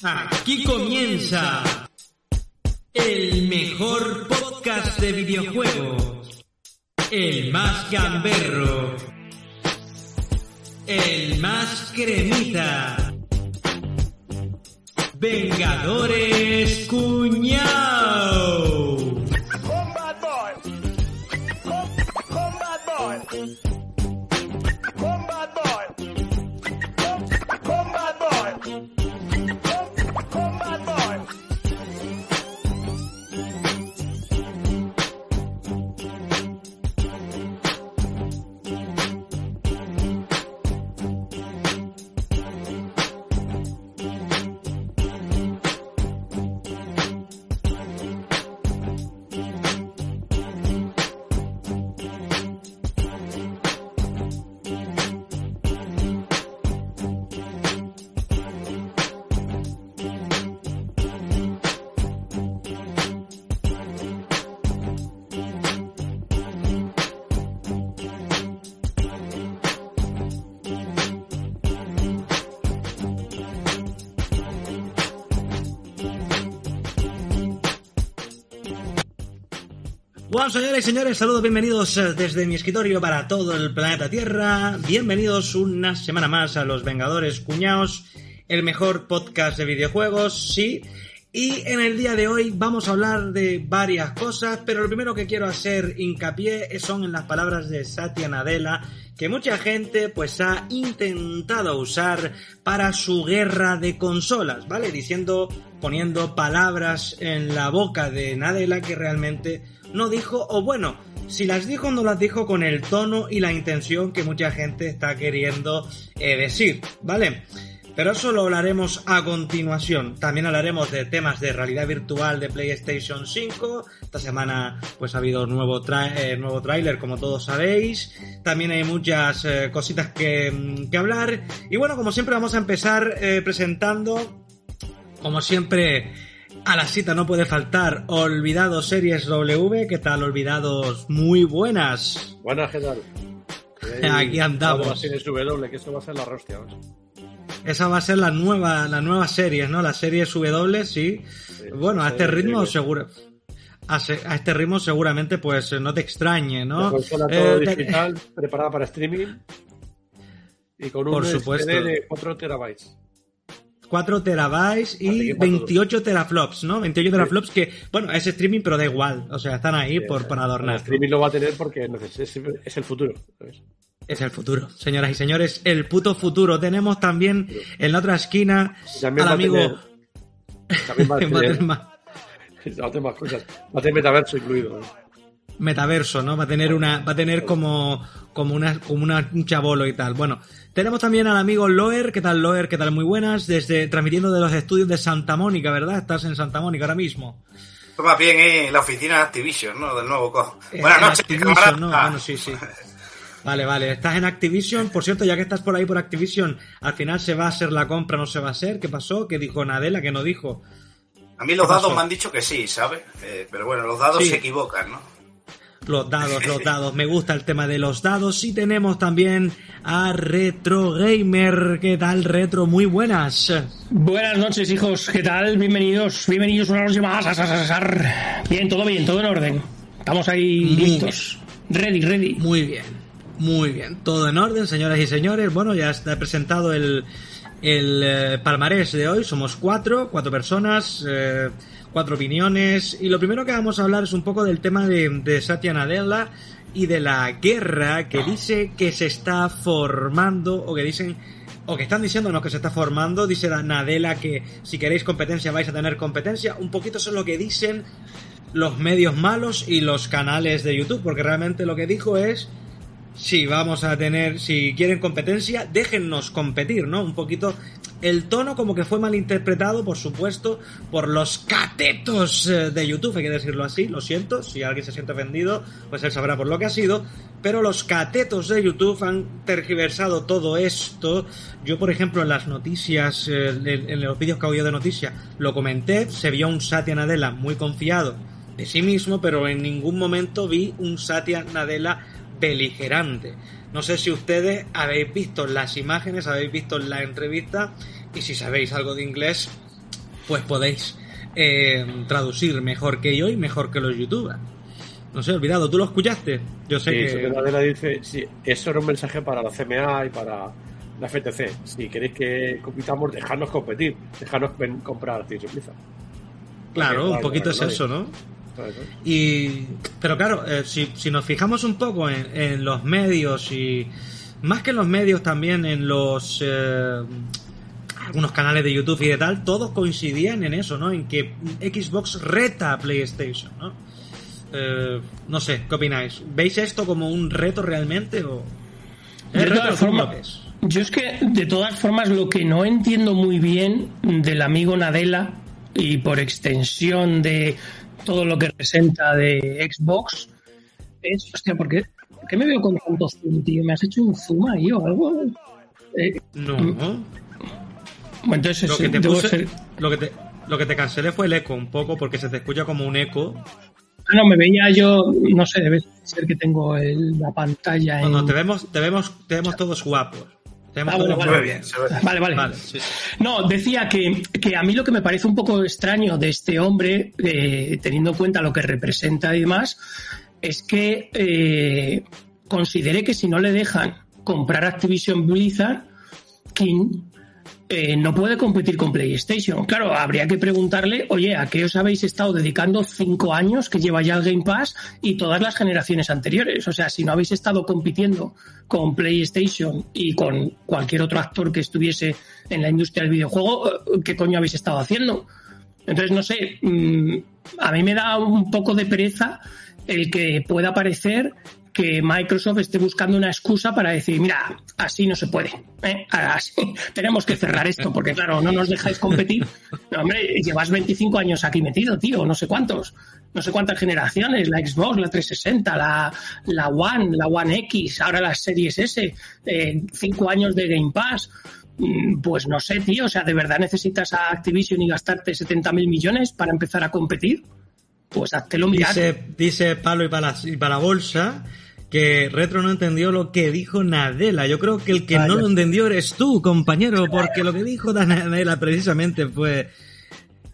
Aquí comienza el mejor podcast de videojuegos, el más gamberro, el más cremita, Vengadores Cuñao. Bueno, señores y señores, saludos, bienvenidos eh, desde mi escritorio para todo el planeta Tierra. Bienvenidos una semana más a Los Vengadores Cuñaos, el mejor podcast de videojuegos, sí. Y en el día de hoy vamos a hablar de varias cosas, pero lo primero que quiero hacer hincapié son en las palabras de Satya Nadella, que mucha gente pues ha intentado usar para su guerra de consolas, ¿vale? Diciendo, poniendo palabras en la boca de Nadella que realmente no dijo, o bueno, si las dijo no las dijo con el tono y la intención que mucha gente está queriendo eh, decir, ¿vale? Pero eso lo hablaremos a continuación. También hablaremos de temas de realidad virtual de PlayStation 5. Esta semana pues ha habido nuevo, eh, nuevo tráiler, como todos sabéis. También hay muchas eh, cositas que, mm, que, hablar. Y bueno, como siempre vamos a empezar eh, presentando, como siempre, a la cita no puede faltar Olvidados Series W. ¿Qué tal, Olvidados? Muy buenas. Buenas, ¿qué tal? Aquí andamos. Series W, que esto va a ser la rostia. ¿ves? Esa va a ser la nueva, la nueva serie, ¿no? La serie W, sí. Bueno, a este ritmo seguro. A, este ritmo seguramente pues no te extrañe, La ¿no? consola Eh, todo te- digital, preparada para streaming. Y con un Por de 4 terabytes. 4 terabytes y que para 28 teraflops, ¿no? 28 teraflops que, bueno, es streaming pero da igual, o sea, están ahí por, El adornar. streaming lo va a tener porque es el futuro. ¿sabes? Es el futuro, señoras y señores, el puto futuro. Tenemos también en la otra esquina También al amigo... tener- También va a tener va a tener más cosas. Va a tener metaverso incluido. ¿eh? metaverso, ¿no? Va a tener una, va a tener como, como una, como una, un chabolo y tal. Bueno, tenemos también al amigo Loer, ¿qué tal Loer? ¿Qué tal? Muy buenas, desde, transmitiendo de los estudios de Santa Mónica, ¿verdad? Estás en Santa Mónica ahora mismo. Más bien en la oficina de Activision, ¿no? Del nuevo COD. Eh, Buenas en noches, Activision. ¿no? Bueno, sí, sí. Vale, vale. Estás en Activision. Por cierto, ya que estás por ahí por Activision, al final se va a hacer la compra, no se va a hacer. ¿Qué pasó? ¿Qué dijo Nadella? ¿Qué no dijo? A mí los ¿Qué dados pasó? me han dicho que sí, ¿sabes? Eh, pero bueno, los dados Sí. se equivocan, ¿no? Los dados, los dados. Me gusta el tema de los dados. Y tenemos también a Retro Gamer. ¿Qué tal, Retro? Muy buenas. Buenas noches, hijos. ¿Qué tal? Bienvenidos. Bienvenidos una noche más. Bien, todo bien, todo en orden. Estamos ahí Muy listos. Ready, ready. Muy bien, muy bien. Todo en orden, señoras y señores. Bueno, ya está presentado el, el eh, palmarés de hoy. Somos cuatro, cuatro personas, eh, cuatro opiniones. Y lo primero que vamos a hablar es un poco del tema de, de Satya Nadella y de la guerra que dice que se está formando o que dicen o que están diciéndonos que se está formando, dice la Nadella que si queréis competencia vais a tener competencia, un poquito eso es lo que dicen los medios malos y los canales de YouTube, porque realmente lo que dijo es si vamos a tener, si quieren competencia, déjennos competir, ¿no? Un poquito el tono como que fue malinterpretado, por supuesto, por los catetos eh, de YouTube, hay que decirlo así, lo siento, si alguien se siente ofendido, pues él sabrá por lo que ha sido, pero los catetos de YouTube han tergiversado todo esto. Yo, por ejemplo, en las noticias, eh, en, los vídeos que yo de noticias, lo comenté, se vio un Satya Nadella muy confiado de sí mismo, pero en ningún momento vi un Satya Nadella beligerante. No sé si ustedes habéis visto las imágenes, habéis visto la entrevista y si sabéis algo de inglés, pues podéis eh, traducir mejor que yo y mejor que los youtubers. No sé, olvidado, ¿tú lo escuchaste? Yo sé Sí, que... eso que dice, sí, eso era un mensaje para la CMA y para la FTC. Si queréis que compitamos, dejadnos competir, dejadnos comprar Activision Blizzard. Claro, Porque, un poquito es eso, ¿no? Y, pero claro, eh, si, si nos fijamos un poco en, en los medios y más que en los medios también en los eh, algunos canales de YouTube y de tal, todos coincidían en eso, ¿no? En que Xbox reta a PlayStation, ¿no? Eh, no sé, ¿qué opináis? ¿Veis esto como un reto realmente o De ¿Es reto todas formas, yo es que de todas formas lo que no entiendo muy bien del amigo Nadella y por extensión de todo lo que representa de Xbox es, hostia, ¿por qué, por qué me veo con tanto zoom, tío? ¿Me has hecho un zoom ahí o algo? Eh, No. bueno, entonces Lo que te puse, ser- lo que te, lo que te cancelé fue el eco un poco porque se te escucha como un eco. Ah, no, me veía yo, no sé, debe ser que tengo el- la pantalla en... No, no, te vemos, te vemos, te vemos todos guapos. Ah, bueno, vale. Bien, se ve. Vale, vale. Vale, sí, sí. No, decía que, que a mí lo que me parece un poco extraño de este hombre, eh, teniendo en cuenta lo que representa y demás, es que eh, considere que si no le dejan comprar Activision Blizzard, King eh, no puede competir con PlayStation. Claro, habría que preguntarle, oye, ¿a qué os habéis estado dedicando cinco años que lleva ya el Game Pass y todas las generaciones anteriores? O sea, si no habéis estado compitiendo con PlayStation y con cualquier otro actor que estuviese en la industria del videojuego, eh, ¿qué coño habéis estado haciendo? Entonces, no sé, mm, a mí me da un poco de pereza el que pueda parecer que Microsoft esté buscando una excusa para decir, mira, así no se puede, ¿eh? así tenemos que cerrar esto, porque claro, no nos dejáis competir. No, hombre, llevas 25 años aquí metido, tío, no sé cuántos, no sé cuántas generaciones, la Xbox, la 360, la, la One, la One X, ahora las Series S, eh, cinco años de Game Pass. Mm, Pues no sé, tío, o sea, ¿de verdad necesitas a Activision y gastarte 70 mil millones para empezar a competir? Pues háztelo mirar. Dice, dice Palo y para, y para Bolsa que Retro no entendió lo que dijo Nadella. Yo creo que el que Vaya. no lo entendió eres tú, compañero, porque lo que dijo Nadella precisamente fue...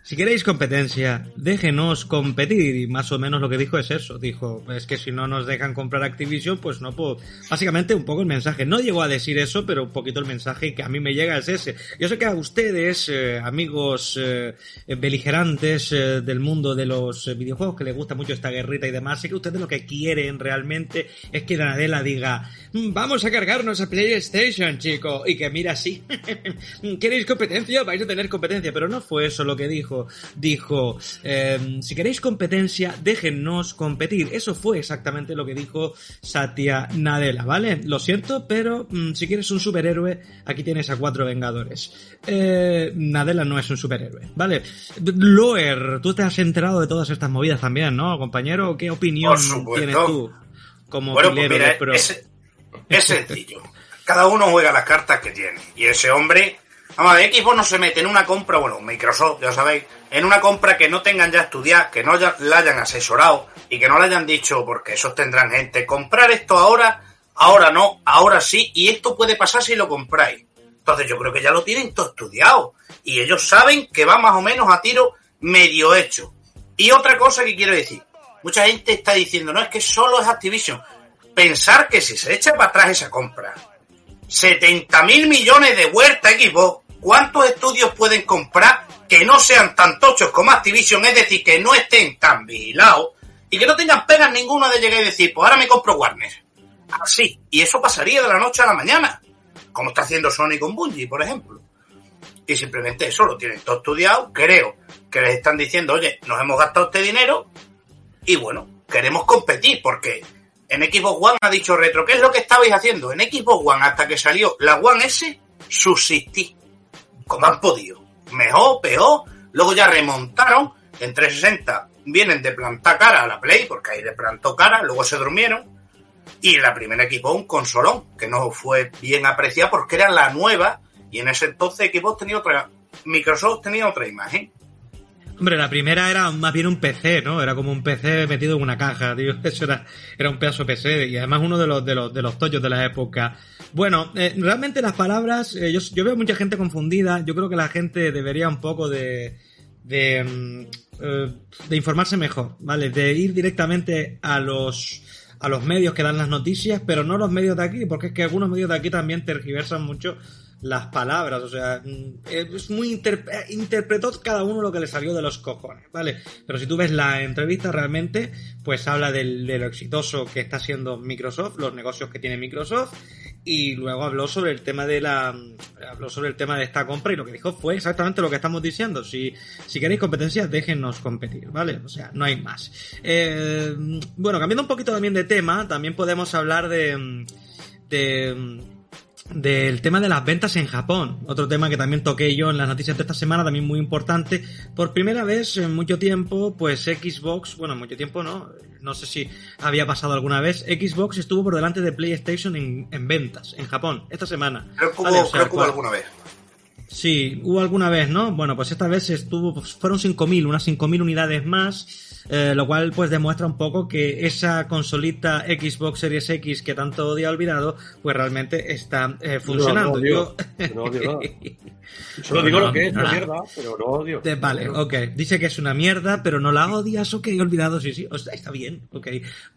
Si queréis competencia, déjenos competir. Y más o menos lo que dijo es eso. Dijo, es que si no nos dejan comprar Activision, pues no puedo. Básicamente un poco el mensaje. No llegó a decir eso, pero un poquito el mensaje que a mí me llega es ese. Yo sé que a ustedes, eh, amigos eh, beligerantes eh, del mundo de los videojuegos, que les gusta mucho esta guerrita y demás, sé que ustedes lo que quieren realmente es que Nadella diga, "Mm, vamos a cargarnos a PlayStation, chico. Y que mira así. ¿Queréis competencia? Vais a tener competencia. Pero no fue eso lo que dijo. Dijo, eh, si queréis competencia, déjennos competir. Eso fue exactamente lo que dijo Satya Nadella, ¿vale? Lo siento, pero mm, si quieres un superhéroe, aquí tienes a cuatro vengadores. Eh, Nadella no es un superhéroe, ¿vale? Loer, tú te has enterado de todas estas movidas también, ¿no, compañero? ¿Qué opinión tienes tú como Bueno, pues mira, de pro? es, es sencillo. Cada uno juega las cartas que tiene. Y ese hombre, vamos a ver, Xbox no se mete en una compra, bueno, Microsoft, ya sabéis, en una compra que no tengan ya estudiado, que no la hayan asesorado y que no le hayan dicho, porque esos tendrán gente, comprar esto ahora, ahora no, ahora sí, y esto puede pasar si lo compráis. Entonces yo creo que ya lo tienen todo estudiado. Y ellos saben que va más o menos a tiro medio hecho. Y otra cosa que quiero decir. Mucha gente está diciendo, no, es que solo es Activision. Pensar que si se echa para atrás esa compra, 70 mil millones de vuelta equipo, ¿cuántos estudios pueden comprar que no sean tan tochos como Activision? Es decir, que no estén tan vigilados y que no tengan pegas ninguna de llegar y decir, pues ahora me compro Warner. Así. Y eso pasaría de la noche a la mañana. Como está haciendo Sony con Bungie, por ejemplo. Y simplemente eso lo tienen todo estudiado. Creo que les están diciendo, oye, nos hemos gastado este dinero y bueno, queremos competir porque en Xbox One ha dicho Retro, ¿qué es lo que estabais haciendo? En Xbox One, hasta que salió la One S, subsistí. Como han podido. Mejor, peor. Luego ya remontaron. En 360 vienen de plantar cara a la Play, porque ahí le plantó cara, luego se durmieron. Y la primera equipo un consolón, que no fue bien apreciada porque era la nueva. Y en ese entonces Xbox tenía otra. Microsoft tenía otra imagen. Hombre, la primera era más bien un PC, ¿no? Era como un PC metido en una caja, tío. Eso era, era un pedazo PC y además uno de los, de los, de los tollos de la época. Bueno, eh, realmente las palabras, eh, yo, yo veo mucha gente confundida. Yo creo que la gente debería un poco de, de, mm, eh, de informarse mejor, ¿vale? De ir directamente a los a los medios que dan las noticias, pero no los medios de aquí, porque es que algunos medios de aquí también tergiversan mucho las palabras, o sea, mm, es muy interp- eh, interpretó cada uno lo que le salió de los cojones, ¿vale? Pero si tú ves la entrevista realmente, pues habla de lo exitoso que está siendo Microsoft, los negocios que tiene Microsoft, y luego habló sobre el tema de la habló sobre el tema de esta compra y lo que dijo fue exactamente lo que estamos diciendo si, si queréis competencia déjennos competir vale o sea no hay más Eh, bueno cambiando un poquito también de tema también podemos hablar de de del tema de las ventas en Japón, otro tema que también toqué yo en las noticias de esta semana, también muy importante. Por primera vez en mucho tiempo, pues Xbox, bueno, mucho tiempo no, no sé si había pasado alguna vez, Xbox estuvo por delante de PlayStation en, en ventas en Japón esta semana. Creo que hubo, Vale, o sea, creo que hubo cual- alguna vez. Sí, hubo alguna vez, ¿no? Bueno, pues esta vez estuvo, pues fueron 5.000, unas 5.000 unidades más, eh, lo cual pues demuestra un poco que esa consolita Xbox Series X que tanto odia olvidado, pues realmente está eh, funcionando. No, no odio. Yo- No odio nada. Solo digo lo que es, no. mierda, pero no odio. De- vale, ok. Dice que es una mierda, pero no la odias, ok, olvidado, sí, sí. O sea, está bien, ok.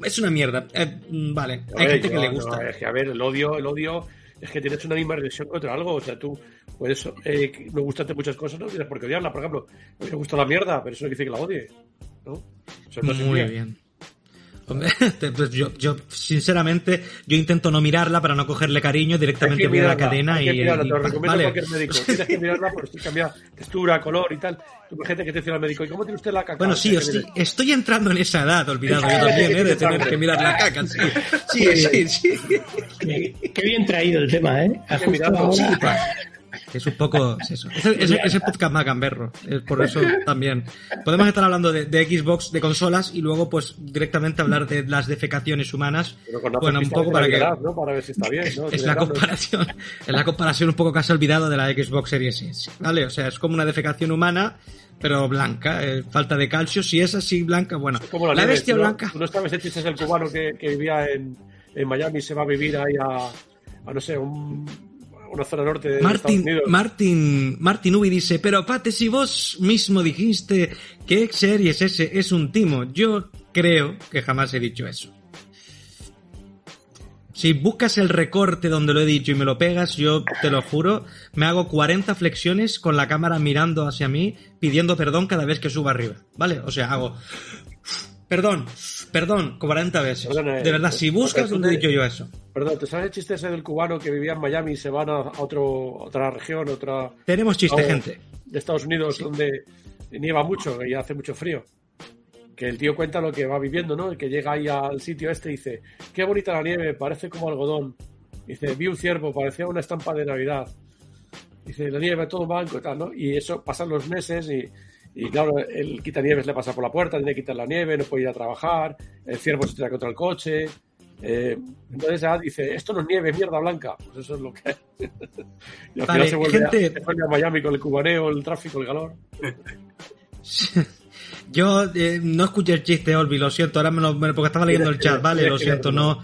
Es una mierda. Eh, mm, vale, hay ver, gente que le gusta. es que, a ver, el odio, el odio es que tienes una misma reacción contra algo. O sea, tú puedes eh, que no gustarte muchas cosas, no tienes por qué odiarla. Por ejemplo, me gusta la mierda, pero eso no quiere decir que la odie. ¿No? Muy bien. Hombre, pues yo, yo, sinceramente, yo intento no mirarla para no cogerle cariño, directamente voy a la cadena y, mirarla, y- te lo recomiendo vale. a cualquier médico. Tienes que mirarla porque sí cambia textura, color y tal. Tú gente que te dice al médico, ¿y cómo tiene usted la caca? Bueno, sí, sí, estoy entrando en esa edad, olvidado yo también, ¿eh? De tener que mirar la caca, sí. Sí, sí, sí. Qué, qué bien traído el tema, ¿eh? Justo ahora- Es un poco es eso. Es el, es el- es el podcast más gamberro. Es por eso también. Podemos estar hablando de, de Xbox, de consolas, y luego, pues, directamente hablar de las defecaciones humanas. Bueno, un poco para que. ¿no? Para ver si está bien, ¿no? Es la comparación, es la comparación un poco que has olvidado de la Xbox Series S, ¿vale? O sea, es como una defecación humana, pero blanca, eh, falta de calcio. Si es así blanca, bueno, como la, la bestia ¿tú no- blanca. ¿Tú no sabes el chiste es el cubano que, que vivía en, en Miami y se va a vivir ahí a, a no sé, un, una zona norte de Martin, Estados Unidos? Martin, Martin Ubi dice, pero Pate, si vos mismo dijiste que X Series S es un timo, yo creo que jamás he dicho eso. Si buscas el recorte donde lo he dicho y me lo pegas, yo te lo juro, me hago 40 flexiones con la cámara mirando hacia mí, pidiendo perdón cada vez que subo arriba. ¿Vale? O sea, hago... Perdón, perdón, 40 veces. Perdona, eh, De verdad, si buscas porque tú donde he dicho yo eso. Perdón, ¿te sabes el chiste ese del cubano que vivía en Miami y se van a, otro, otra región, otra Tenemos chiste, gente. de Estados Unidos donde nieva mucho y hace mucho frío? Que el tío cuenta lo que va viviendo, ¿no? Y que llega ahí al sitio este y dice, qué bonita la nieve, parece como algodón. Dice, vi un ciervo, parecía una estampa de Navidad. Dice, la nieve todo blanco y tal, ¿no? Y eso pasan los meses y, y claro, el quitanieves le pasa por la puerta, tiene que quitar la nieve, no puede ir a trabajar, el ciervo se tira contra el coche. eh, entonces ya dice, esto no es nieve, es mierda blanca. Pues eso es lo que y al Vale, final se vuelve, a, gente- se vuelve a Miami con el cubaneo, el tráfico, el calor. Yo eh, no escuché el chiste, Olvi, lo siento, ahora me lo, porque estaba leyendo el chat, vale, lo siento, no,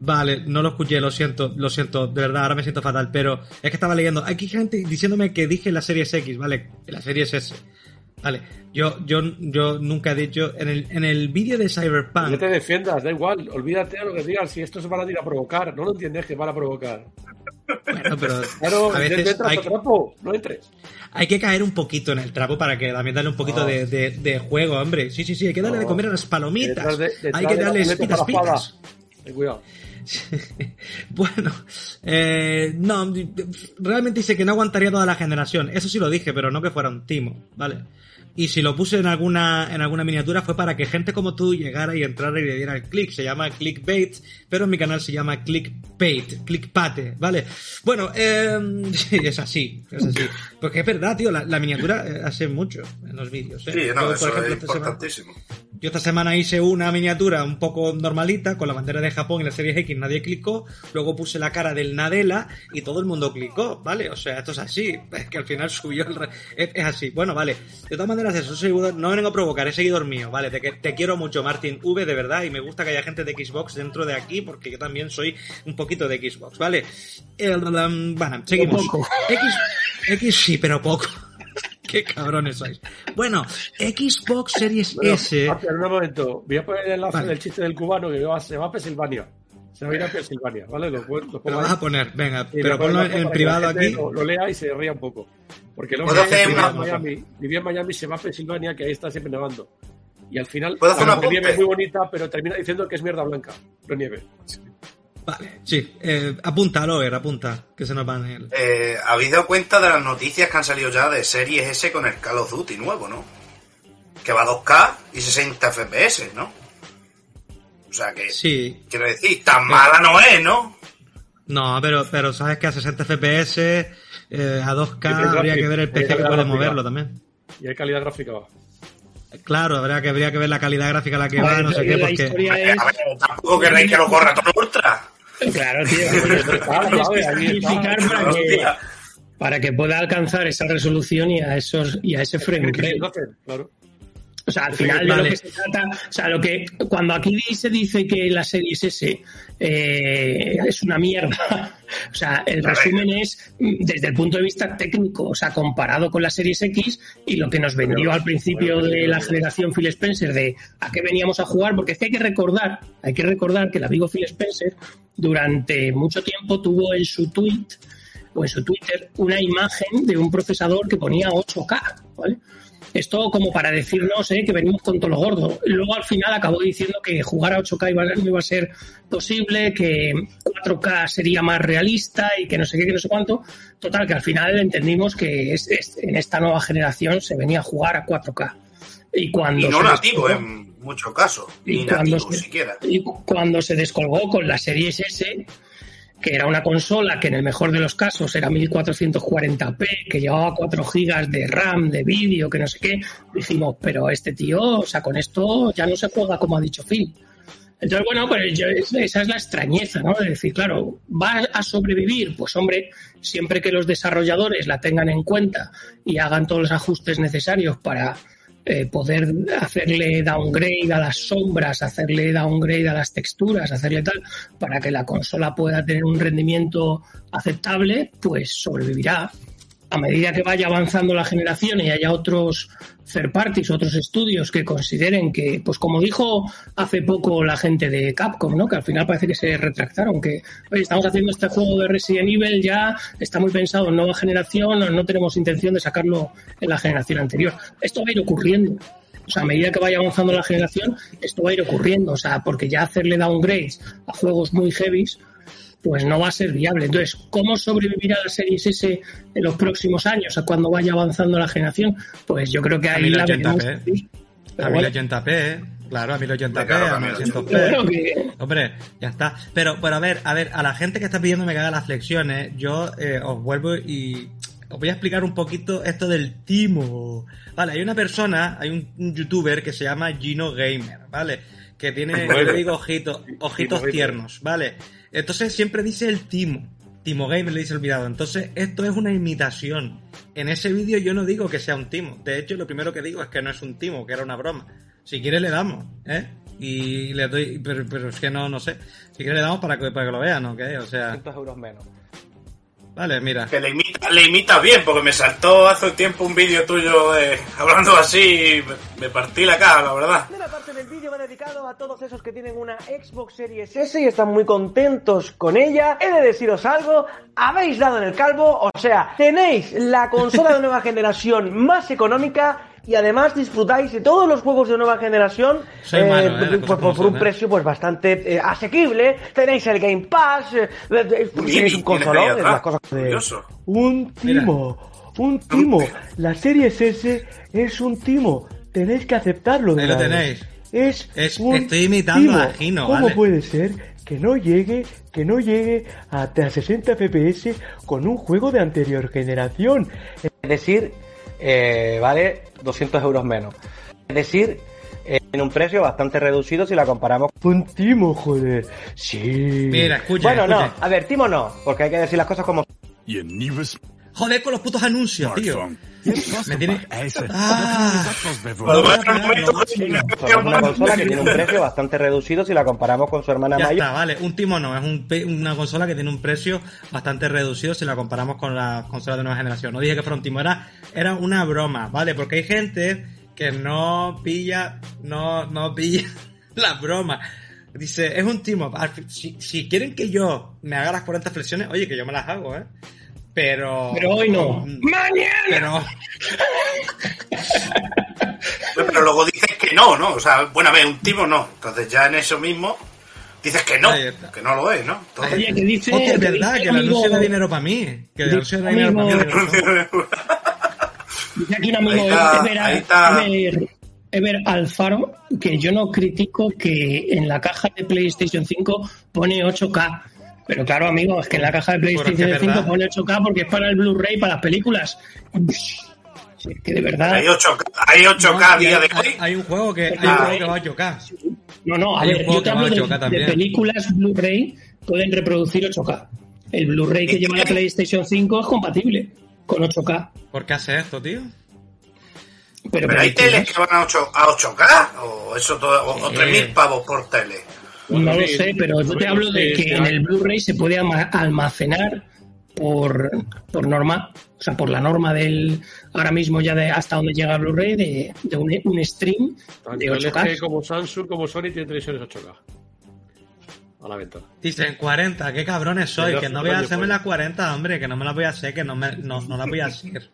vale, no lo escuché, lo siento, lo siento, de verdad, ahora me siento fatal, pero es que estaba leyendo, aquí hay gente diciéndome que dije la serie X, vale, la serie es S, vale, yo, yo, yo nunca he dicho, en el, en el vídeo de No Cyberpunk, te defiendas, da igual, olvídate de lo que digan, si estos se van a ir a provocar, no lo entiendes que van a provocar. bueno, pero Claro, a veces hay, a trapo, no entres. hay que caer un poquito en el trapo para que también darle un poquito No. de, de- de juego, hombre, sí, sí, sí, hay que darle No. de comer a las palomitas, de- hay que de la darles paleta pitas parafada. pitas. Ten cuidado. bueno, eh, no, realmente dice que no aguantaría toda la generación. Eso sí lo dije, pero no que fuera un timo, ¿vale? Y si lo puse en alguna, en alguna miniatura fue para que gente como tú llegara y entrara y le diera el click. Se llama clickbait, pero en mi canal se llama clickbait, clickpate, ¿vale? Bueno, eh, es así, es así. Porque es verdad, tío, la, la miniatura eh, hace mucho en los vídeos. ¿eh? Sí, Yo, no, por ejemplo, es esta semana- importantísimo. yo esta semana hice una miniatura un poco normalita con la bandera de Japón y la serie X, nadie clicó. Luego puse la cara del Nadella y todo el mundo clicó, ¿vale? O sea, esto es así. Es que al final subió el. re- Es, es así. Bueno, vale. De todas maneras, eso, seguidor, no vengo a provocar, es seguidor mío, ¿vale? Te, quiero mucho, Martín V, de verdad, y me gusta que haya gente de Xbox dentro de aquí porque yo también soy un poquito de Xbox, ¿vale? El, um, bueno, seguimos. X, X sí, pero poco. Qué cabrones sois. Bueno, Xbox Series Bueno, S. pero un momento, voy a poner el enlace Vale. del chiste del cubano que va- se va a Pensilvania. Se va a ir a Pensilvania, ¿vale? Lo, lo Lo pongo vas a poner, venga, Y pero ponlo en privado aquí. Lo, lo lea y se ría un poco. Porque luego ¿Puedo vivía hacer en Miami, vivía en Miami, se va a Pensilvania, que ahí está siempre nevando. Y al final, ¿Puedo hacer nieve es muy bonita, pero termina diciendo que es mierda blanca, no nieve. Vale, sí, eh, apunta, Loer, apunta, que se nos van el... Eh, ¿Habéis dado cuenta de las noticias que han salido ya de Series S con el Call of Duty nuevo, no? Que va a 2K y 60 FPS, ¿no? O sea que, Sí, quiero decir, tan mala no es, ¿no? no, pero, pero sabes que a 60 FPS, eh, a 2K Siempre habría que ver el PC que puede moverlo también. Y hay calidad gráfica baja. Claro, habría que, habría que ver la calidad gráfica a la que A va, ver, no sé qué, porque... es... a ver, tampoco querréis que lo corra todo ultra. Claro, tío. Para que, Hostia. para que pueda alcanzar esa resolución y a esos y a ese frame rate. Claro. O sea, al final de lo que se trata, o sea, lo que cuando aquí se dice que la Series S eh, es una mierda, o sea, el resumen es desde el punto de vista técnico, o sea, comparado con la Series X y lo que nos vendió al principio de la generación Phil Spencer de a qué veníamos a jugar, porque es que hay que recordar, hay que recordar que el amigo Phil Spencer durante mucho tiempo tuvo en su tweet o en su Twitter una imagen de un procesador que ponía 8K, ¿vale? Esto como para decirnos eh, que venimos con todo lo gordo. Luego al final acabó diciendo que jugar a 8K iba, no iba a ser posible, que 4K sería más realista y que no sé qué, que no sé cuánto. Total, que al final entendimos que es- es- en esta nueva generación se venía a jugar a 4K. Y cuando Y no nativo en muchos casos. Ni cuando, nativo se, siquiera. y cu- cuando se descolgó con la Series S, que era una consola que en el mejor de los casos era 1440p, que llevaba 4 gigas de RAM, de vídeo, que no sé qué, dijimos, pero este tío, o sea, con esto ya no se juega como ha dicho Phil. Entonces, bueno, pues yo- esa es la extrañeza, ¿no? De decir, claro, ¿va a sobrevivir? Pues hombre, siempre que los desarrolladores la tengan en cuenta y hagan todos los ajustes necesarios para eh, poder hacerle downgrade a las sombras, hacerle downgrade a las texturas, hacerle tal, para que la consola pueda tener un rendimiento aceptable, pues sobrevivirá. A medida que vaya avanzando la generación y haya otros third parties, otros estudios que consideren que, pues como dijo hace poco la gente de Capcom, ¿no? Que al final parece que se retractaron, que oye, estamos haciendo este juego de Resident Evil ya, está muy pensado en nueva generación, no, tenemos intención de sacarlo en la generación anterior. Esto va a ir ocurriendo. O sea, a medida que vaya avanzando la generación, esto va a ir ocurriendo. O sea, porque ya hacerle downgrades a juegos muy heavies, pues no va a ser viable. Entonces, ¿cómo sobrevivirá la Series S en los próximos años, a cuando vaya avanzando la generación? Pues yo creo que ahí la 1080p. veremos. A Pero bueno, 1080p, ¿eh? claro, a 1080p, Claro, a a 900p. pero que- Hombre, ya está. Pero, pero a ver, a ver, a la gente que está pidiendo me caga las flexiones, yo eh, os vuelvo y os voy a explicar un poquito esto del timo. Vale, hay una persona, hay un, un youtuber que se llama Gino Gamer, ¿vale? Que tiene, yo le digo ojitos, ojitos tiernos, ¿vale? Entonces siempre dice el timo. Timo Gamer le dice olvidado. Entonces, esto es una imitación. En ese vídeo yo no digo que sea un timo. De hecho, lo primero que digo es que no es un timo, que era una broma. Si quiere le damos, ¿eh? Y le doy, pero, es que no, no sé. Si quiere le damos para que, para que lo vean, ¿o qué? O sea, 200 euros menos. Vale, mira. Que le, imita, le imitas bien, porque me saltó hace un tiempo un vídeo tuyo eh, hablando así y me, me partí la cara, la verdad. La primera parte del vídeo va dedicado a todos esos que tienen una Xbox Series S y están muy contentos con ella. He de deciros algo, habéis dado en el calvo, o sea, tenéis la consola de nueva generación más económica y además disfrutáis de todos los juegos de nueva generación Soy malo, eh, las por, un eh. precio pues bastante eh, asequible. Tenéis el Game Pass, eh, eh, Un tenéis un consolón, las cosas de... Un timo, un timo. La Series S es un timo. Tenéis que aceptarlo. Ahí lo tenéis. Es, Es- un estoy imitando timo. a Gino, ¿Cómo ¿vale? puede ser que no llegue, que no llegue hasta 60 FPS con un juego de anterior generación? Es decir, eh, vale 200 euros menos. Es decir, eh, en un precio bastante reducido si la comparamos. Un timo, joder. Sí. Mira, escucha, Bueno, no, a ver, Timo no, porque hay que decir las cosas como Joder con los putos anuncios, tío. Me tiene... Ah. Una consola que tiene un precio bastante reducido si la comparamos con su hermana Ya mayor. está, vale. Un timo no, es un una consola que tiene un precio bastante reducido si la comparamos con las consolas de nueva generación. No dije que fuera un timo, era, era una broma, ¿vale? Porque hay gente que no pilla, no, no pilla la broma. Dice, es un timo. Si, si quieren que yo me haga las 40 flexiones, oye, que yo me las hago, ¿eh? Pero... Pero hoy no. Mm, ¡Mañana! Pero... Pero luego dices que no, ¿no? O sea, bueno, a ver, un timo no. Entonces ya en eso mismo dices que no, que no lo es, ¿no? Entonces, Oye, que dice. Hostia, es verdad, que el anuncio amigo- da dinero para mí. Que el anuncio da dinero para mí. Dice aquí un amigo. Ever- Ever Alfaro, que yo no critico que en la caja de PlayStation 5 pone 8K. Pero claro, amigo, es que en la caja de PlayStation es 5 verdad. pone 8K porque es para el Blu-ray, para las películas. Sí, es que de verdad. hay 8K, hay 8K a No, día hay, de hoy. hay- un juego que, hay un Ah, juego que va a 8K. No, no, a Hay un ver, juego yo te hablo de, 8K de también. películas Blu-ray pueden reproducir 8K. El Blu-ray que lleva la PlayStation 5 es compatible con 8K. ¿Por qué hace esto, tío? Pero, Pero hay teles que van a, 8, a 8K o eso todo, o, o Sí. 3.000 pavos por tele. No lo Sí, sé, pero yo te hablo de que en el Blu-ray se puede almacenar por, por norma, o sea, por la norma del ahora mismo ya de hasta donde llega el Blu-ray de, de un, un stream Tanto de LG 8K. como Samsung como Sony tienen televisores 8K. A la venta. Dicen 40, qué cabrones soy, que no voy a hacerme las 40, hombre, que no me las voy a hacer, que no, me, no, no las voy a hacer.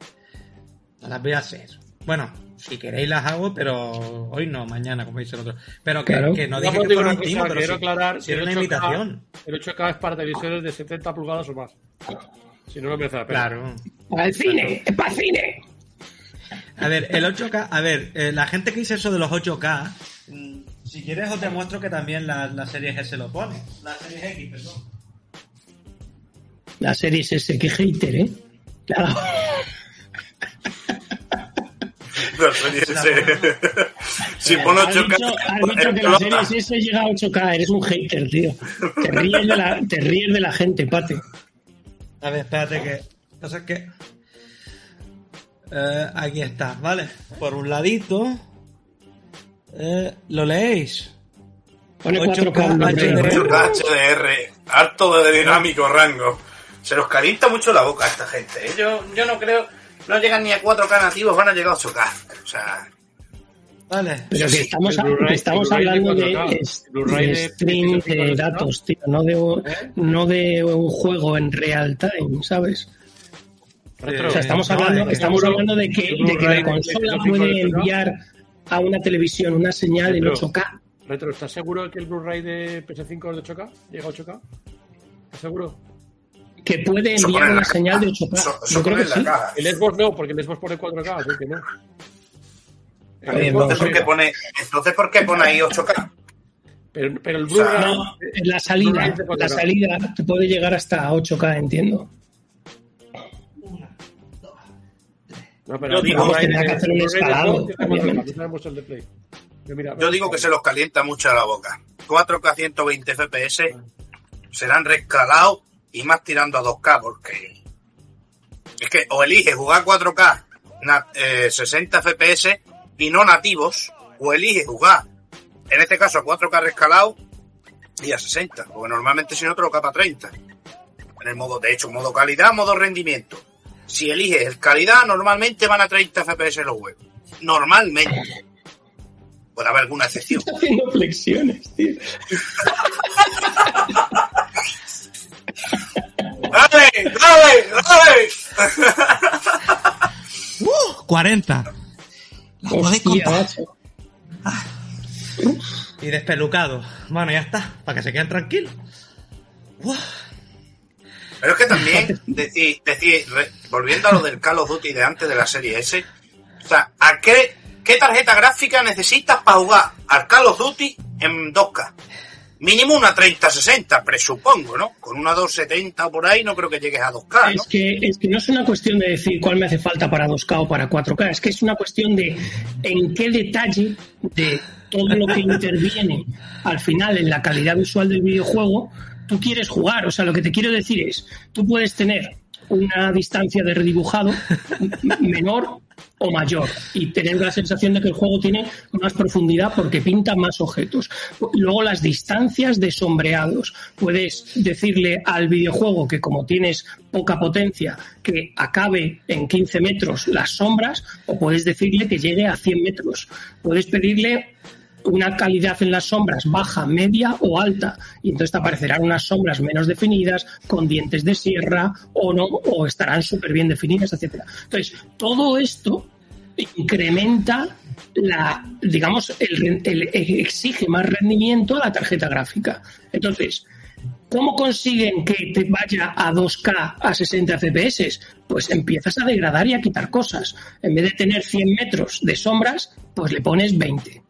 No las voy a hacer. Bueno, si queréis las hago, pero hoy no, mañana, como dice el otro. Pero que, Claro. que no dije os que fuera un timo, pero quiero sí, aclarar que era el una 8K invitación. El 8K es para televisores de 70 pulgadas o más. Si no, no merece la pena. Claro. ¡Al cine! ¡Es para cine! A ver, el 8K, a ver, eh, la gente que dice eso de los 8K, mm, si quieres os demuestro que también la, la serie G se lo pone. La serie X, perdón. La serie ese, qué hater, ¿eh? Claro. No, sería ese. si pone Has 8K. dicho, has dicho que la serie es ese llega a 8K, eres un hater, tío. Te ríes de la, te ríes de la gente, pate. A ver, espérate que. Pasa que. Eh, aquí está, ¿vale? Por un ladito. eh, ¿Lo leéis? Pone 8K 4K. Blu-ray. HDR. 8K HDR, harto de dinámico rango. Se los calienta mucho la boca a esta gente. ¿eh? Yo, yo no creo, no llegan ni a 4K nativos, van a llegar a 8K. O sea, Vale. Pero que estamos, estamos de hablando de, 4K. es- El Blu-ray de de stream de 4K. datos, tío, no de, un- ¿Eh? no de un juego en real time, ¿sabes? Retro. O sea, estamos no, hablando, eh, estamos seguro hablando de que, de que la de consola 8K puede de 8K. enviar a una televisión una señal en Retro. 8K. Retro, ¿estás seguro que el Blu-ray de PS5 es de 8K? ¿Llega a 8K? ¿Estás seguro? Que puede enviar una señal de caja. 8K. Eso, eso Yo creo que en la sí. caja. El Xbox no, porque el Xbox pone 4K, así que no. A Entonces, ¿por qué pone, entonces, ¿por qué pone ahí 8K? Pero, pero el O sea, Blu-ray. No, la salida, Blu-ray de 4K. la salida te puede llegar hasta 8K, entiendo. No, pero Yo digo, Blu-ray que hacer un Blu-ray escalado, Xbox está 4K, obviamente. no sabemos el de Play. Yo, digo que se los calienta mucho la boca. 4K 120 FPS serán rescalados y más tirando a 2K porque es que o elige jugar 4K na- eh, 60 FPS y no nativos o elige jugar. En este caso a 4K rescalado y a 60 porque normalmente si no te lo capa a 30 en el modo de hecho modo calidad modo rendimiento. Si eliges el calidad normalmente van a 30 FPS los juegos. Normalmente. Puede haber alguna excepción. Está haciendo flexiones, tío. ¡Dale! ¡Dale! ¡Dale! 40. La podéis contar. Y despelucado. Bueno, ya está, para que se queden tranquilos. Pero es que también, decir, decir, re- volviendo a lo del Call of Duty de antes de la serie S, o sea, ¿a qué, qué tarjeta gráfica necesitas para jugar al Call of Duty en 2K? Mínimo una 3060, presupongo, ¿no? Con una 270 o por ahí no creo que llegues a 2K, ¿no? Es que, es que no es una cuestión de decir cuál me hace falta para 2K o para 4K, es que es una cuestión de en qué detalle de todo lo que interviene al final en la calidad visual del videojuego tú quieres jugar. O sea, lo que te quiero decir es, tú puedes tener una distancia de redibujado menor o mayor y tener la sensación de que el juego tiene más profundidad porque pinta más objetos. Luego las distancias de sombreados. Puedes decirle al videojuego que como tienes poca potencia, que acabe en 15 metros las sombras o puedes decirle que llegue a 100 metros. Puedes pedirle una calidad en las sombras baja, media o alta. Y entonces te aparecerán unas sombras menos definidas, con dientes de sierra o no, o estarán súper bien definidas, etcétera. Entonces, todo esto incrementa la, digamos, el, exige más rendimiento a la tarjeta gráfica. Entonces, ¿Cómo consiguen que te vaya a 2K a 60 FPS? Pues empiezas a degradar y a quitar cosas. En vez de tener 100 metros de sombras, pues le pones 20.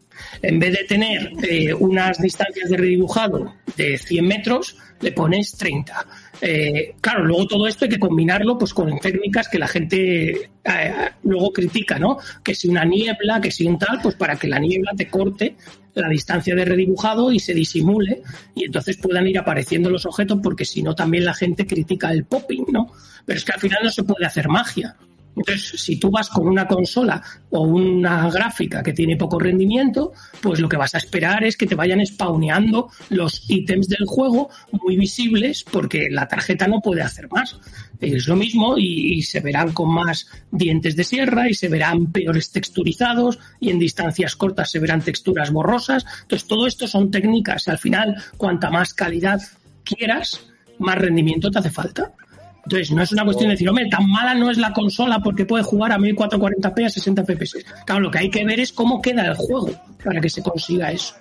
En vez de tener eh, unas distancias de redibujado de 100 metros, le pones 30. Eh, claro, luego todo esto hay que combinarlo pues con técnicas que la gente eh, luego critica, ¿no? Que si una niebla, que si un tal, pues para que la niebla te corte la distancia de redibujado y se disimule y entonces puedan ir apareciendo los objetos porque si no también la gente critica el popping, ¿no? Pero es que al final no se puede hacer magia. Entonces, si tú vas con una consola o una gráfica que tiene poco rendimiento, pues lo que vas a esperar es que te vayan spawneando los ítems del juego muy visibles porque la tarjeta no puede hacer más. Es lo mismo y, y se verán con más dientes de sierra y se verán peores texturizados y en distancias cortas se verán texturas borrosas. Entonces, todo esto son técnicas. Al final, cuanta más calidad quieras, más rendimiento te hace falta. Entonces, no es una cuestión de decir, hombre, tan mala no es la consola porque puede jugar a 1440p a 60 fps. Claro, lo que hay que ver es cómo queda el juego para que se consiga eso.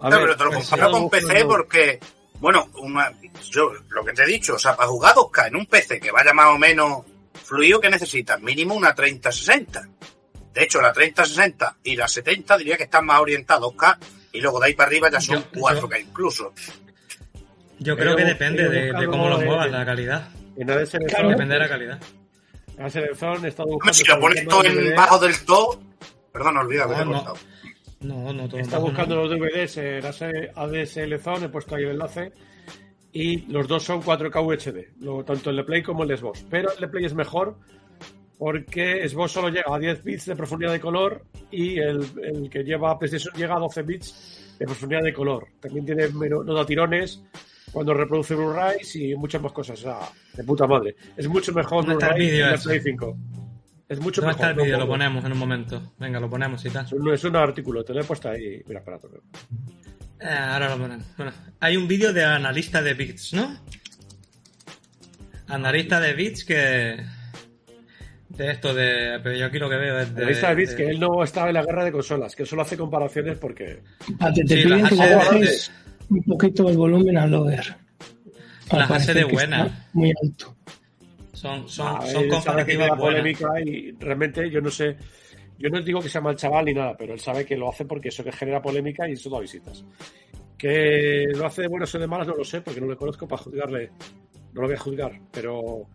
A No, pero te lo pues, comparo con PC porque, bueno, una- yo lo que te he dicho, o sea, para jugar 2K en un PC que vaya más o menos fluido, que necesitas? Mínimo una 3060. De hecho, la 3060 y la 70 diría que están más orientadas a 2K y luego de ahí para arriba ya son Yo- yo- 4K incluso. Yo creo que depende de, cómo lo muevas, de- la calidad. En ADS Claro. Depende de la calidad. En he estado Hombre, buscando. si lo pones todo en bajo del todo, perdón, olvida que No, no. cortado. No, no, todo Está buscando no. los DVDs en ADSL Zone, he puesto ahí el enlace. Y los dos son 4K UHD, luego, tanto el de Play como el de Xbox. Pero el de Play es mejor porque Xbox solo llega a 10 bits de profundidad de color y el, el que lleva PlayStation llega a 12 bits de profundidad de color. También tiene menos, no da tirones cuando reproduce Blu-rays y muchas más cosas. O sea, de puta madre. Es mucho mejor ¿Dónde está el Blu-ray que el? Play 5. Es mucho ¿Dónde mejor. está el no vídeo? Lo ponemos en un momento. Venga, lo ponemos y tal. Es un, es un artículo, te lo he puesto ahí. Mira, espera, espera. Eh, ahora lo ponemos. Bueno, hay un vídeo de analista de bits, ¿no? Analista de bits que... De esto de... Pero yo aquí lo que veo es de... La lista de bits de- que él no estaba en la guerra de consolas, que solo hace comparaciones porque. Te, te Sí, piden un poquito el volumen al lower. Las Parece HD que buenas. está Muy alto. Son, son, Ah, son la buenas. polémica y realmente yo no sé. Yo no digo que sea mal chaval ni nada, pero él sabe que lo hace porque eso que genera polémica y eso da visitas. Que lo hace de buenas o de malas no lo sé porque no le conozco para juzgarle. No lo voy a juzgar, pero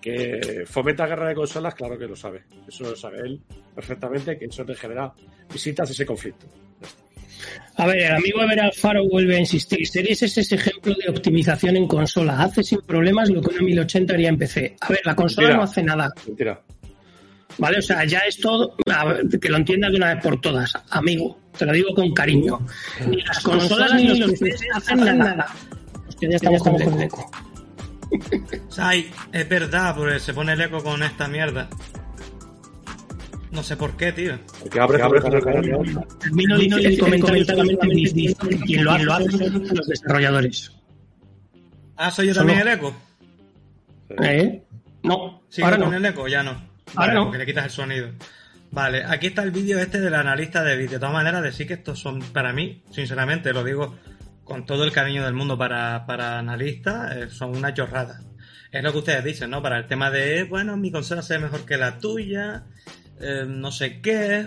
que fomenta guerra de consolas, claro que lo sabe. Eso lo sabe él perfectamente, que eso te genera visitas ese conflicto. A ver, el amigo Ever Alfaro vuelve a insistir. Series es ese ejemplo de optimización en consola. Hace sin problemas lo que una 1080 haría en PC. A ver, la consola Mentira. no hace nada. Mentira. ¿Vale? O sea, ya es todo. ver, que lo entiendas de una vez por todas. Amigo, te lo digo con cariño. Ni las consolas ni los PCs hacen nada. Hostia, ya estamos con el eco. Ay, es verdad, porque se pone el eco con esta mierda. No sé por qué, tío. Porque abre, abre, abre. Termino que quien lo hace son los desarrolladores. Ah, soy yo también el eco. ¿Eh? No, Sí, ahora con no. el eco, ya no. Ahora Vale, no. Porque le quitas el sonido. Vale, aquí está el vídeo este del analista de vídeo. De todas maneras, decir que estos son, para mí, sinceramente, lo digo con todo el cariño del mundo para, para analistas, eh, son una chorrada. Es lo que ustedes dicen, ¿no? Para el tema de, bueno, mi consola se ve mejor que la tuya, eh, no sé qué.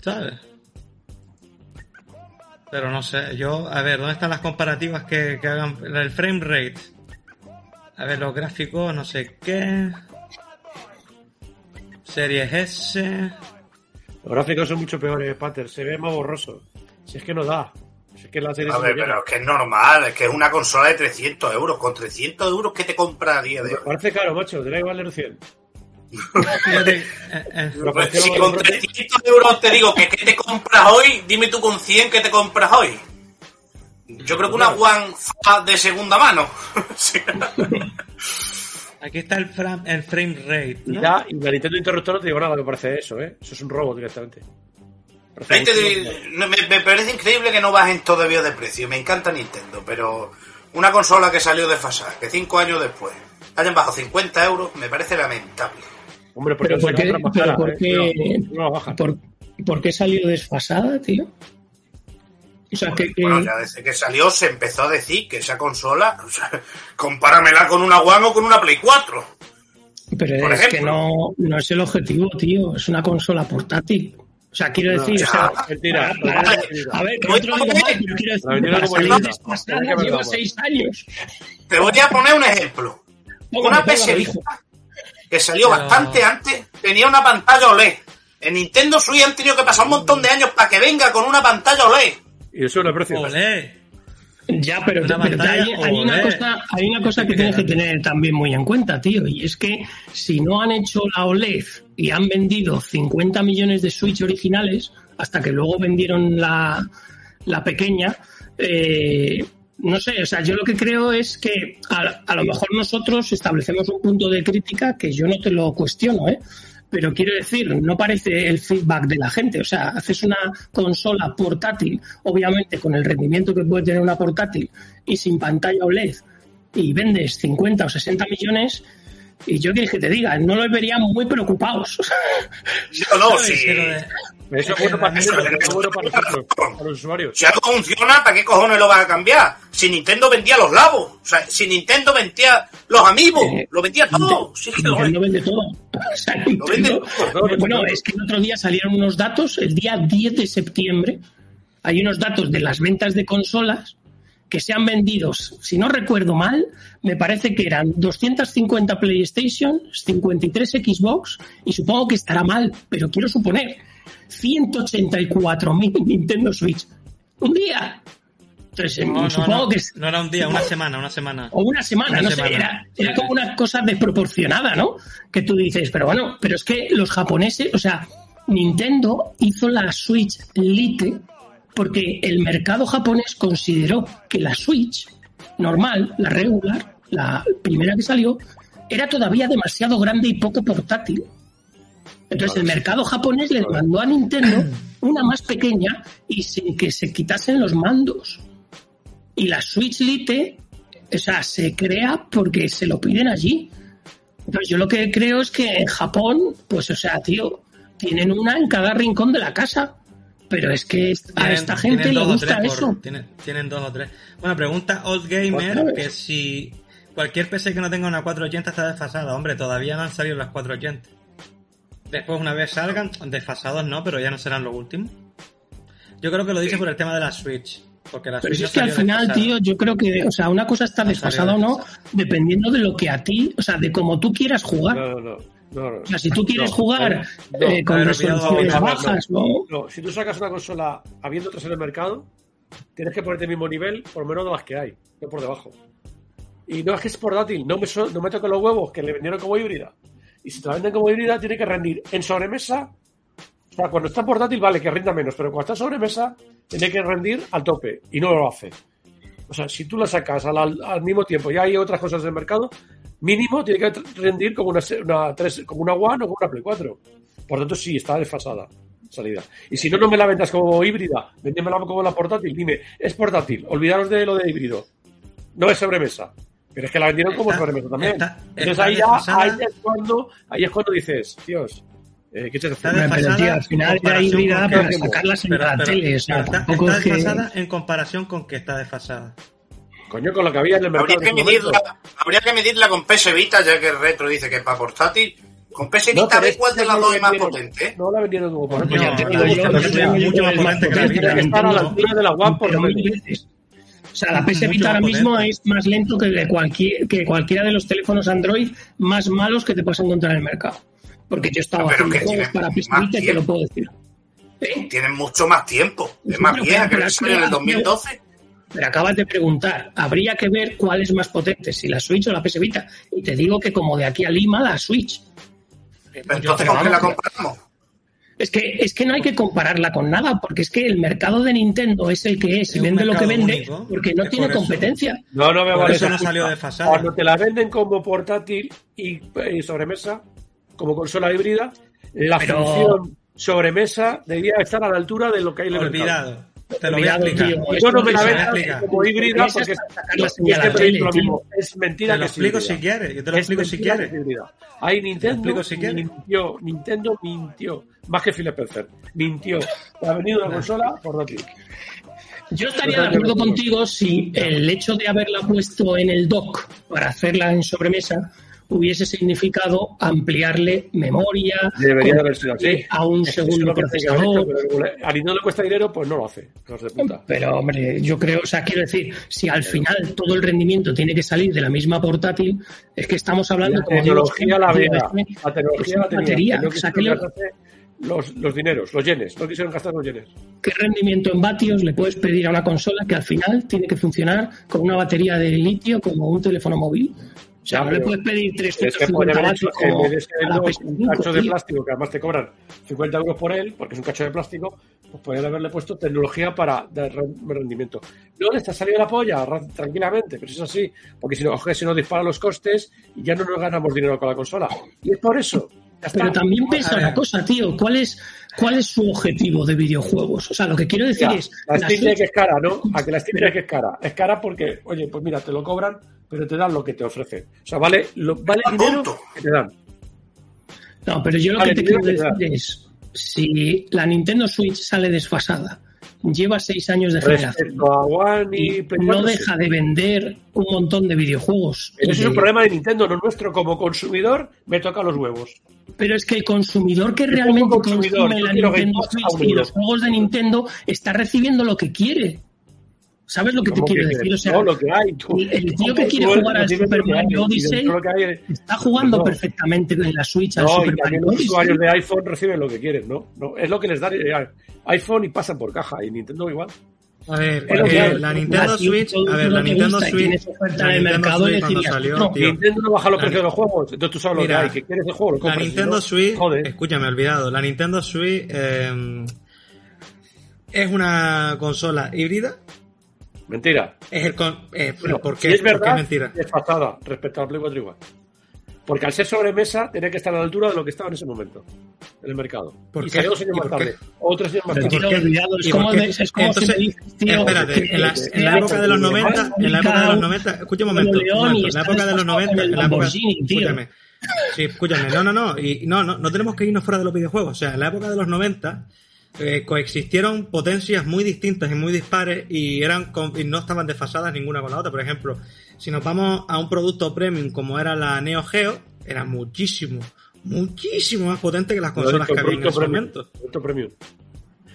¿Sabes? Pero no sé, yo, a ver, ¿dónde están las comparativas que, que hagan el frame rate? A ver, los gráficos, no sé qué. Series S. Los gráficos son mucho peores, Pater. Se ve más borroso. Si es que no da. Es que la serie A ver, pero es que es normal, es que es una consola de 300 euros. Con 300 euros, ¿qué te compra a día de Me hoy? parece caro, macho. Debería valer 100. Si los con brotes- 300 euros te digo que ¿qué te compras hoy, dime tú con 100 qué te compras hoy. Yo creo que una One de segunda mano. Sí. aquí está el, fra- el frame rate. Y, y la Nintendo Interruptor no te digo nada que parece eso, ¿eh? Eso es un robo directamente. Te me, me parece increíble que no bajen todavía de precio. Me encanta Nintendo, pero una consola que salió desfasada, que cinco años después hayan bajado 50 euros, me parece lamentable. Hombre, porque Pero no ¿por qué, más pero cara, por ¿eh? qué- No, no bajan. por- por qué salió desfasada, tío? O sea, que, que- Bueno, ya desde que salió se empezó a decir que esa consola, o sea, compáramela con una One o con una Play 4. pero por es ejemplo. que no, no es el objetivo, tío. Es una consola portátil. O sea, quiero decir, No, o sea, mentira, para- para- mentira. a ver, que Voy no te lo a digo poner- mal, pero quiero decir, para salir desfasada lleva seis años. Te voy a poner un ejemplo. Póngame, Una PS hijo. Vita que salió Pero- bastante antes tenía una pantalla OLED. En Nintendo Switch han tenido que pasar un montón de años para que venga con una pantalla OLED. Y eso no es precio. Olé. Ya, pero, Una pero hay, hay una OLED. cosa, hay una cosa que tienes que tener también muy en cuenta, tío, y es que si no han hecho la OLED y han vendido 50 millones de Switch originales, hasta que luego vendieron la, la pequeña, eh, no sé, o sea, yo lo que creo es que a, a lo mejor nosotros establecemos un punto de crítica que yo no te lo cuestiono, ¿eh? Pero quiero decir, no parece el feedback de la gente. O sea, haces una consola portátil, obviamente con el rendimiento que puede tener una portátil y sin pantalla OLED, y vendes 50 o 60 millones, y yo que que te diga, no los vería muy preocupados. No, no, ¿Sabes? Lo Eso es bueno para Eso- Nintendo, eso es bueno para nosotros, para los usuarios. si algo funciona, ¿para qué cojones lo vas a cambiar? Si Nintendo vendía los labos, o sea, si Nintendo vendía los amigos, Eh, lo vendía todo. Sí que lo Nintendo vende todo. O sea, Nintendo- vende todo. bueno, es que el otro día salieron unos datos, el día 10 de septiembre, hay unos datos de las ventas de consolas que se han vendido, si no recuerdo mal, me parece que eran 250 PlayStation, 53 Xbox y supongo que estará mal, pero quiero suponer 184.000 Nintendo Switch. Un día. Entonces, No, no, supongo no, que no era un día, una semana, una semana. o una semana, Una no semana. sé, era, era como una cosa desproporcionada, ¿no? Que tú dices, pero bueno, pero es que los japoneses, o sea, Nintendo hizo la Switch Lite porque el mercado japonés consideró que la Switch normal, la regular, la primera que salió, era todavía demasiado grande y poco portátil. Entonces el mercado japonés le mandó a Nintendo una más pequeña y sin que se quitasen los mandos. Y la Switch Lite, o sea, se crea porque se lo piden allí. Entonces yo lo que creo es que en Japón, pues o sea, tío, tienen una en cada rincón de la casa. Pero es que a Tienen- esta gente tienen le gusta por- eso. tienen, tienen dos o tres. Bueno, pregunta Old Gamer que si cualquier PC que no tenga una 480 está desfasada. Hombre, todavía no han salido las 480. Después, una vez salgan, desfasados no, pero ya no serán los últimos. Yo creo que lo dice por el tema de la Switch. Porque la Pero Switch si no es que al final, desfasada. tío, yo creo que, o sea, una cosa está No desfasada o no, dependiendo de lo que a ti, o sea, de cómo tú quieras jugar. No, no, no. no, no. O sea, si tú quieres No, jugar no, eh, con resoluciones bajas, ¿no? No, si tú sacas una consola habiendo otras en el mercado, tienes que ponerte el mismo nivel, por lo menos de las que hay, no por debajo. Y no es que es portátil, no me, so- no me los huevos que le vendieron como híbrida. Y si te la venden como híbrida, tiene que rendir en sobremesa. O sea, cuando está portátil, vale, que rinda menos, pero cuando está sobremesa, tiene que rendir al tope. Y no lo hace. O sea, si tú la sacas al, al- mismo tiempo y hay otras cosas del mercado, mínimo tiene que rendir como una, una, tres- como una One o como una Play 4. Por tanto, sí, está desfasada salida. Y si no, no me la vendas como híbrida, véndemela como la portátil. Dime, es portátil, olvidaros de lo de híbrido. No es sobremesa. Pero es que la vendieron como sobremesa también. está- Entonces está ahí ya, ahí es cuando, ahí es cuando dices, Dios, eh, ¿qué te hace? Pero tío, al final en era comparación híbrida con para qué- sacarlas en Pero- la pero- tele, o sea, pero está, que... desfasada en comparación con que está desfasada. Coño, con lo que había en el mercado. Habría que, medirla, habría que medirla con PS Vita, ya que el retro dice que es para portátil. Con PS No, Vita, ve cuál de es las dos no es más potente. ¿eh? No la vendieron como portátil. Pues ya No, no, no, no, no, no, mucho más es más potente que la potente Vita. la Tiene que estar a la Nintendo, altura de la One, por pero lo mil menos. veces. O sea, la PS Vita ahora mismo es más lento que, de cualquier, que cualquiera de los teléfonos Android más malos que te puedas encontrar en el mercado. Porque yo he estado Pero haciendo que juegos para PS Vita y te lo puedo decir. ¿Eh? tienen mucho más tiempo. Es Sí, más vieja, pero que salió en el pero- 2012. Pero acabas de preguntar, habría que ver cuál es más potente, si la Switch o la PS Vita. Y te digo que como de aquí a Lima, la Switch. Entonces, pero ¿con qué la vamos, comparamos? Es que, es que no hay que compararla con nada, porque es que el mercado de Nintendo es el que es Es y vende lo que vende, único, porque no tiene por competencia. No, no me vale eso no salió excusa. desfasada. Cuando te la venden como portátil y, y sobremesa, como consola híbrida, la Pero- función sobremesa debía estar a la altura de lo que hay en el mercado. Te lo voy a explicar. tío. Yo no me la explica. como híbrida porque es mentira Te lo explico si quieres. Yo te lo Es explico si quieres. Ahí Nintendo explico si quieres. mintió, Nintendo mintió, más que Phil Spencer, mintió. Ha venido una consola portátil. Yo estaría de acuerdo contigo si el hecho de haberla puesto en el dock para hacerla en sobremesa hubiese significado ampliarle memoria Debería de con- haber sido así. a un es segundo procesador. pero como le- a Nintendo le cuesta dinero, pues no lo hace. puta. Pero, hombre, yo creo, o sea, quiero decir, si al final todo el rendimiento tiene que salir de la misma portátil, es que estamos hablando La como digo, tecnología la vea. es que- La tecnología la batería, no o sea, quisieron ¿qué, le- gastarse los, los dineros, los yenes. No quisieron gastar los yenes. qué rendimiento en vatios le puedes pedir a una consola que al final tiene que funcionar con una batería de litio como un teléfono móvil? O sea, no le puedes pedir Es que 350 podría haber hecho vatios en vez de la un PS5, cacho de plástico, que además te cobran 50 euros por él, porque es un cacho de plástico, pues podrían haberle puesto tecnología para dar re- rendimiento. No le está saliendo la polla ra- tranquilamente, pero si es así, porque si no, oje, se nos disparan los costes y ya no nos ganamos dinero con la consola. Y es por eso. Pero también piensa A ver. una cosa, tío. ¿Cuál es, ¿Cuál es su objetivo de videojuegos? O sea, lo que quiero decir Ya, es. la la Steam Deck es cara, ¿no? A que la Steam Deck es cara. Es cara porque, oye, pues mira, te lo cobran, pero te dan lo que te ofrecen. O sea, vale, lo, vale dinero que te dan. No, pero yo lo Vale, que te quiero decir es: si la Nintendo Switch sale desfasada, lleva seis años de generación y no 4, sí. deja de vender un montón de videojuegos. Ese es un problema de Nintendo, no nuestro. Como consumidor, me toca los huevos. Pero es que el consumidor que realmente consume la Nintendo Switch y los juegos de Nintendo está recibiendo lo que quiere. ¿Sabes lo que te ¿Cómo quiero que decir? O sea, no, lo que hay. tú- el- tío que quiere jugar al Super Mario Odyssey hay- está jugando No. perfectamente en la Switch al No, y Super Mario los usuarios de iPhone reciben lo que quieren, ¿no? no es lo que les da eh, iPhone y pasan por caja, y Nintendo igual. A ver, eh, la Nintendo Switch, a ver, la Nintendo Switch, tienes oferta la Nintendo mercado, Switch cuando salió, no, tío, Nintendo no baja los La- precios de los juegos, entonces tú sabes lo Mira, que hay, que quieres el juego, lo la compras, Nintendo si no, Switch, Joder. escúchame, olvidado, la Nintendo Switch eh, es una consola híbrida. Mentira. Es el con, eh, es ¿Por qué verdad, es mentira? es pasada respecto al Play 4 igual. Porque al ser sobremesa, tenía que estar a la altura de lo que estaba en ese momento en el mercado. ¿Por y qué? salió dos años ¿Y más por qué? tarde. O tres años más Pero, tarde. tío, qué? olvidado, es ¿Y como, por qué? es como Entonces, si me dices, tío, espérate, en la, en la época de los que- 90, en la época de los 90, escucha un momento, un en la época de los desfasado 90, con el en la época, Lamborghini, tío. escúchame, sí, escúchame, no, no, no, y no, no, no tenemos que irnos fuera de los videojuegos, o sea, en la época de los 90 eh, coexistieron potencias muy distintas y muy dispares y eran con- y no estaban desfasadas ninguna con la otra, por ejemplo, si nos vamos a un producto premium como era la Neo Geo, era muchísimo, muchísimo más potente que las consolas que había en ese premium, momento. producto premium.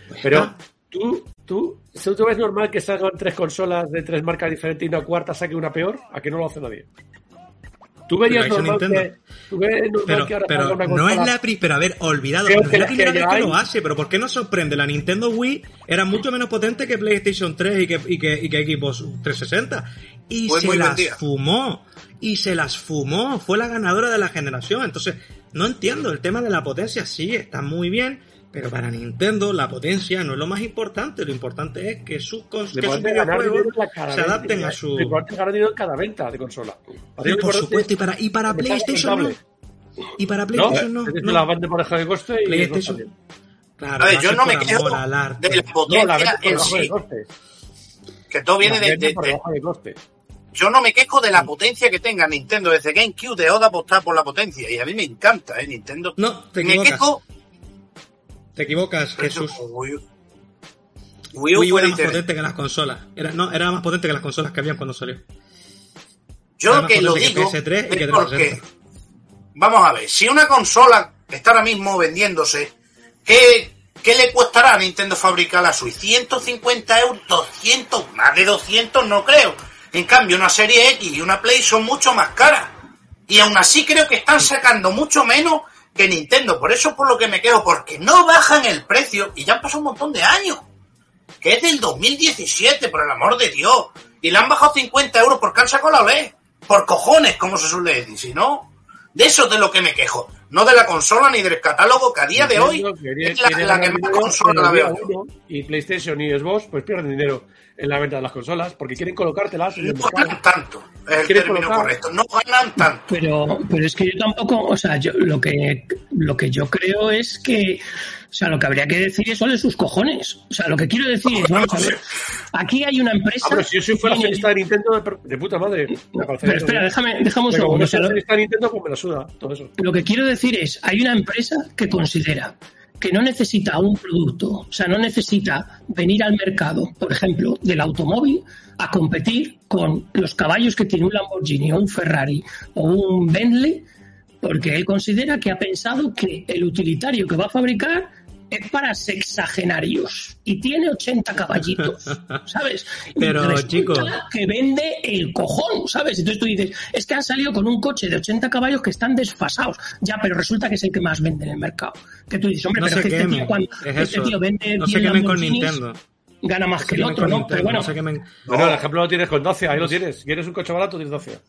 Pues Pero está. tú, tú, ¿tú tú ves normal que salgan tres consolas de tres marcas diferentes y una cuarta saque una peor? ¿A que no lo hace nadie? ¿Tú verías normal que, tú ves normal Pero, que ahora pero una no es la pri- pero a ver, olvidado, no es la primera que vez que hay- lo hace, pero ¿por qué nos sorprende? La Nintendo Wii era mucho menos potente que PlayStation 3 y que, y que, y que Xbox 360. Y Fue se las fumó. Y se las fumó. Fue la ganadora de la generación. Entonces, no entiendo. El tema de la potencia sí está muy bien. Pero para Nintendo la potencia no es lo más importante. Lo importante es que sus, que sus videojuegos se adapten a su... Le pueden ganar dinero en cada venta de consola. Lo por supuesto. Y para, y para PlayStation no. Y para PlayStation no. no. la banda por de coste y PlayStation. Claro, A ver, yo no me arte. de la No, la potencia en sí, coste. que todo viene de, venta de- por de- debajo de coste. Yo no me quejo de la potencia que tenga Nintendo desde GameCube, de apostar por la potencia. Y a mí me encanta, ¿eh? Nintendo. No, te me quejo. Te equivocas, Jesús. Wii U. Wii U Wii U fue era más potente que las consolas. Era, no, era más potente que las consolas que habían cuando salió. Yo Era que lo que digo PS3 y que porque, 360. vamos a ver, si una consola está ahora mismo vendiéndose, ¿qué, qué le costará a Nintendo fabricar la Switch? ¿150 euros? ¿200? Más de 200 no creo. En cambio, una Serie X y una Play son mucho más caras. Y aún así creo que están sacando mucho menos que Nintendo. Por eso es por lo que me quedo, porque no bajan el precio y ya han pasado un montón de años. Que es del 2017, por el amor de Dios. Y le han bajado 50 euros por cansa con la OLED. Por cojones, como se suele decir. Si no, de eso es de lo que me quejo. No de la consola ni del catálogo que a día de hoy es la, que más consola la veo. Y PlayStation y Xbox pues pierden dinero en la venta de las consolas porque quieren colocártelas en el No mercado. ganan tanto, es el ¿Quieres término colocar? correcto. No ganan tanto. Pero, pero es que yo tampoco, o sea, yo lo que lo que yo creo es que, o sea, lo que habría que decir es de sus cojones. O sea, lo que quiero decir es, vamos a ver, aquí hay una empresa. Ah, pero si yo soy fuera accionista de Nintendo, de, de puta madre. Pero espera, déjame, déjame un segundo. o sea, lo- de Nintendo, pues me la suda todo eso. Lo que quiero decir es, hay una empresa que considera que no necesita un producto, o sea, no necesita venir al mercado, por ejemplo, del automóvil, a competir con los caballos que tiene un Lamborghini o un Ferrari o un Bentley, porque él considera que ha pensado que el utilitario que va a fabricar es para sexagenarios y tiene 80 caballitos, ¿sabes? Pero, resulta chico. que vende el cojón, ¿sabes? Entonces tú dices, es que han salido con un coche de 80 caballos que están desfasados. Ya, pero resulta que es el que más vende en el mercado. Que tú dices, hombre, No pero que este tío, cuando Es este tío vende No se 10 quemen con Nintendo. gana más No que el otro, con ¿no? Nintendo, Pero bueno, no se quemen- Bueno, el ejemplo lo tienes con Dacia, ahí lo tienes. ¿Quieres un coche barato? Tienes Dacia.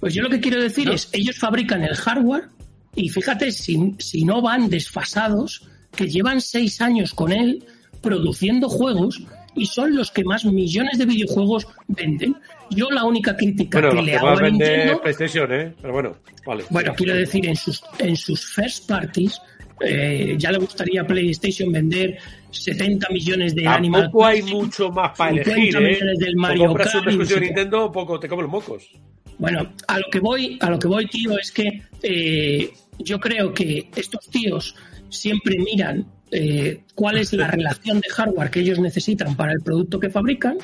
Pues yo lo que quiero decir es, ellos fabrican el hardware y fíjate, si, si no van desfasados, que llevan seis años con él produciendo juegos y son los que más millones de videojuegos venden. Yo la única crítica Bueno, que le que hago a Nintendo, PlayStation, ¿eh? Pero bueno, vale. bueno, quiero decir, en sus, en sus first parties, eh, ya le gustaría a PlayStation vender 70 millones de Animal Tampoco hay mucho más para 50 elegir, ¿eh? millones del Mario Kart de. Nintendo, poco te comen los mocos. Bueno, a lo que voy, a lo que voy, tío, es que eh, yo creo que estos tíos siempre miran eh, cuál es la relación de hardware que ellos necesitan para el producto que fabrican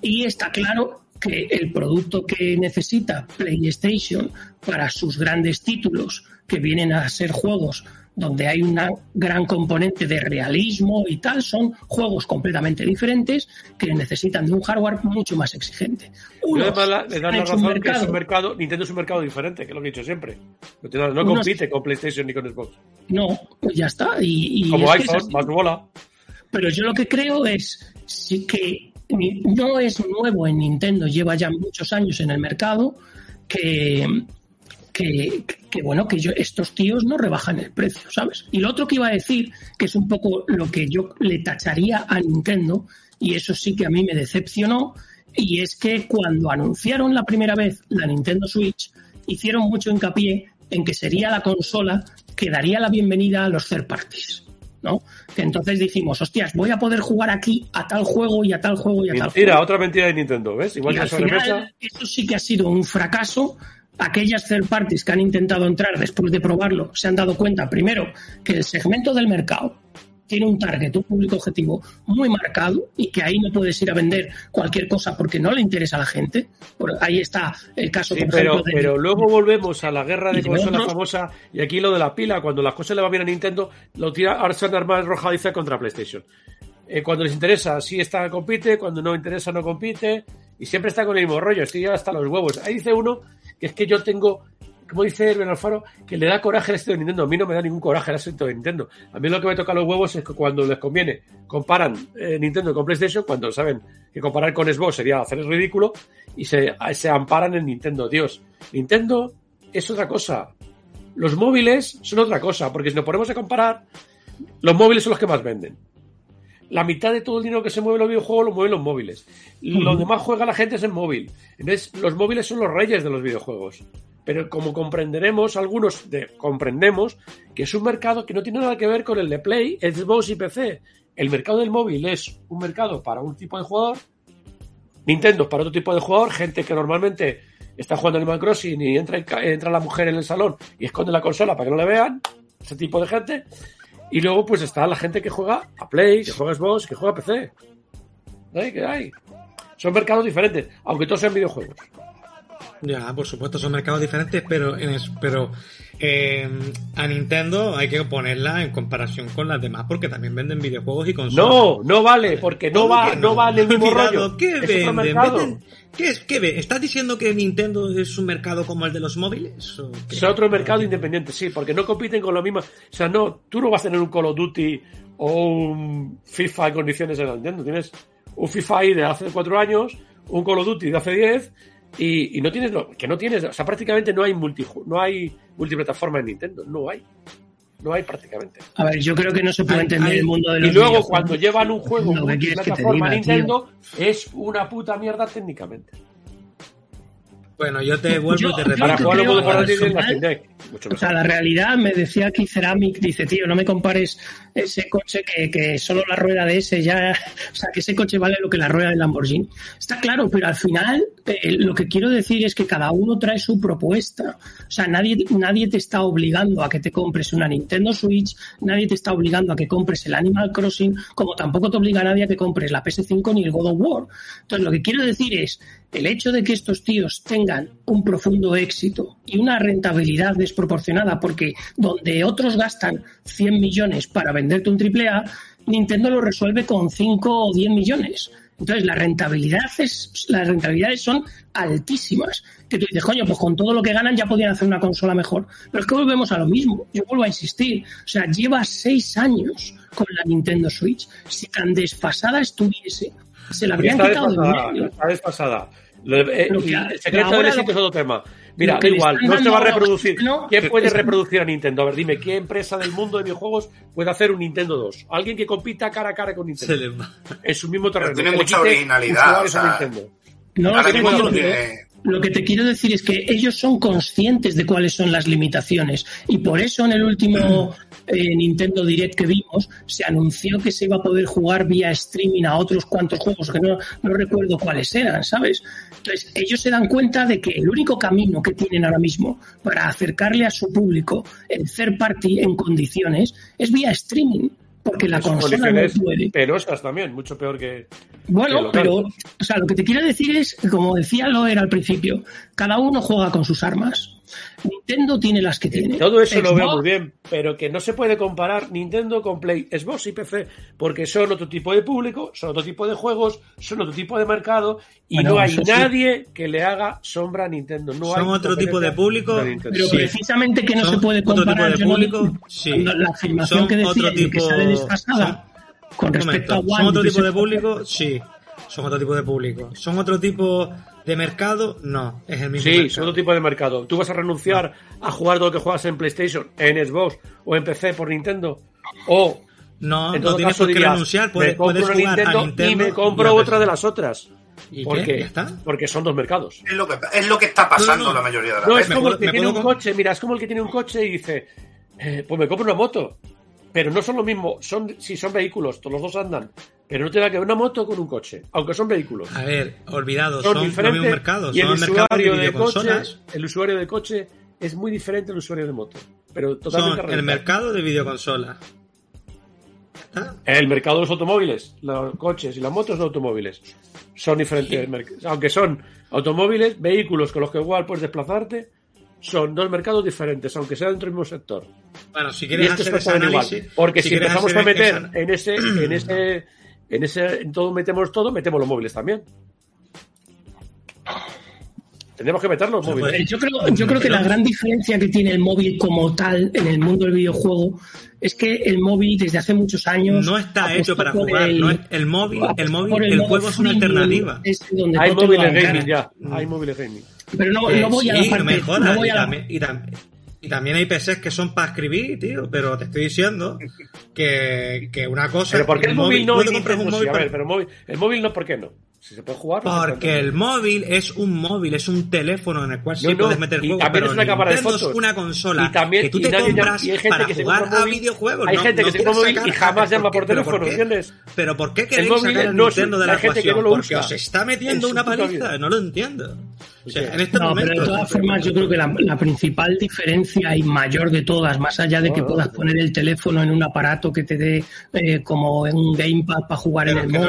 y está claro que el producto que necesita PlayStation para sus grandes títulos, que vienen a ser juegos donde hay una gran componente de realismo y tal, son juegos completamente diferentes que necesitan de un hardware mucho más exigente. La- le han la razón que es un mercado, Nintendo es un mercado diferente, que es lo que he dicho siempre. No, Unos- compite con PlayStation ni con Xbox. No, pues ya está. Y, y Como es iPhone, más bola. Pero yo lo que creo es sí que no es nuevo en Nintendo, lleva ya muchos años en el mercado, que, que, que, bueno, que yo, estos tíos no rebajan el precio, ¿sabes? Y lo otro que iba a decir, que es un poco lo que yo le tacharía a Nintendo, y eso sí que a mí me decepcionó, y es que cuando anunciaron la primera vez la Nintendo Switch, hicieron mucho hincapié en que sería la consola que daría la bienvenida a los third parties. ¿no? Que entonces dijimos, hostias, voy a poder jugar aquí a tal juego y a tal juego y a tal Mentira, juego. otra mentira de Nintendo, ¿ves? Igual Y que al final, eso sí que ha sido un fracaso. Aquellas third parties que han intentado entrar después de probarlo se han dado cuenta, primero, que el segmento del mercado tiene un target, un público objetivo muy marcado y que ahí no puedes ir a vender cualquier cosa porque no le interesa a la gente. Por ahí está el caso, Sí, por pero, ejemplo, de- pero luego volvemos a la guerra de consolas otros. famosa y aquí lo de la pila, cuando las cosas le van bien a Nintendo, lo tira Arsan Armas Rojadiza contra PlayStation. Eh, cuando les interesa, sí está, compite, cuando no interesa, no compite, y siempre está con el mismo rollo, estoy ya hasta los huevos. Ahí dice uno que es que yo tengo, como dice Erwin Alfaro, que le da coraje el éxito de Nintendo. A mí no me da ningún coraje el éxito de Nintendo. A mí lo que me toca los huevos es que cuando les conviene comparan eh, Nintendo con PlayStation, cuando saben que comparar con Xbox sería hacer el ridículo, y se, se amparan en Nintendo. Dios, Nintendo es otra cosa. Los móviles son otra cosa, porque si nos ponemos a comparar, los móviles son los que más venden. La mitad de todo el dinero que se mueve en los videojuegos lo mueven los móviles. Lo demás juega la gente es en móvil. Entonces, los móviles son los reyes de los videojuegos. Pero como comprenderemos, algunos de- comprendemos que es un mercado que no tiene nada que ver con el de Play, Xbox y PC. El mercado del móvil es un mercado para un tipo de jugador, Nintendo para otro tipo de jugador, gente que normalmente está jugando Animal Crossing y entra, entra la mujer en el salón y esconde la consola para que no le vean, ese tipo de gente. Y luego pues está la gente que juega a Play, que juega a Xbox, que juega a PC. ¿Qué hay? Son mercados diferentes, aunque todos sean videojuegos. Ya, por supuesto, son mercados diferentes, pero, en es- pero eh, a Nintendo hay que ponerla en comparación con las demás, porque también venden videojuegos y consolas. No, no vale, porque no ¿Cómo va, no va en el mismo Cuidado, rollo. ¿Qué Es venden? ¿Qué es? ¿Qué ve? ¿Estás diciendo que Nintendo es un mercado como el de los móviles? ¿O? Es otro mercado independiente, sí, porque no compiten con lo mismo. O sea, no, tú no vas a tener un Call of Duty o un FIFA en condiciones la Nintendo. Tienes un FIFA ahí de hace cuatro años, un Call of Duty de hace diez, y, y no tienes lo que no tienes, o sea, prácticamente no hay multi, no hay multiplataforma en Nintendo, no hay. No hay prácticamente. A ver, yo creo que no se puede entender hay- el mundo de los Y luego cuando llevan un juego que quieres que te multiplataforma diga, tío. Nintendo, es una puta mierda técnicamente. Bueno, yo te vuelvo Yo- y te. Para creo, en la personal, Steam Deck. Mucho O sea, la realidad me decía aquí Ceramic, dice, tío, no me compares ese coche que, que solo la rueda de ese ya, o sea, que ese coche vale lo que la rueda del Lamborghini. Está claro, pero al final eh, lo que quiero decir es que cada uno trae su propuesta. O sea, nadie, nadie te está obligando a que te compres una Nintendo Switch, nadie te está obligando a que compres el Animal Crossing, como tampoco te obliga a nadie a que compres la PS5 ni el God of War. Entonces, lo que quiero decir es, el hecho de que estos tíos tengan un profundo éxito y una rentabilidad desproporcionada, porque donde otros gastan 100 millones para venderte un AAA, Nintendo lo resuelve con 5 o 10 millones. Entonces, la rentabilidad es, las rentabilidades son altísimas. Que tú dices, coño, pues con todo lo que ganan ya podían hacer una consola mejor. Pero es que volvemos a lo mismo. Yo vuelvo a insistir. O sea, lleva seis años con la Nintendo Switch. Si tan desfasada estuviese, se la habrían Está quitado de desfasada, medio. está desfasada. Lo de- eh, Lo que- el secreto ahora del lo- éxito es otro tema. Mira, da igual, no se va a reproducir. oxígeno, ¿Quién puede es- reproducir a Nintendo? A ver, dime, ¿qué empresa del mundo de videojuegos puede hacer un Nintendo 2? Alguien que compita cara a cara con Nintendo. En su mismo terreno. tiene mucha originalidad, o sea. No no tiene- lo que te quiero decir es que ellos son conscientes de cuáles son las limitaciones y por eso en el último eh, Nintendo Direct que vimos se anunció que se iba a poder jugar vía streaming a otros cuantos juegos que no, no recuerdo cuáles eran, ¿sabes? Entonces ellos se dan cuenta de que el único camino que tienen ahora mismo para acercarle a su público el third party en condiciones es vía streaming porque la consola no puede. penosas también, mucho peor que. Bueno, que pero, o sea, lo que te quiero decir es, como decía Loer al principio, cada uno juega con sus armas. Nintendo tiene las que tiene. Todo eso lo veo muy bien, pero que no se puede comparar Nintendo con Play, Xbox y PC, porque son otro tipo de público, son otro tipo de juegos, son otro tipo de mercado, y Bueno, no hay sí. nadie que le haga sombra a Nintendo. No Son hay otro tipo de público. Pero Sí. precisamente que no Son se puede otro tipo comparar de no- público, sí. la afirmación Son que decía otro que sale desfasada con respecto momento, a One. ¿Son otro tipo de público? Sí. Son otro tipo de público. ¿Son otro tipo de mercado? No, es el mismo Sí, mercado. son otro tipo de mercado. ¿Tú vas a renunciar a jugar todo lo que juegas en PlayStation, en Xbox o en PC por Nintendo? O, No, en no todo tienes caso, por qué dirías, renunciar. me Puedes, compro puedes a Nintendo y me compro otra de las otras. ¿Y ¿Por qué? qué? ¿Ya está? Porque son dos mercados. Es lo que, es lo que está pasando No, no, no. la mayoría de las No, es como el que tiene un coche, mira, es como el que tiene un coche y dice, eh, pues me compro una moto. Pero no son lo mismo, son, sí, son vehículos, todos los dos andan. Pero no tiene que ver una moto con un coche, aunque son vehículos. A ver, olvidado, Son son, diferentes mismos mercados. y el Son mercados de usuario de coche, el usuario de coche es muy diferente al usuario de moto. Pero Son totalmente el radical. mercado de videoconsolas. El mercado de los automóviles, los coches y las motos de automóviles son diferentes. merc- Aunque son automóviles, vehículos con los que igual puedes desplazarte, son dos mercados diferentes, aunque sea dentro del mismo sector. Bueno, si Y quieres esto es hacer ese igual. Porque si, empezamos a meter esa- en ese, en ese, en ese, en todo metemos todo, metemos los móviles también. Tendríamos que meter los móviles. Eh, Yo creo, yo creo que la gran diferencia que tiene el móvil como tal en el mundo del videojuego es que el móvil desde hace muchos años No está hecho para jugar. el- no es- el móvil, el móvil, el, juego es una alternativa. donde Hay móviles gaming ya. Hay móviles gaming. Pero no, Eh, no voy a la parte, no voy y, a la- también, y, tam- y también hay PCs que son para escribir, tío, pero te estoy diciendo que, que una cosa... Pero ¿por qué el el móvil no? te compras un sí? A ver, pero móvil, el móvil no, ¿por qué no? Si se puede jugar. se Porque el móvil es un móvil, es un teléfono en el cual sí No, no, puedes meter y juegos, también pero es una cámara de es fotos. una consola Y también- que tú y te nadie compras y hay gente para que jugar a móvil. videojuegos. Hay gente no que se compra móvil y jamás a- llama ¿por? ¿Pero teléfono, qué? ¿entiendes? Pero ¿por qué queréis móvil sacar Nintendo de la la gente que ecuación? no lo Porque usa os está en metiendo una paliza, no lo entiendo. O sea, en este No, momento... pero de todas formas yo creo que la, la principal diferencia y mayor de todas, más allá de que Bueno, puedas poner el teléfono en un aparato que te dé eh, como en un gamepad para jugar Pero en el que no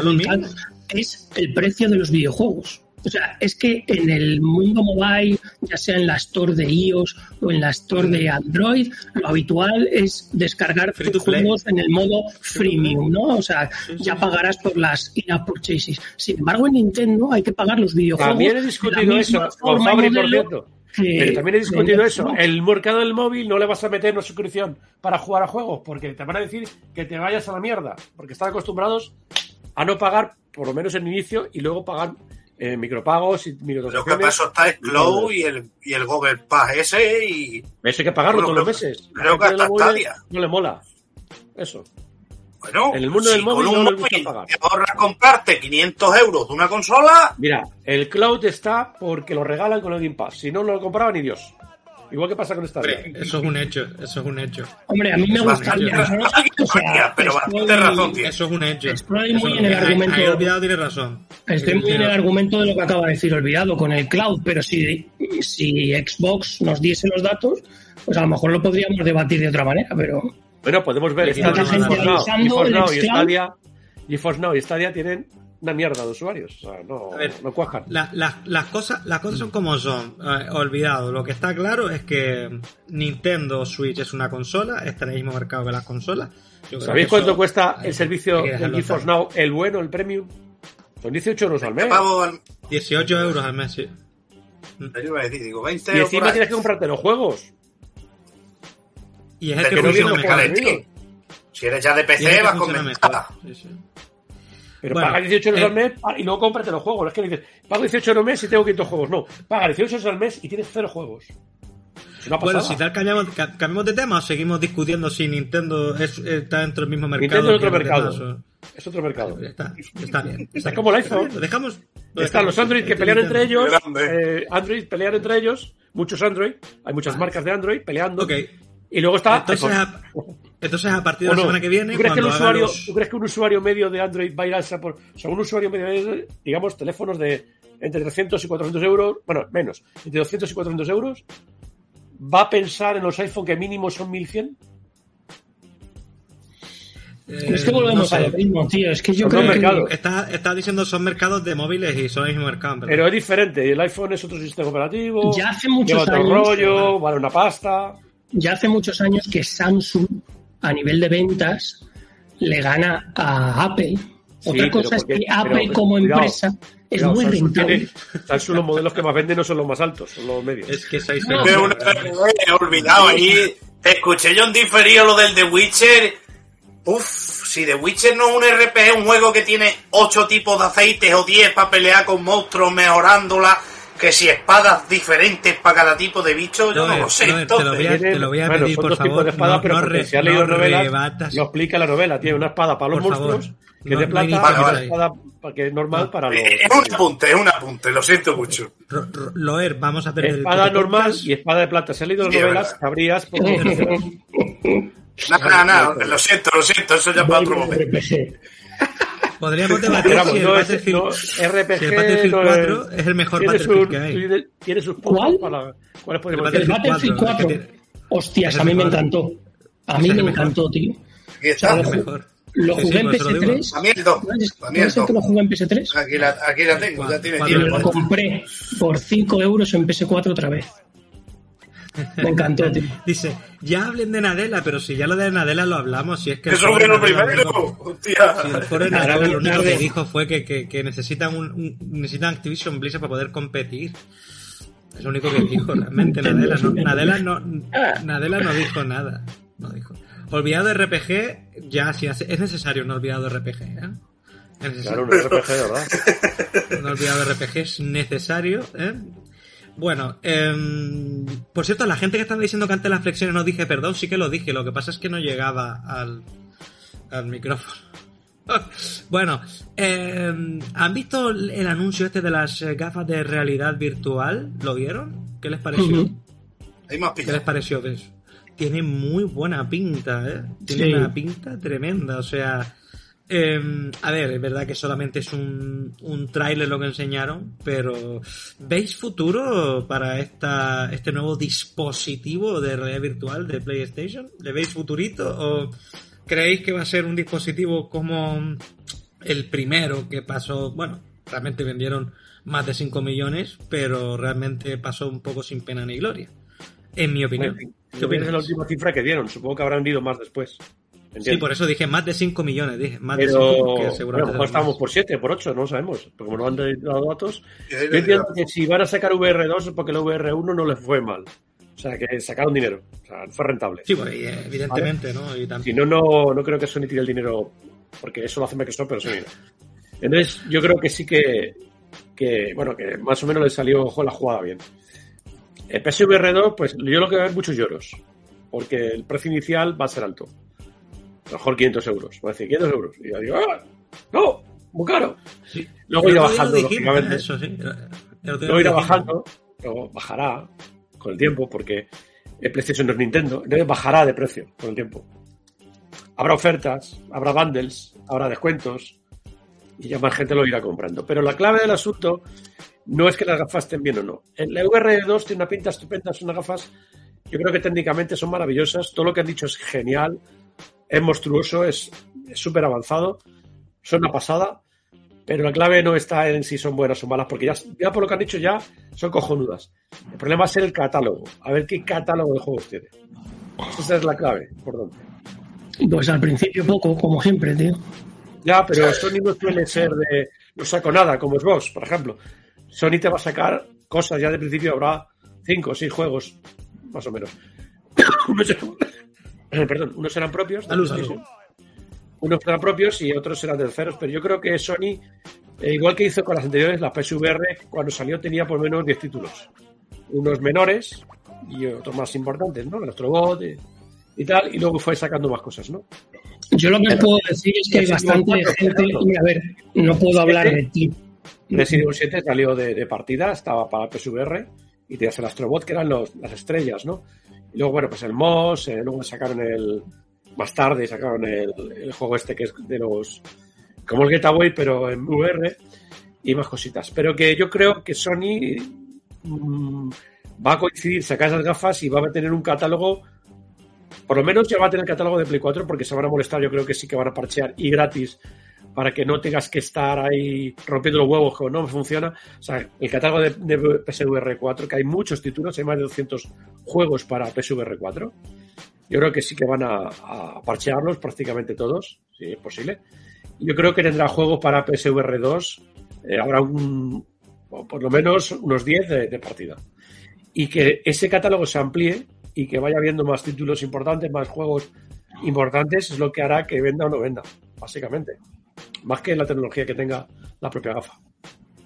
es el precio de los videojuegos. O sea, es que en el mundo mobile, ya sea en la store de iOS o en la store de Android, lo habitual es descargar Free tus juegos en el modo freemium, ¿no? O sea, ya pagarás por las in-app purchases. Sin embargo, en Nintendo hay que pagar los videojuegos. También he discutido eso con Fabri, por cierto. que- Pero también he discutido eso. El mercado del móvil no le vas a meter una suscripción para jugar a juegos, porque te van a decir que te vayas a la mierda, porque están acostumbrados a no pagar, por lo menos en inicio, y luego pagar eh, micropagos y Lo que microtransacciones. pasó está es Cloud y el, y el Google Pass ese y... Eso hay que pagarlo Bueno, todos los meses. creo que hasta Stadia. No le mola. Eso. Bueno, En el mundo del móvil con un no les gusta móvil pagar. te ahorras comprarte 500 euros de una consola, Mira, el cloud está porque lo regalan con el Game Pass. Si no, no lo compraba ni Dios. Igual que pasa con esta Eso es un hecho, eso es un hecho. Hombre, a mí me gustaría. pero bastante razón tiene. Eso es un hecho. Estoy muy en el argumento- olvidado tiene razón. Estoy muy en el argumento de lo que acaba de decir Olvidado con el cloud, pero si, si Xbox nos diese los datos, pues a lo mejor lo podríamos debatir de otra manera, pero Bueno, podemos ver. GeForce Now y Stadia tienen una mierda de usuarios. O sea, no, A ver. no cuajan. La- la- las, cosas, las cosas son como son. Eh, olvidado. Lo que está claro es que Nintendo Switch es una consola, está en el mismo mercado que las consolas. Yo ¿Sabéis cuánto eso cuesta el servicio de GeForce. Now, el bueno, el premium? Son 18 euros al mes. pago al- 18 euros al mes, sí. Yo iba a decir, digo, 20 Y encima tienes que comprarte los juegos. Y es el que funciona mejor. Si eres ya de PC, vas con ventaja. mejor. Sí, sí. Pero Bueno, paga 18 euros eh, al mes y luego cómprate los juegos. Es que dices, pago 18 euros al mes y tengo 500 juegos. No, paga 18 euros al mes y tienes cero juegos. Bueno, si tal cambiamos, ca- cambiamos de tema o seguimos discutiendo si Nintendo es- está dentro del mismo mercado. Nintendo es otro mercado. demás, Es otro mercado. Está, está bien. Es como el iPhone. Lo dejamos. lo Están los Android que Este pelean entre ellos. Eh, Android pelean entre ellos. Muchos Android. Hay muchas marcas de Android peleando. Ok. Y luego está. Entonces entonces, a partir ¿O de la no? semana que viene, ¿Tú crees que, el cuando hagan usuario, los- ¿Tú crees que un usuario medio de Android va a ir a esa por. O sea, un usuario medio de, digamos, teléfonos de entre 300 y 400 euros. Bueno, menos. Entre 200 y 400 euros. ¿Va a pensar en los iPhone que mínimo son 1100? eh, es que volvemos no sé. a lo mismo, tío. Es que yo Son creo que mercados. Está, diciendo son mercados de móviles y son el mismo mercado. ¿verdad? Pero es diferente. El iPhone es otro sistema operativo. Ya hace muchos lleva otro años, rollo, vale una pasta. ya hace muchos años que Samsung, a nivel de ventas, le gana a Apple. Sí, Otra pero cosa es que Apple pero, como cuidado, empresa es Cuidado, muy Samsung rentable. tiene- Samsung los modelos que más venden no son los más altos, son los medios. Es que seis No. De una he olvidado ahí. Te escuché yo en diferido lo del The Witcher. Uf, si The Witcher no es un RPG, un juego que tiene 8 tipos de aceites o 10 para pelear con monstruos mejorándola, que si espadas diferentes para cada tipo de bicho, yo no lo sé. Noel, te lo voy a- te lo voy a bueno, pedir, son por dos tipos favor, de espada, no- pero no porque re- si has leído no novelas, rebatas. lo explica la novela. Tiene una espada para los Por favor, monstruos, que no- es de no plata, una ahí. espada pa- que es normal para los... es un apunte, es un apunte, lo siento mucho. Ro- Ro- Loer, vamos a perder el Espada puto normal y espada de plata. Si has leído las Sí, es novelas, sabrías por qué. Nada, nada, nada, lo siento, lo siento, eso ya para otro momento. Podríamos debatir Pero vamos, si el no es, RPG si el Battlefield no 4 es el mejor Battlefield sus- que hay. tiene- sus ¿Cuál? para... ¿Cuáles El El? Battlefield 4, 4. es que tiene- Hostias, es a mí me mejor. encantó. A Es mí el me mejor. encantó, tío. Aquí está. Es mejor. Lo Sí, jugué sí, en lo digo. PS3. También el 2. ¿Puede También el ser que lo 2. jugué en PS3? Aquí la, aquí la tengo, ya tiene Y lo compré por 5 euros en PS4 otra vez. Me encantó, tío. Dice, ya hablen de Nadella, pero si ya lo de Nadella lo hablamos, si es que... Eso fue lo primero. Hostia. si el muy lo único que dijo fue que, que, que necesitan un, un- necesitan Activision Blizzard para poder competir. Es lo único que dijo realmente Nadella. No, Nadella, no, Nadella no dijo nada. No dijo. Olvidado RPG, ya si hace, es necesario un olvidado RPG, ¿eh? Es necesario. Claro, un RPG, ¿verdad? Un olvidado RPG es necesario, ¿eh? Bueno, em, por cierto, la gente que estaba diciendo que antes las flexiones no dije perdón, sí que lo dije, lo que pasa es que no llegaba al, al micrófono. bueno, em, ¿han visto el anuncio este de las eh, gafas de realidad virtual? ¿Lo vieron? ¿Qué les pareció? Ujú. Hay más ¿Qué les pareció de eso? Tiene muy buena pinta, ¿eh? Tiene Sí. una pinta tremenda, o sea... eh, a ver, es verdad que solamente es un, un tráiler lo que enseñaron, pero ¿veis futuro para esta, este nuevo dispositivo de realidad virtual de PlayStation? ¿Le veis futurito o creéis que va a ser un dispositivo como el primero que pasó? Bueno, realmente vendieron más de 5 millones, pero realmente pasó un poco sin pena ni gloria. En mi opinión. ¿Qué Yo pienso opinas? en la última cifra que dieron. Supongo que habrán vendido más después. Sí, por eso dije más de 5 millones. Dije más de Pero 5 porque bueno, seguramente. pues estamos por 7, por 8, no lo sabemos. Porque como no han dado datos. Yo- entiendo que si van a sacar VR2 es porque el VR1 no les fue mal. O sea, que sacaron dinero. O sea, fue rentable. Sí, pues, evidentemente, ¿no? Y Si no, no, no creo que Sony tire el dinero, porque eso lo hace Microsoft, pero Sony no. Entonces, yo creo que sí que, que, bueno, que más o menos le salió ojo, la jugada bien. El PSVR 2, pues yo lo que veo es muchos lloros, porque el precio inicial va a ser alto. A lo mejor 500 euros. Va a decir 500 euros. Y yo digo, ¡ah! ¡No! ¡Muy caro! Sí. Luego irá bajando, dijimos, lógicamente. Eso sí. Luego irá bajando, luego bajará con el tiempo, porque el PlayStation no es Nintendo, entonces bajará de precio con el tiempo. Habrá ofertas, habrá bundles, habrá descuentos, y ya más gente lo irá comprando. Pero la clave del asunto no es que las gafas estén bien o no. El VR2 tiene una pinta estupenda, son unas gafas, yo creo que técnicamente son maravillosas, todo lo que han dicho es genial, es monstruoso, es súper avanzado, son una pasada, pero la clave no está en si son buenas o malas, porque ya, ya por lo que han dicho ya son cojonudas. El problema es el catálogo, a ver qué catálogo de juegos tiene. Esa es la clave, por dónde. Pues al principio poco, como siempre, tío. Ya, pero Sony no suele ser de no saco nada, como es vos, por ejemplo. Sony te va a sacar cosas, ya de principio habrá cinco o seis juegos, más o menos. eh, perdón, unos serán propios, Salud, salud. unos serán propios y otros serán terceros, pero yo creo que Sony, eh, igual que hizo con las anteriores, la PSVR, cuando salió tenía por lo menos 10 títulos. Unos menores y otros más importantes, ¿no? El Astrobot y, y tal, y luego fue sacando más cosas, ¿no? Yo lo que puedo decir es que hay bastante 4, gente. Mira, a ver, no puedo hablar de ti. Resident Evil 7 salió de, de partida, estaba para PSVR y tenías el Astrobot, que eran los- las estrellas, ¿no? Y luego, bueno, pues el MOS, eh, luego sacaron el. Más tarde sacaron el, el juego este que es de los. Como el Getaway, pero en VR y más cositas. Pero que yo creo que Sony mm, va a coincidir, sacar esas gafas y va a tener un catálogo. Por lo menos ya va a tener catálogo de Play 4 porque se van a molestar, yo creo que sí que van a parchear y gratis para que no tengas que estar ahí rompiendo los huevos que no funciona. O sea, el catálogo de, PSVR 4, que hay muchos títulos, hay más de 200 juegos para PSVR 4. Yo creo que sí que van a, parchearlos prácticamente todos, si es posible. Yo creo que tendrá juegos para PSVR 2, eh, habrá un, por lo menos unos 10 de, de partida. Y que ese catálogo se amplíe y que vaya viendo más títulos importantes, más juegos importantes, es lo que hará que venda o no venda, básicamente. Más que la tecnología que tenga la propia gafa.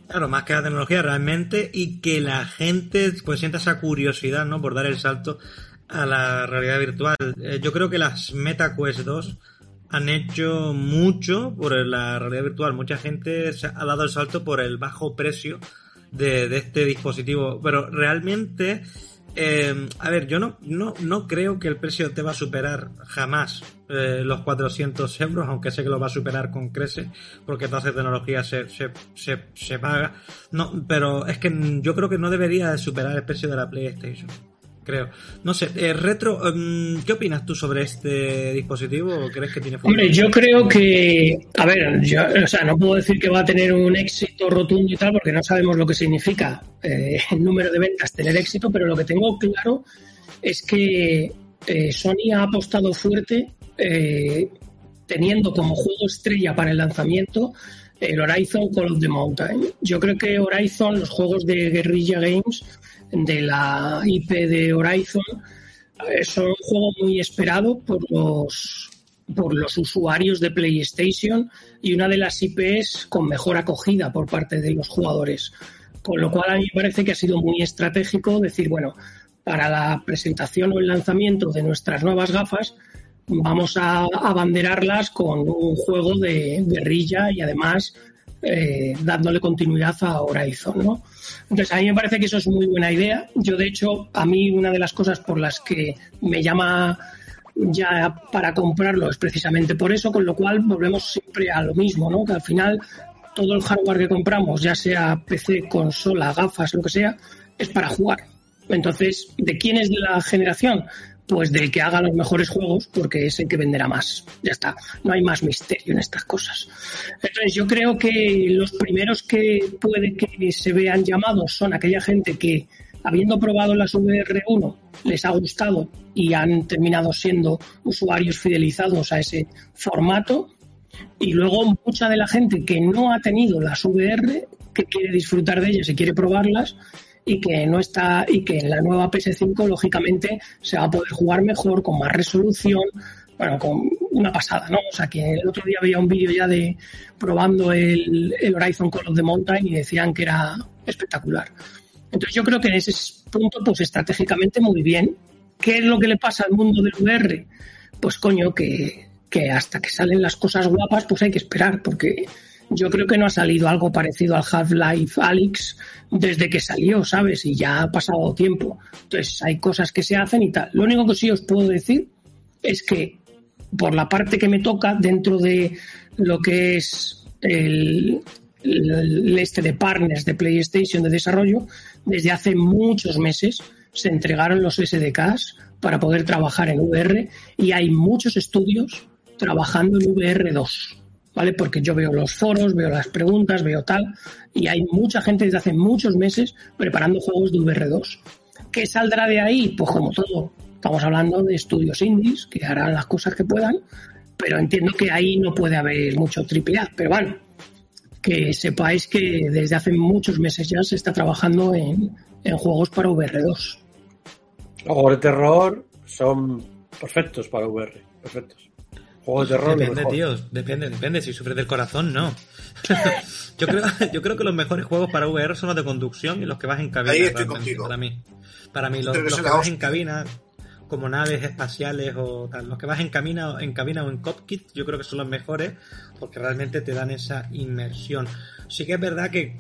Claro, más que la tecnología realmente y que la gente pues sienta esa curiosidad, ¿no? Por dar el salto a la realidad virtual. Eh, yo creo que las Meta Quest 2 han hecho mucho por la realidad virtual. Mucha gente se ha dado el salto por el bajo precio de este dispositivo. Pero realmente, eh, a ver, yo no, no, no creo que el precio te va a superar jamás eh, los 400 euros, aunque sé que lo va a superar con crece, porque esa tecnología se, se, se, se paga. No, pero es que yo creo que no debería de superar el precio de la PlayStation. Creo. No sé, eh, Retro, mm, ¿qué opinas tú sobre este dispositivo? ¿O ¿Crees que tiene? Hombre, yo creo que, a ver, yo, o sea, no puedo decir que va a tener un éxito rotundo y tal, porque no sabemos lo que significa eh, el número de ventas tener éxito, pero lo que tengo claro es que eh, Sony ha apostado fuerte eh, teniendo como juego estrella para el lanzamiento el Horizon Call of the Mountain. Yo creo que Horizon, los juegos de Guerrilla Games, de la IP de Horizon, eh, son un juego muy esperado por los por los usuarios de PlayStation y una de las IPs con mejor acogida por parte de los jugadores. Con lo cual a mí me parece que ha sido muy estratégico decir, bueno, para la presentación o el lanzamiento de nuestras nuevas gafas, vamos a abanderarlas con un juego de guerrilla y además eh, dándole continuidad a Horizon, ¿no? Entonces a mí me parece que eso es muy buena idea. Yo de hecho a mí una de las cosas por las que me llama ya para comprarlo es precisamente por eso, con lo cual volvemos siempre a lo mismo, ¿no? Que al final todo el hardware que compramos, ya sea PC, consola, gafas, lo que sea, es para jugar. Entonces, ¿de quién es de la generación? Pues del que haga los mejores juegos, porque es el que venderá más. Ya está, no hay más misterio en estas cosas. Entonces yo creo que los primeros que puede que se vean llamados son aquella gente que, habiendo probado las VR1, les ha gustado y han terminado siendo usuarios fidelizados a ese formato. Y luego mucha de la gente que no ha tenido las VR, que quiere disfrutar de ellas y quiere probarlas, y que no está y que en la nueva PS5 lógicamente se va a poder jugar mejor con más resolución bueno con una pasada no o sea que el otro día veía un vídeo ya de probando el, el Horizon Call of the Mountain y decían que era espectacular. Entonces yo creo que en ese punto pues estratégicamente muy bien. Qué es lo que le pasa al mundo del VR pues coño que que hasta que salen las cosas guapas pues hay que esperar porque yo creo que no ha salido algo parecido al Half-Life Alyx desde que salió, ¿sabes? Y ya ha pasado tiempo. Entonces hay cosas que se hacen y tal. Lo único que sí os puedo decir es que por la parte que me toca dentro de lo que es el, el este de partners de PlayStation de desarrollo, desde hace muchos meses se entregaron los SDKs para poder trabajar en VR y hay muchos estudios trabajando en VR2. ¿Vale? Porque yo veo los foros, veo las preguntas, veo tal, y hay mucha gente desde hace muchos meses preparando juegos de VR2. ¿Qué saldrá de ahí? Pues como todo, estamos hablando de estudios indies que harán las cosas que puedan, pero entiendo que ahí no puede haber mucho triple A, pero bueno, que sepáis que desde hace muchos meses ya se está trabajando en, en juegos para VR2. Los juegos de terror son perfectos para VR, perfectos. Juegos de terror. Depende, tío, depende, depende. Si sufres del corazón, no. yo, creo, yo creo que los mejores juegos para VR son los de conducción y los que vas en cabina. Ahí estoy realmente, contigo. Para mí. Para mí, los, que los vas en cabina, como naves espaciales o tal, los que vas en cabina, en cabina o en cockpit, yo creo que son los mejores porque realmente te dan esa inmersión. Sí que es verdad que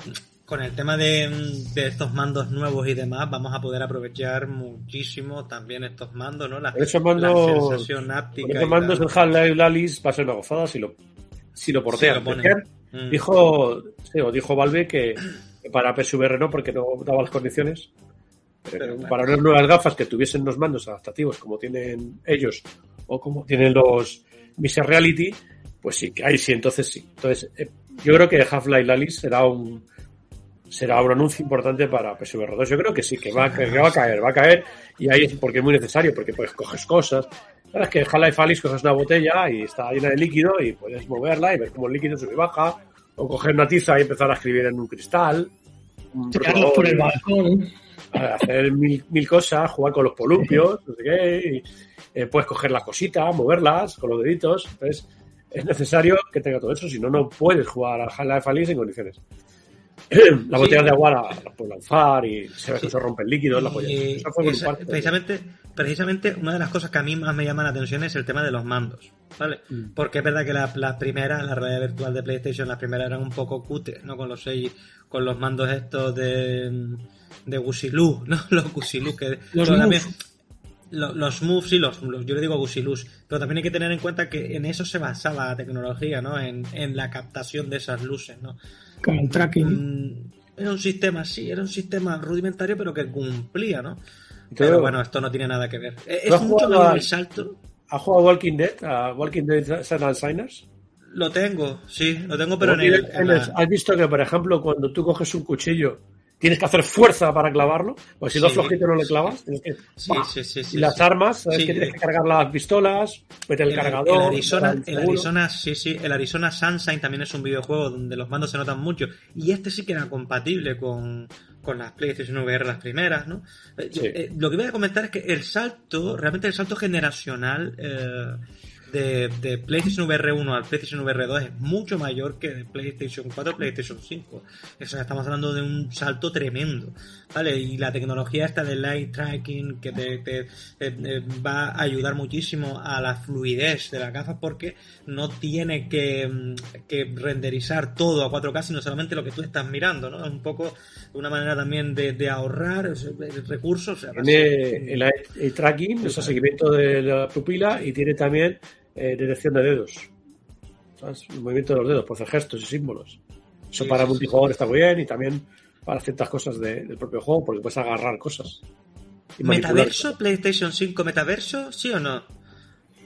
con el tema de, de estos mandos nuevos y demás, vamos a poder aprovechar muchísimo también estos mandos, ¿no? La, esos la mandos, sensación áptica. esos mandos tal. el Half-Life Alice va a ser una gozada si lo, si lo portean. Lo Mm. Dijo, sí, o dijo Valve que, que para PSVR no, porque no daba las condiciones. Pero para unas nuevas gafas que tuviesen los mandos adaptativos como tienen ellos o como tienen los Mixed Reality, pues sí, que ahí sí, entonces sí. Entonces, eh, yo creo que Half-Life Alice será un será un anuncio importante para PSVR 2. Yo creo que sí, que va, a- que va a caer, va a caer, y ahí es porque es muy necesario, porque pues coges cosas. Ahora es que Half-Life Alice coges una botella y está llena de líquido y puedes moverla y ver cómo el líquido sube y baja, o coger una tiza y empezar a escribir en un cristal. Tirarlos por el balcón. hacer mil, mil cosas, jugar con los columpios, no sé qué, y, eh, puedes coger las cositas, moverlas con los deditos. Entonces, es necesario que tenga todo eso, si no, no puedes jugar al Half-Life Alice en condiciones. La Sí. botella de agua la, la puedes lanzar y se ve que se rompen líquidos, la Y. Eso fue esa- precisamente, precisamente una de las cosas que a mí más me llama la atención es el tema de los mandos, ¿vale? Mm. Porque es verdad que la- las primeras, la realidad virtual de PlayStation, las primeras eran un poco cutres, ¿no? Con los seis, con los mandos estos de de Gusilú, ¿no? Los Gusilú que Los pero Move. lo- los moves sí, los, los- yo le digo Gusilus, pero también hay que tener en cuenta que en eso se basaba la tecnología, ¿no? En, en la captación de esas luces, ¿no? Con el tracking. Mm, Era un sistema, sí, era un sistema rudimentario, pero que cumplía, ¿no? Pero bueno, esto no tiene nada que ver. Eh, ¿Tú Es mucho jugado mayor el salto. ¿Has jugado a Walking Dead? ¿A Walking Dead Silent Signers? Lo tengo, sí, lo tengo, pero en el. En la- ¿Has visto que, por ejemplo, cuando tú coges un cuchillo, tienes que hacer fuerza para clavarlo? Pues si Sí. dos flojitos no le clavas, tienes que... Sí, sí, sí, sí, y las armas, sabes que tienes que cargar las pistolas, meter el, el, cargador... el Arizona, el sí, sí, el Arizona Sunshine también es un videojuego donde los mandos se notan mucho. Y este sí que era compatible con, con las PlayStation VR las primeras, ¿no? Eh, eh, lo que voy a comentar es que el salto, realmente el salto generacional eh, de, de PlayStation VR 1 al PlayStation VR 2 es mucho mayor que de PlayStation 4 al PlayStation 5. O sea, estamos hablando de un salto tremendo, ¿vale? Y la tecnología esta de light tracking que te, te- va a ayudar muchísimo a la fluidez de las gafas porque no tiene que, mm, que renderizar todo a 4K, sino solamente lo que tú estás mirando, ¿no? Es un poco una manera también de, de ahorrar recursos. o sea, a Tiene el, el tracking, o sea, seguimiento de la pupila y tiene también eh, detección de dedos. ¿Sabes? El movimiento de los dedos, por hacer gestos y símbolos. Eso Sí, para sí, multijugador está muy bien y también para ciertas cosas de- del propio juego porque puedes agarrar cosas. ¿Metaverso? ¿PlayStation 5 metaverso? ¿Sí o no?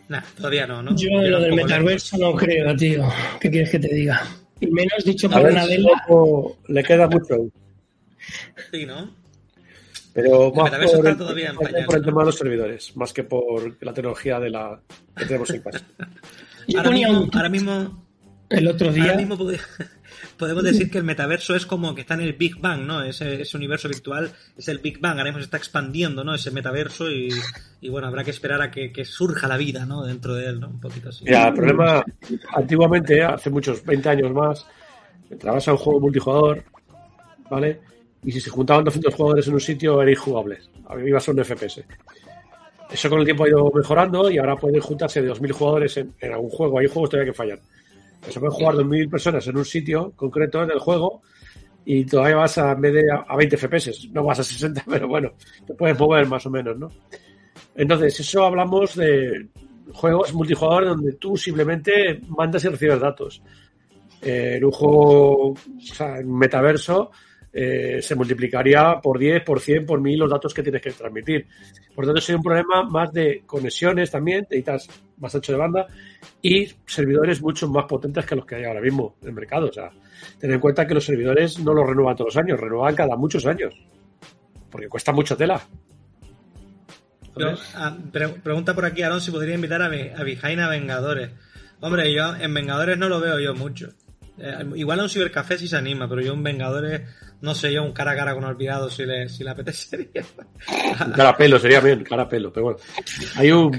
Nah, todavía no, ¿no? Yo lo del metaverso no creo, tío. ¿Qué quieres que te diga? Y menos dicho A por ver, una vela. le queda mucho. Sí, ¿no? Pero más metaverso por está el, todavía en pañales, por el ¿no? tema de los servidores, más que por la tecnología de la que tenemos en casa. Yo Ahora ponía mismo, un ahora mismo, el otro ahora día. mismo podemos decir que el metaverso es como que está en el Big Bang, ¿no? Ese, ese universo virtual es el Big Bang. Ahora mismo se está expandiendo, ¿no? Ese metaverso y, y bueno, habrá que esperar a que, que surja la vida, ¿no? Dentro de él, ¿no? Un poquito así. Mira, el problema, antiguamente, hace muchos 20 años más, entrabas a un juego multijugador, ¿vale? Y si se juntaban 200 jugadores en un sitio, era injugable. Ibas a un FPS. Eso con el tiempo ha ido mejorando y ahora pueden juntarse de 2.000 jugadores en, algún juego. Hay juegos todavía que fallan. Se pueden jugar 2.000 personas en un sitio concreto en el juego y todavía vas a, en vez de a, a 20 FPS. No vas a 60, pero bueno, te puedes mover más o menos, ¿no? Entonces, eso hablamos de juegos multijugador donde tú simplemente mandas y recibes datos. Eh, en un juego, o sea, en metaverso, eh, se multiplicaría por 10, por 100, por 1000 los datos que tienes que transmitir. Por lo tanto, sería un problema más de conexiones también, necesitas más ancho de banda y servidores mucho más potentes que los que hay ahora mismo en el mercado. O sea, ten en cuenta que los servidores no los renuevan todos los años, renuevan cada muchos años. Porque cuesta mucho tela. Ah, pre- pregunta por aquí, Aaron, si podría invitar a, a a Vengadores. Hombre, yo en Vengadores no lo veo yo mucho. Eh, igual a un cibercafé sí se anima, pero yo en Vengadores, no sé yo, un cara a cara con Olvidado si le, si le apetecería. Cara pelo, sería bien, cara a pelo. Pero bueno, hay un.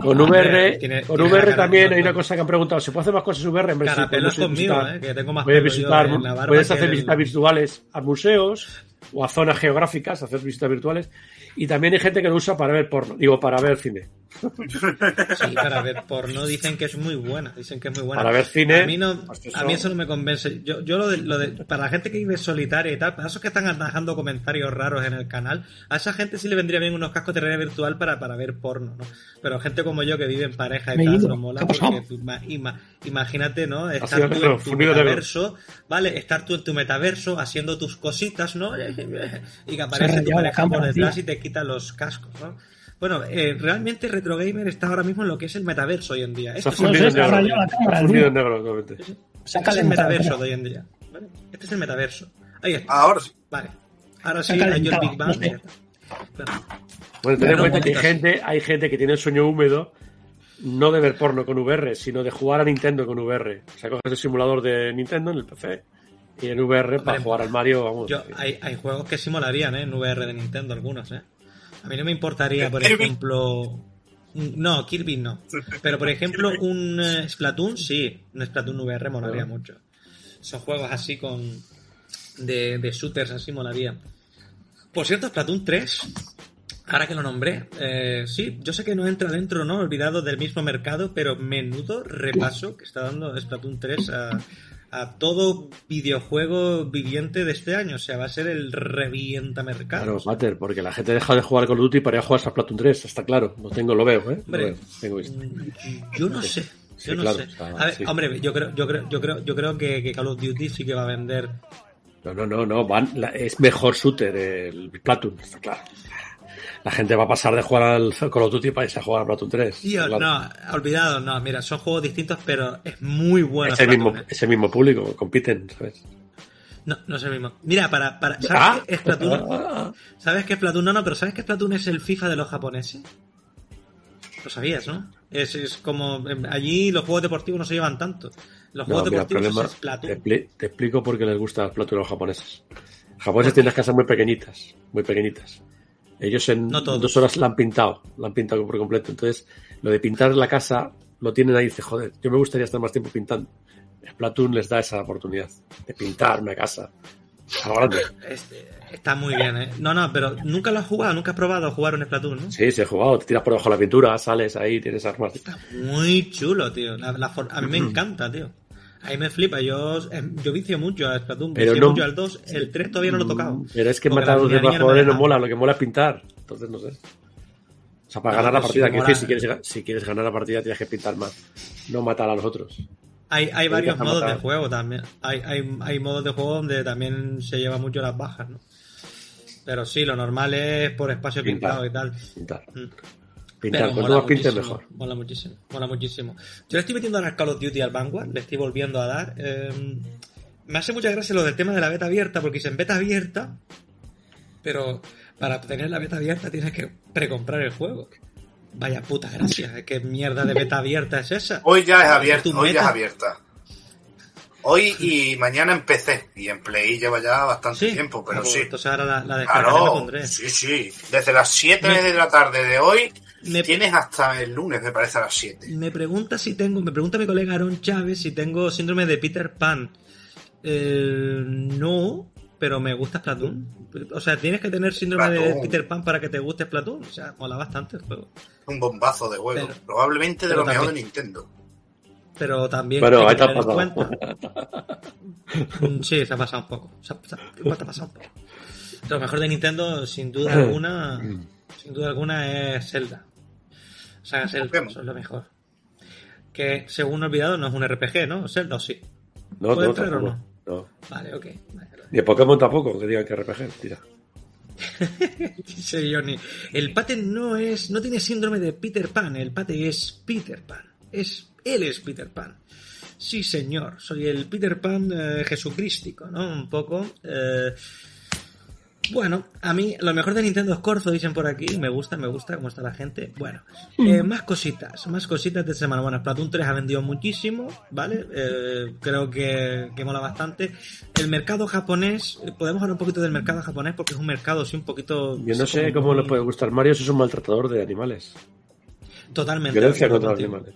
Con VR, Tiene- con tiene VR cara- también hay una cosa que han preguntado. ¿Se puede hacer más cosas en VR? Hombre, sí, Carapelo es podemos conmigo, visitar- eh, que tengo más Puedes pelo yo visitar, en la barba puedes hacer el- visitas virtuales a museos o a zonas geográficas, hacer visitas virtuales. Y también hay gente que lo usa para ver porno, digo, para ver cine. Sí, para ver porno dicen que es muy buena, dicen que es muy buena. Para ver cine, A mí, no, pues eso- a mí eso no me convence. Yo, yo lo de, lo de, para la gente que vive solitaria y tal, para esos que están dejando comentarios raros en el canal, a esa gente sí le vendría bien unos cascos de realidad virtual para, para ver porno, ¿no? Pero gente como yo que vive en pareja y Me tal, ido. no mola porque tú ima- ima- imagínate, ¿no? Estar tú en tu metaverso, ¿vale? Estar tú en tu metaverso haciendo tus cositas, ¿no? Y que aparece tu pareja por detrás tío. y te quita los cascos, ¿no? Bueno, eh, realmente Retro Gamer está ahora mismo en lo que es el metaverso hoy en día. Se Esto ha es fundido se ha negro. rayado la Se ha fundido en negro. Se ha Este es el metaverso de hoy en día. ¿vale? Este es el metaverso. Ahí está. Ahora sí. Vale. Ahora sí, ha hay el Big Bang. Claro. Bueno, ten en cuenta que hay gente, hay gente que tiene el sueño húmedo no de ver porno con VR, sino de jugar a Nintendo con VR. O sea, coges el simulador de Nintendo en el PC y en VR para jugar al Mario, vamos. Yo, hay, hay juegos que sí molarían, ¿eh? En VR de Nintendo, algunos, ¿eh? A mí no me importaría, por Kirby. ejemplo... No, Kirby no. Pero, por ejemplo, un eh, Splatoon, sí. Un Splatoon VR molaría mucho. Son juegos así con... De, de shooters así molaría. Por cierto, Splatoon 3... Ahora que lo nombré, eh, sí, yo sé que no entra dentro, ¿no? Olvidado del mismo mercado, pero menudo repaso que está dando Splatoon 3 a, a todo videojuego viviente de este año. O sea, va a ser el revienta mercado. Claro, Mater, porque la gente deja de jugar Call of Duty para ir a jugar a Splatoon 3, está claro. Lo tengo, lo veo, ¿eh? Lo Hombre, veo, tengo visto. Yo no sé. Sí, Yo no claro, sé. A ver, sí. hombre, yo creo, yo creo, yo creo, yo creo que, que Call of Duty sí que va a vender. No, no, no, no. Van, la- es mejor shooter el Splatoon, está claro. La gente va a pasar de jugar al Call of Duty para irse a jugar a Splatoon 3. Tío, claro. no, olvidado, no, mira, son juegos distintos, pero es muy bueno. es, el mismo, Splatoon, es el mismo público, compiten, ¿sabes? No, no es el mismo. Mira, para, para, ¿sabes Ah. qué es Splatoon? ¿Sabes qué es Splatoon? No, no, pero ¿sabes que Splatoon es el FIFA de los japoneses? Lo sabías, ¿no? Es, es como, em, allí los juegos deportivos no se llevan tanto. Los No, juegos mira, deportivos problema, es te, te explico por qué les gusta Splatoon a los japoneses. Japoneses tienen las casas muy pequeñitas, muy pequeñitas. Ellos en No dos horas la han pintado, la han pintado por completo. Entonces, lo de pintar la casa lo tienen ahí y dice, joder, yo me gustaría estar más tiempo pintando. Splatoon les da esa oportunidad de pintar una casa. Grande. Este, está muy bien, ¿eh? No, no, pero nunca lo has jugado, nunca has probado jugar un Splatoon, ¿no? Sí, se ha jugado, te tiras por debajo de la pintura, sales ahí, tienes armas. Muy chulo, tío. La- la for- a mí me encanta, tío. Ahí me flipa. Yo, em, yo vicio mucho a Splatoon. Pero Vicio no- mucho al 2. El 3 todavía no lo he tocado. Pero es que matar a los demás jugadores no mola, lo que mola es pintar. Entonces, no sé. O sea, para No, ganar la partida, que mola. decir, si quieres, si quieres ganar la partida tienes que pintar más. No matar a los otros. Hay, hay varios modos de juego también. Hay, hay, hay modos de juego donde también se lleva mucho las bajas, ¿no? Pero sí, lo normal es por espacio Pintar. pintado y tal. Pintar. Mm. Pintar, Pero cuanto mola más pintes muchísimo, mejor. Mola muchísimo, mola muchísimo. Yo le estoy metiendo ahora al Call of Duty al Vanguard, le estoy volviendo a dar. eh, me hace mucha gracia lo del tema de la beta abierta, porque dicen beta abierta, pero para tener la beta abierta tienes que precomprar el juego. Vaya puta gracia, ¿qué mierda de beta abierta es esa? Hoy ya es abierta, hoy ya es abierta. Hoy y mañana en PC. Y en Play lleva ya bastante Sí, tiempo, pero pues sí. Entonces ahora la, la descargaré y la Claro, pondré. sí, sí. Desde las 7 Me- de la tarde de hoy Me- tienes hasta el lunes, me parece, a las 7. Me pregunta si tengo, me pregunta mi colega Aaron Chávez si tengo síndrome de Peter Pan. Eh, no, pero me gusta Splatoon. O sea, tienes que tener síndrome de. Peter Pan para que te guste Splatoon. O sea, mola bastante el juego. Un bombazo de juego. Pero- Probablemente de lo mejor de Nintendo. Pero también Bueno, hay ahí que tener en pasado. cuenta. Mm, Sí, se ha pasado un poco. Se ha, se ha- igual te ha pasado un poco. Lo mejor de Nintendo, sin duda alguna, sin duda alguna, es Zelda. O sea, Zelda, Pokémon. eso es lo mejor. Que, según he olvidado, no es un RPG, ¿no? Zelda, ¿o sí? No, ¿Puede no, entrar o no? No. Vale, ok. Vale, vale. Ni de Pokémon tampoco, que digan que RPG, tira. Dice Johnny. El pate no es, no tiene síndrome de Peter Pan, el pate es Peter Pan. Es, él es Peter Pan. Sí, señor, soy el Peter Pan eh, jesucrístico, ¿no? Un poco. eh, bueno, a mí lo mejor de Nintendo es Corzo, dicen por aquí. Me gusta, me gusta cómo está la gente. Bueno, eh, más cositas, más cositas de semana. Bueno, Splatoon 3 ha vendido muchísimo, ¿vale? Eh, creo que, que mola bastante. El mercado japonés, podemos hablar un poquito del mercado japonés porque es un mercado, sí, un poquito. Yo no sé cómo le muy- puede gustar Mario si es un maltratador de animales. Totalmente. Violencia contra los animales.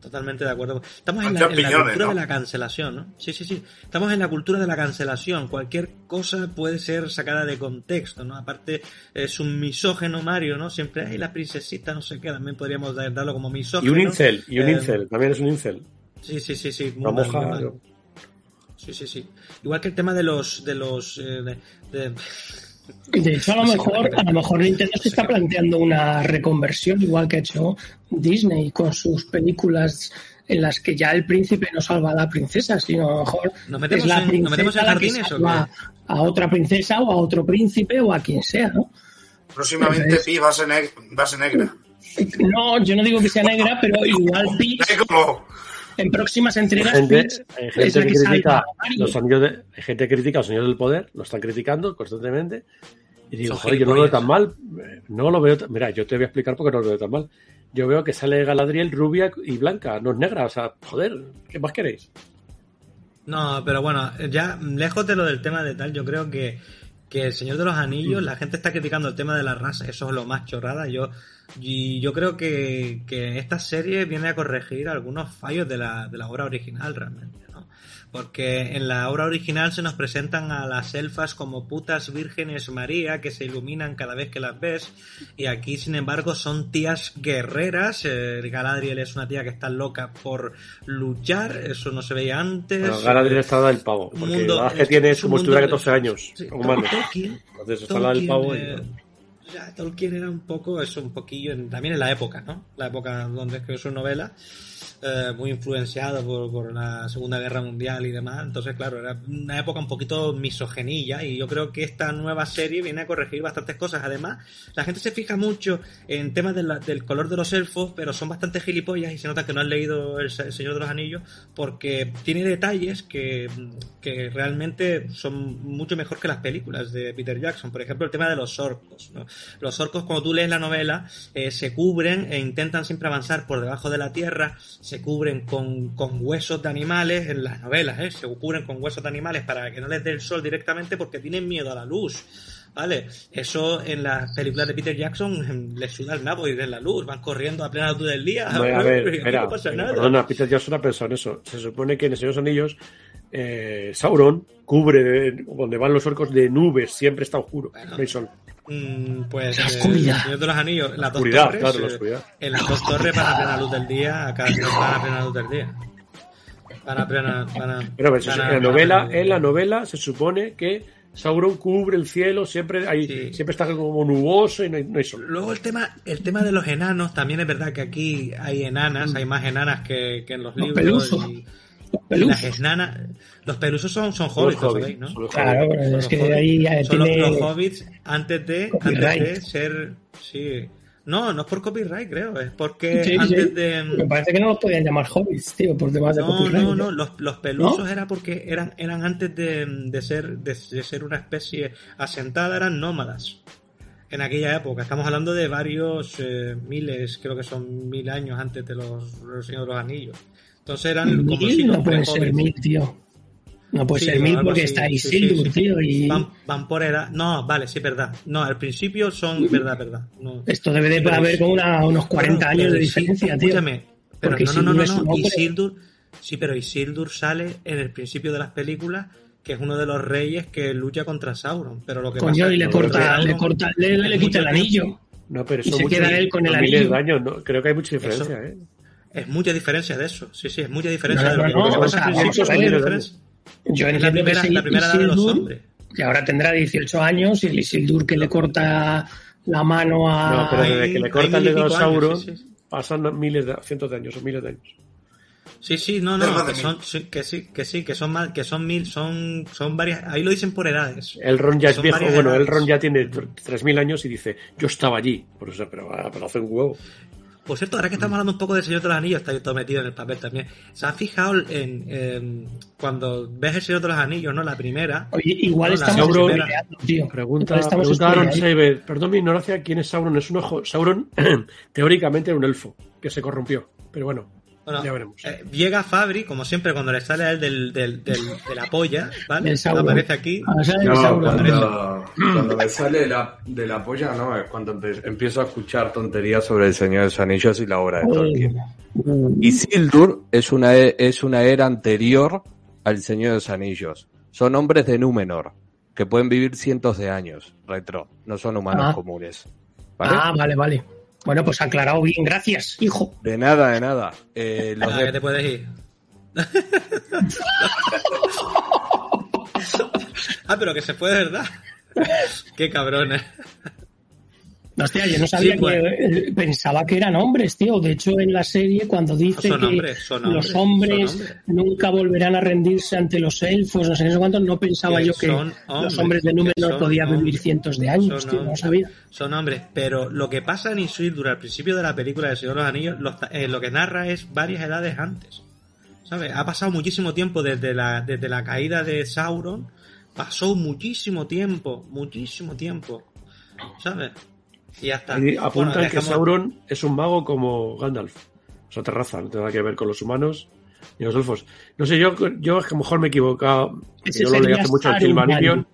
Totalmente de acuerdo. Estamos en la, en cultura ¿no? de la cancelación, ¿no? Sí, sí, sí. Estamos en la cultura de la cancelación. Cualquier cosa puede ser sacada de contexto, ¿no? Aparte, es un misógeno Mario, ¿no? Siempre, ay, la princesita, no sé qué, también podríamos dar- darlo como Y misógeno. un incel, y un Eh, incel, también es un incel. Sí, sí, sí, sí. muy mal, moja. muy mal. Sí, sí, sí. Igual que el tema de los, de los, eh, de- de- De hecho, a lo mejor, a lo mejor Nintendo se está planteando una reconversión, igual que ha hecho Disney con sus películas en las que ya el príncipe no salva a la princesa, sino a lo mejor ¿Nos metemos es la en- nos metemos en princesa la que jardines o salva a otra princesa o a otro príncipe o a quien sea, ¿no? Próximamente Pi va a ser, neg- va a ser negra. No, yo no digo que sea negra, pero igual como... en próximas Hay entregas gente, es la que que critica los anillos de, hay gente que critica los anillos del poder, lo están criticando constantemente. Y digo, Son joder, yo no lo veo tan mal. Eh, No lo veo tan, Mira, yo te voy a explicar por qué no lo veo tan mal. Yo veo que sale Galadriel rubia y blanca, no es negra. O sea, joder, ¿qué más queréis? No, pero bueno, ya lejos de lo del tema de tal, yo creo que, que el Señor de los Anillos, la gente está criticando el tema de la raza, eso es lo más chorrada. Yo, y yo creo que, que esta serie viene a corregir algunos fallos de la, de la obra original realmente. Porque en la obra original se nos presentan a las elfas como putas vírgenes María que se iluminan cada vez que las ves. Y aquí, sin embargo, son tías guerreras. Eh, Galadriel es una tía que está loca por luchar. Eso no se veía antes. Bueno, Galadriel está del pavo, porque mundo- es que es- tiene es si tuviera mundo- 14 años. Sí, humano. Tolkien, Entonces está la del pavo y- eh, ya, Tolkien era un poco, eso, un poquillo, en- también en la época, ¿no? La época donde escribió su novela, eh, muy influenciado por, por la Segunda Guerra Mundial y demás. Entonces, claro, era una época un poquito misogenilla y yo creo que esta nueva serie viene a corregir bastantes cosas. Además, la gente se fija mucho en temas de del color de los elfos, pero son bastante gilipollas y se nota que no han leído El, Se- El Señor de los Anillos porque tiene detalles que, que realmente son mucho mejor que las películas de Peter Jackson. Por ejemplo, el tema de los orcos. Los orcos, cuando tú lees la novela, eh, se cubren e intentan siempre avanzar por debajo de la tierra, se cubren con, con huesos de animales en las novelas, ¿eh? se cubren con huesos de animales para que no les dé el sol directamente porque tienen miedo a la luz. ¿Vale? Eso en las películas de Peter Jackson em, les suda el nabo y ven la luz, van corriendo a plena luz del día. No, a ver, y aquí espera, no pasa nada. perdona, Peter Jackson ha pensado en eso. Se supone que en el Señor de los Anillos eh, Sauron cubre de- donde van los orcos de nubes, siempre está oscuro, no hay sol. Mm, pues La eh, oscuridad. el Señor de los Anillos, las dos Oscuridad, torres, claro, la eh, oscuridad. en las dos torres van a plena luz del día, acá van a plena luz del día. Van a plena, van a, Pero a ver, se- van a- en la novela, en la novela se supone que Sauron cubre el cielo, siempre hay, Sí. siempre está como nuboso y no hay, no hay sol. Luego el tema, el tema de los enanos, también es verdad que aquí hay enanas, hay más enanas que, que en los Los libros. pelusos. Y, y las Pelusos. enanas. Los pelusos son, son Los hobbits, lo hobbits, sabéis, ¿no? son los Claro, hobbits. pero es Son que los hobbits. ahí ya Son los, tiene. los hobbits antes de, antes de ser. Sí. No, no es por copyright, creo. Es porque Sí, sí. antes de. Me parece que no los podían llamar hobbits, tío, por temas de No, copyright. no, no, los, los pelusos ¿No? era porque eran, eran antes de, de ser, de, de ser una especie asentada, eran nómadas. En aquella época, estamos hablando de varios eh, miles, creo que son mil años antes de los, los Señores de los Anillos. Entonces eran como si no pre-hobbits. ser mil, tío. No puede Sí, ser mil porque así, está sí, Isildur, sí. tío, y Van, van por edad. No, vale, sí, verdad. No, al principio son verdad, verdad. No. esto debe de Pero haber como una- unos 40 Pero- años pero de Isil- diferencia, tío. Escúchame, pero Porque no, no, no, no, no. Isildur, sí, pero Isildur sale en el principio de las películas que es uno de los reyes que lucha contra Sauron. Pero lo que Coño, pasa y le es que corta, Sauron le corta, le, le quita el anillo. No, pero Y eso se mucho- queda él con el anillo. ¿no? Creo que hay mucha diferencia, ¿eh? Es mucha diferencia de eso. Sí, sí, es mucha diferencia No, de lo no, que, no, que o pasa sea, al principio. diferencia. Yo Es la que primera, la primera edad de los Isildur, hombres. que ahora tendrá 18 años, y el Isildur que le corta la mano a... No, pero desde que le hay cortan el dedo a sí, sí. pasan miles de, cientos de años o miles de años. Sí, sí, no, no, que son, sí, que sí, que sí, que son más, que son mil, son, son varias, ahí lo dicen por edades. El Ron ya es viejo, bueno, el. Ron ya tiene 3.000 años y dice, yo estaba allí. Por eso, pero, ah, pero hace un huevo. Por cierto, ahora que estamos hablando un poco del Señor de los Anillos, está todo metido en el papel también. ¿Se han fijado en, en- cuando ves el Señor de los Anillos, no? La primera. Oye, igual No, estamos Sauron- tío. Pregunta, estamos pregunta Aaron spoileando. Saber, perdón mi ignorancia, ¿quién es Sauron? Es un ojo. Sauron, teóricamente, era un elfo que se corrompió. Pero bueno, Bueno, ya veremos. eh, llega Fabri, como siempre, cuando le sale a él del, del, del- de la polla, ¿vale? Aparece aquí. Ah, No, cuando, cuando me sale de la, de la polla, no, es cuando empiezo a escuchar tonterías sobre el Señor de los Anillos y la obra de Tolkien. Mm, Isildur es una, es una era anterior al Señor de los Anillos. Son hombres de Númenor, que pueden vivir cientos de años, retro. No son humanos Ah. comunes. ¿Vale? Ah, vale, vale. Bueno, pues aclarado bien, gracias, hijo. De nada, de nada. Eh, los Ah, de- te puedes ir. ah, pero que se fue de verdad. Qué cabrones. Hostia, yo no sabía Sí, bueno. que eh, pensaba que eran hombres, tío. De hecho, en la serie, cuando dice Son que hombres, los hombres, nunca volverán a rendirse ante los elfos, no sé qué, cuántos, no pensaba Que yo que los hombres, de Númenor podían vivir cientos de años, Son tío, no hombres. sabía. Son hombres, pero lo que pasa en Isildur al principio de la película de Señor de los Anillos, lo, eh, lo que narra es varias edades antes. ¿Sabes? Ha pasado muchísimo tiempo desde la, desde la caída de Sauron. Pasó muchísimo tiempo, muchísimo tiempo. ¿Sabes? Y ya está. Ahí apuntan Bueno, que dejamos- Sauron es un mago como Gandalf. Es otra raza, no tiene nada que ver con los humanos ni los elfos. No sé, yo, yo es que a lo mejor me he equivocado. Ese Yo lo leí hace mucho el. Silmarillion.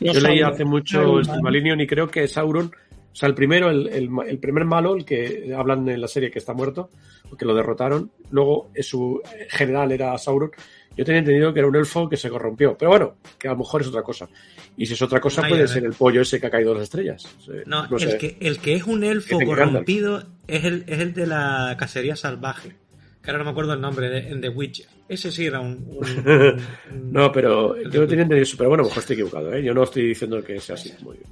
Yo leí Sauron, hace mucho el Saruman. Silmarillion y creo que Sauron, o sea, el primero, el, el, el primer malo, el que hablan en la serie que está muerto, que lo derrotaron, luego eh, su general era Sauron. Yo tenía entendido que era un elfo que se corrompió, pero bueno, que a lo mejor es otra cosa. Y si es otra cosa, Ay, puede ser el pollo ese que ha caído de las estrellas. No, el, que, el que es un elfo corrompido es el, es el de la cacería salvaje. Que ahora no me acuerdo el nombre, de, en The Witcher. Ese sí era un... un- un- No, pero yo no tenía entendido eso, pero bueno, a lo mejor estoy equivocado, ¿eh? Yo no estoy diciendo que sea así. Muy bien.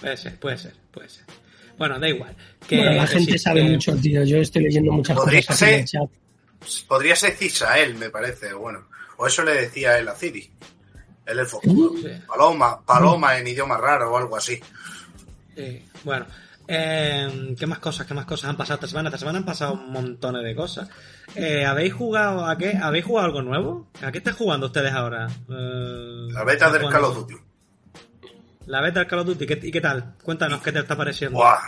Puede ser, puede ser, puede ser. Bueno, da igual. Que, Bueno, la gente sí, sabe que- mucho, tío. Yo estoy leyendo muchas cosas aquí en el ser. chat. Podría ser Cisael, me parece, bueno. O eso le decía él a Ciri. El elfo. Sí. Paloma, paloma en idioma raro o algo así. Sí, bueno. Eh, ¿Qué más cosas? ¿Qué más cosas han pasado esta semana? Esta semana han pasado un montón de cosas. Eh, ¿Habéis jugado a qué? ¿Habéis jugado algo nuevo? ¿A qué estáis jugando ustedes ahora? Eh, La beta del. Call of Duty. La beta del Call of Duty. ¿Qué- ¿Y qué tal? Cuéntanos qué te está pareciendo. Buah,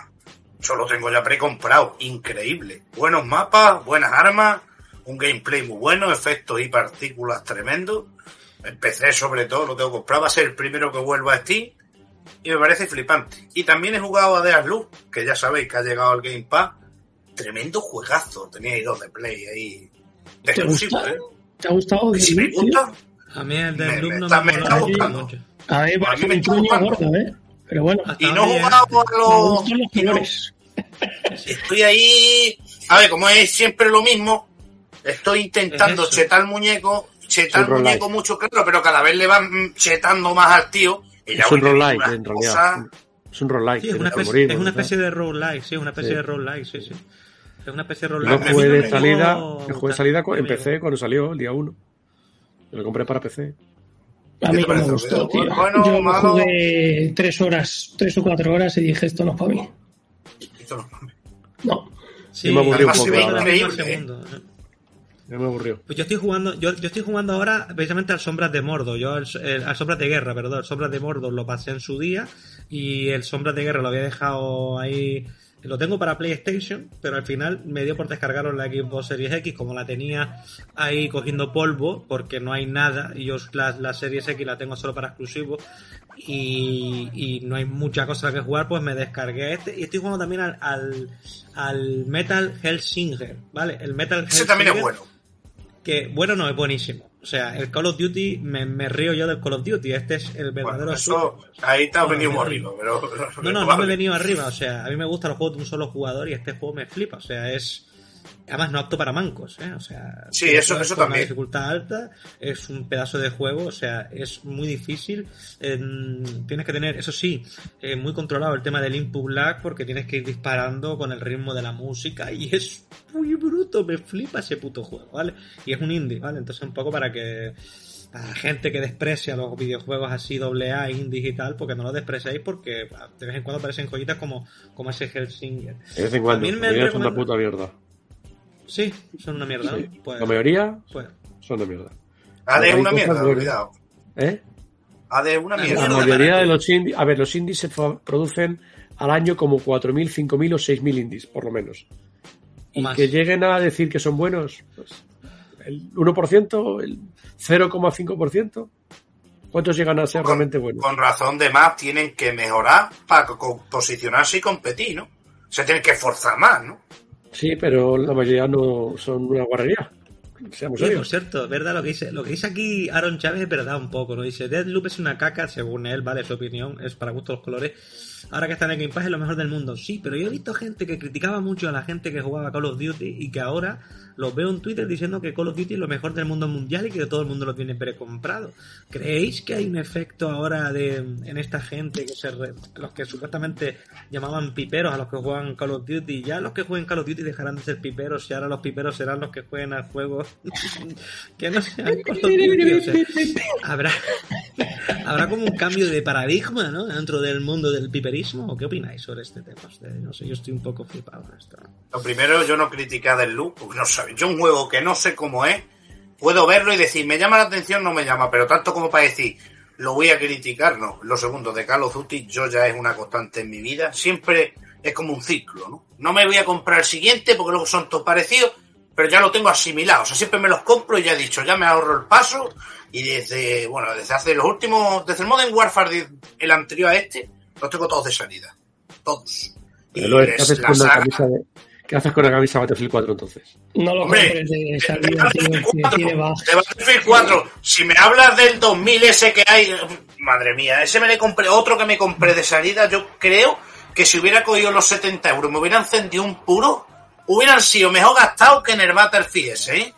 yo lo tengo ya precomprado. Increíble. Buenos mapas, buenas armas, un gameplay muy bueno, efectos y partículas tremendos. Empecé sobre todo, lo tengo comprado. Va a ser el primero que vuelva a Steam. Y me parece flipante. Y también he jugado a Deathloop, que ya sabéis que ha llegado al Game Pass. Tremendo juegazo. Teníais dos de play ahí. ¿Te Exclusivo, gusta? ¿eh? ¿Te ha gustado? Y si me gusta, A mí el de Me- Loop me no está- me me está mucho. gustando. mucho. A ver, A mí me está gustando. gordo, ¿eh? Pero bueno, y no he jugado a me los. los no- colores. Estoy ahí. A ver, como es siempre lo mismo, estoy intentando Es chetar el muñeco, chetar Es el muñeco mucho, claro, pero cada vez le van chetando más al tío. Y ya Es un teniendo roguelike, en realidad. Es un roguelike. Sí, es una especie, morir, es una especie de roguelike, sí, es una especie Sí. de roguelike, sí, sí. Es una especie de Yo roguelike. Me- jugué de salida, yo jugué de salida empecé cuando salió el día 1. Me lo compré para PC. A mí ¿Qué te no me gustó, tío. Bueno, Yo malo. jugué tres horas, tres o cuatro horas y dije, esto no es para mí. Esto no- No. Sí, Yo me aburrí un poco, increíble, ¿eh? Ya me aburrió. Pues yo estoy jugando, yo, yo estoy jugando ahora precisamente al Sombras de Mordo, yo al, el- al Sombras de Guerra, perdón, el Sombras de Mordo lo pasé en su día y el Sombras de Guerra lo había dejado ahí, lo tengo para PlayStation, pero al final me dio por descargarlo en la Xbox Series X, como la tenía ahí cogiendo polvo, porque no hay nada, y yo la, la Series X la tengo solo para exclusivos, y, y no hay mucha cosa que jugar, pues me descargué este, y estoy jugando también al, al, al Metal Hellsinger, ¿vale? El Metal Ese también es Hellsinger- bueno. Que bueno no es buenísimo. O sea, el Call of Duty, me, me río yo del Call of Duty. Este es el verdadero Bueno, eso, ahí te has Bueno, venido arriba, pero... No, no, no me he venido arriba. O sea, a mí me gustan los juegos de un solo jugador y este juego me flipa. O sea, es. Además, no apto para mancos, ¿eh? O sea. Sí, eso- eso con también. Una dificultad alta, es un pedazo de juego, o sea, es muy difícil. tienes que tener, eso sí, eh, muy controlado el tema del input lag porque tienes que ir disparando con el ritmo de la música y es muy bruto, me flipa ese puto juego, ¿vale? Y es un indie, ¿vale? Entonces, un poco para que a la gente que desprecia los videojuegos así doble A, indies y tal, porque no los despreciáis porque ah, de vez en cuando aparecen joyitas como, como ese Hellsinger. De vez en cuando. También me son una puta mierda. Sí, son una mierda, Sí. ¿no? Pues, La mayoría pues, son de mierda. AD es una mierda, buenas. cuidado. ¿Eh? AD es una La mierda. La mayoría de los indies, a ver, los indies se producen al año como 4.000, 5.000 o 6.000 indies, por lo menos. Y más. que lleguen a decir que son buenos, pues, el 1%, el 0,5%. ¿Cuántos llegan a ser realmente buenos? Con razón de más tienen que mejorar para posicionarse y competir, ¿no? Se tienen que esforzar más, ¿no? Sí, pero la mayoría no son una guarrería. Seamos Oye, por cierto, es verdad lo que dice, lo que dice aquí Aaron Chávez es verdad un poco, ¿no? Dice, Deadloop es una caca, según él, vale, su opinión, es para gusto los colores. Ahora que está en el Game Pass es lo mejor del mundo. Sí, pero yo he visto gente que criticaba mucho a la gente que jugaba Call of Duty y que ahora los veo en Twitter diciendo que Call of Duty es lo mejor del mundo mundial y que todo el mundo lo tiene precomprado. ¿Creéis que hay un efecto ahora de en esta gente que se re- los que supuestamente llamaban piperos a los que juegan Call of Duty? Ya los que jueguen Call of Duty dejarán de ser piperos y ahora los piperos serán los que jueguen al juego que no sean Call of Duty. O habrá habrá como un cambio de paradigma, ¿no? Dentro del mundo del piperismo. ¿O qué opináis sobre este tema? Ustedes? No sé, yo estoy un poco flipado con esto. Lo primero, yo no critiqué a Deadloop, porque no sabe. Yo un juego que no sé cómo es, puedo verlo y decir, me llama la atención, no me llama, pero tanto como para decir, lo voy a criticar, no. Lo segundo, de Call of Duty, yo ya es una constante en mi vida. Siempre es como un ciclo, ¿no? No me voy a comprar el siguiente porque luego son todos parecidos, pero ya lo tengo asimilado. O sea, siempre me los compro y ya he dicho, ya me ahorro el paso. Y desde, bueno, desde hace los últimos, desde el Modern Warfare, el anterior a este, los tengo todos de salida. Todos. Pero lo- ¿Qué es haces, con la camisa de, ¿Qué haces con la camisa Battlefield 4 entonces? No lo compres de salida, tío, Battlefield que 4, tiene bugs. de Battlefield 4, si me hablas del 2000 ese que hay, madre mía, ese me le compré, otro que me compré de salida, yo creo que si hubiera cogido los 70 euros, me hubiera encendido un puro, hubieran sido mejor gastados que en el Battlefield ese, ¿eh?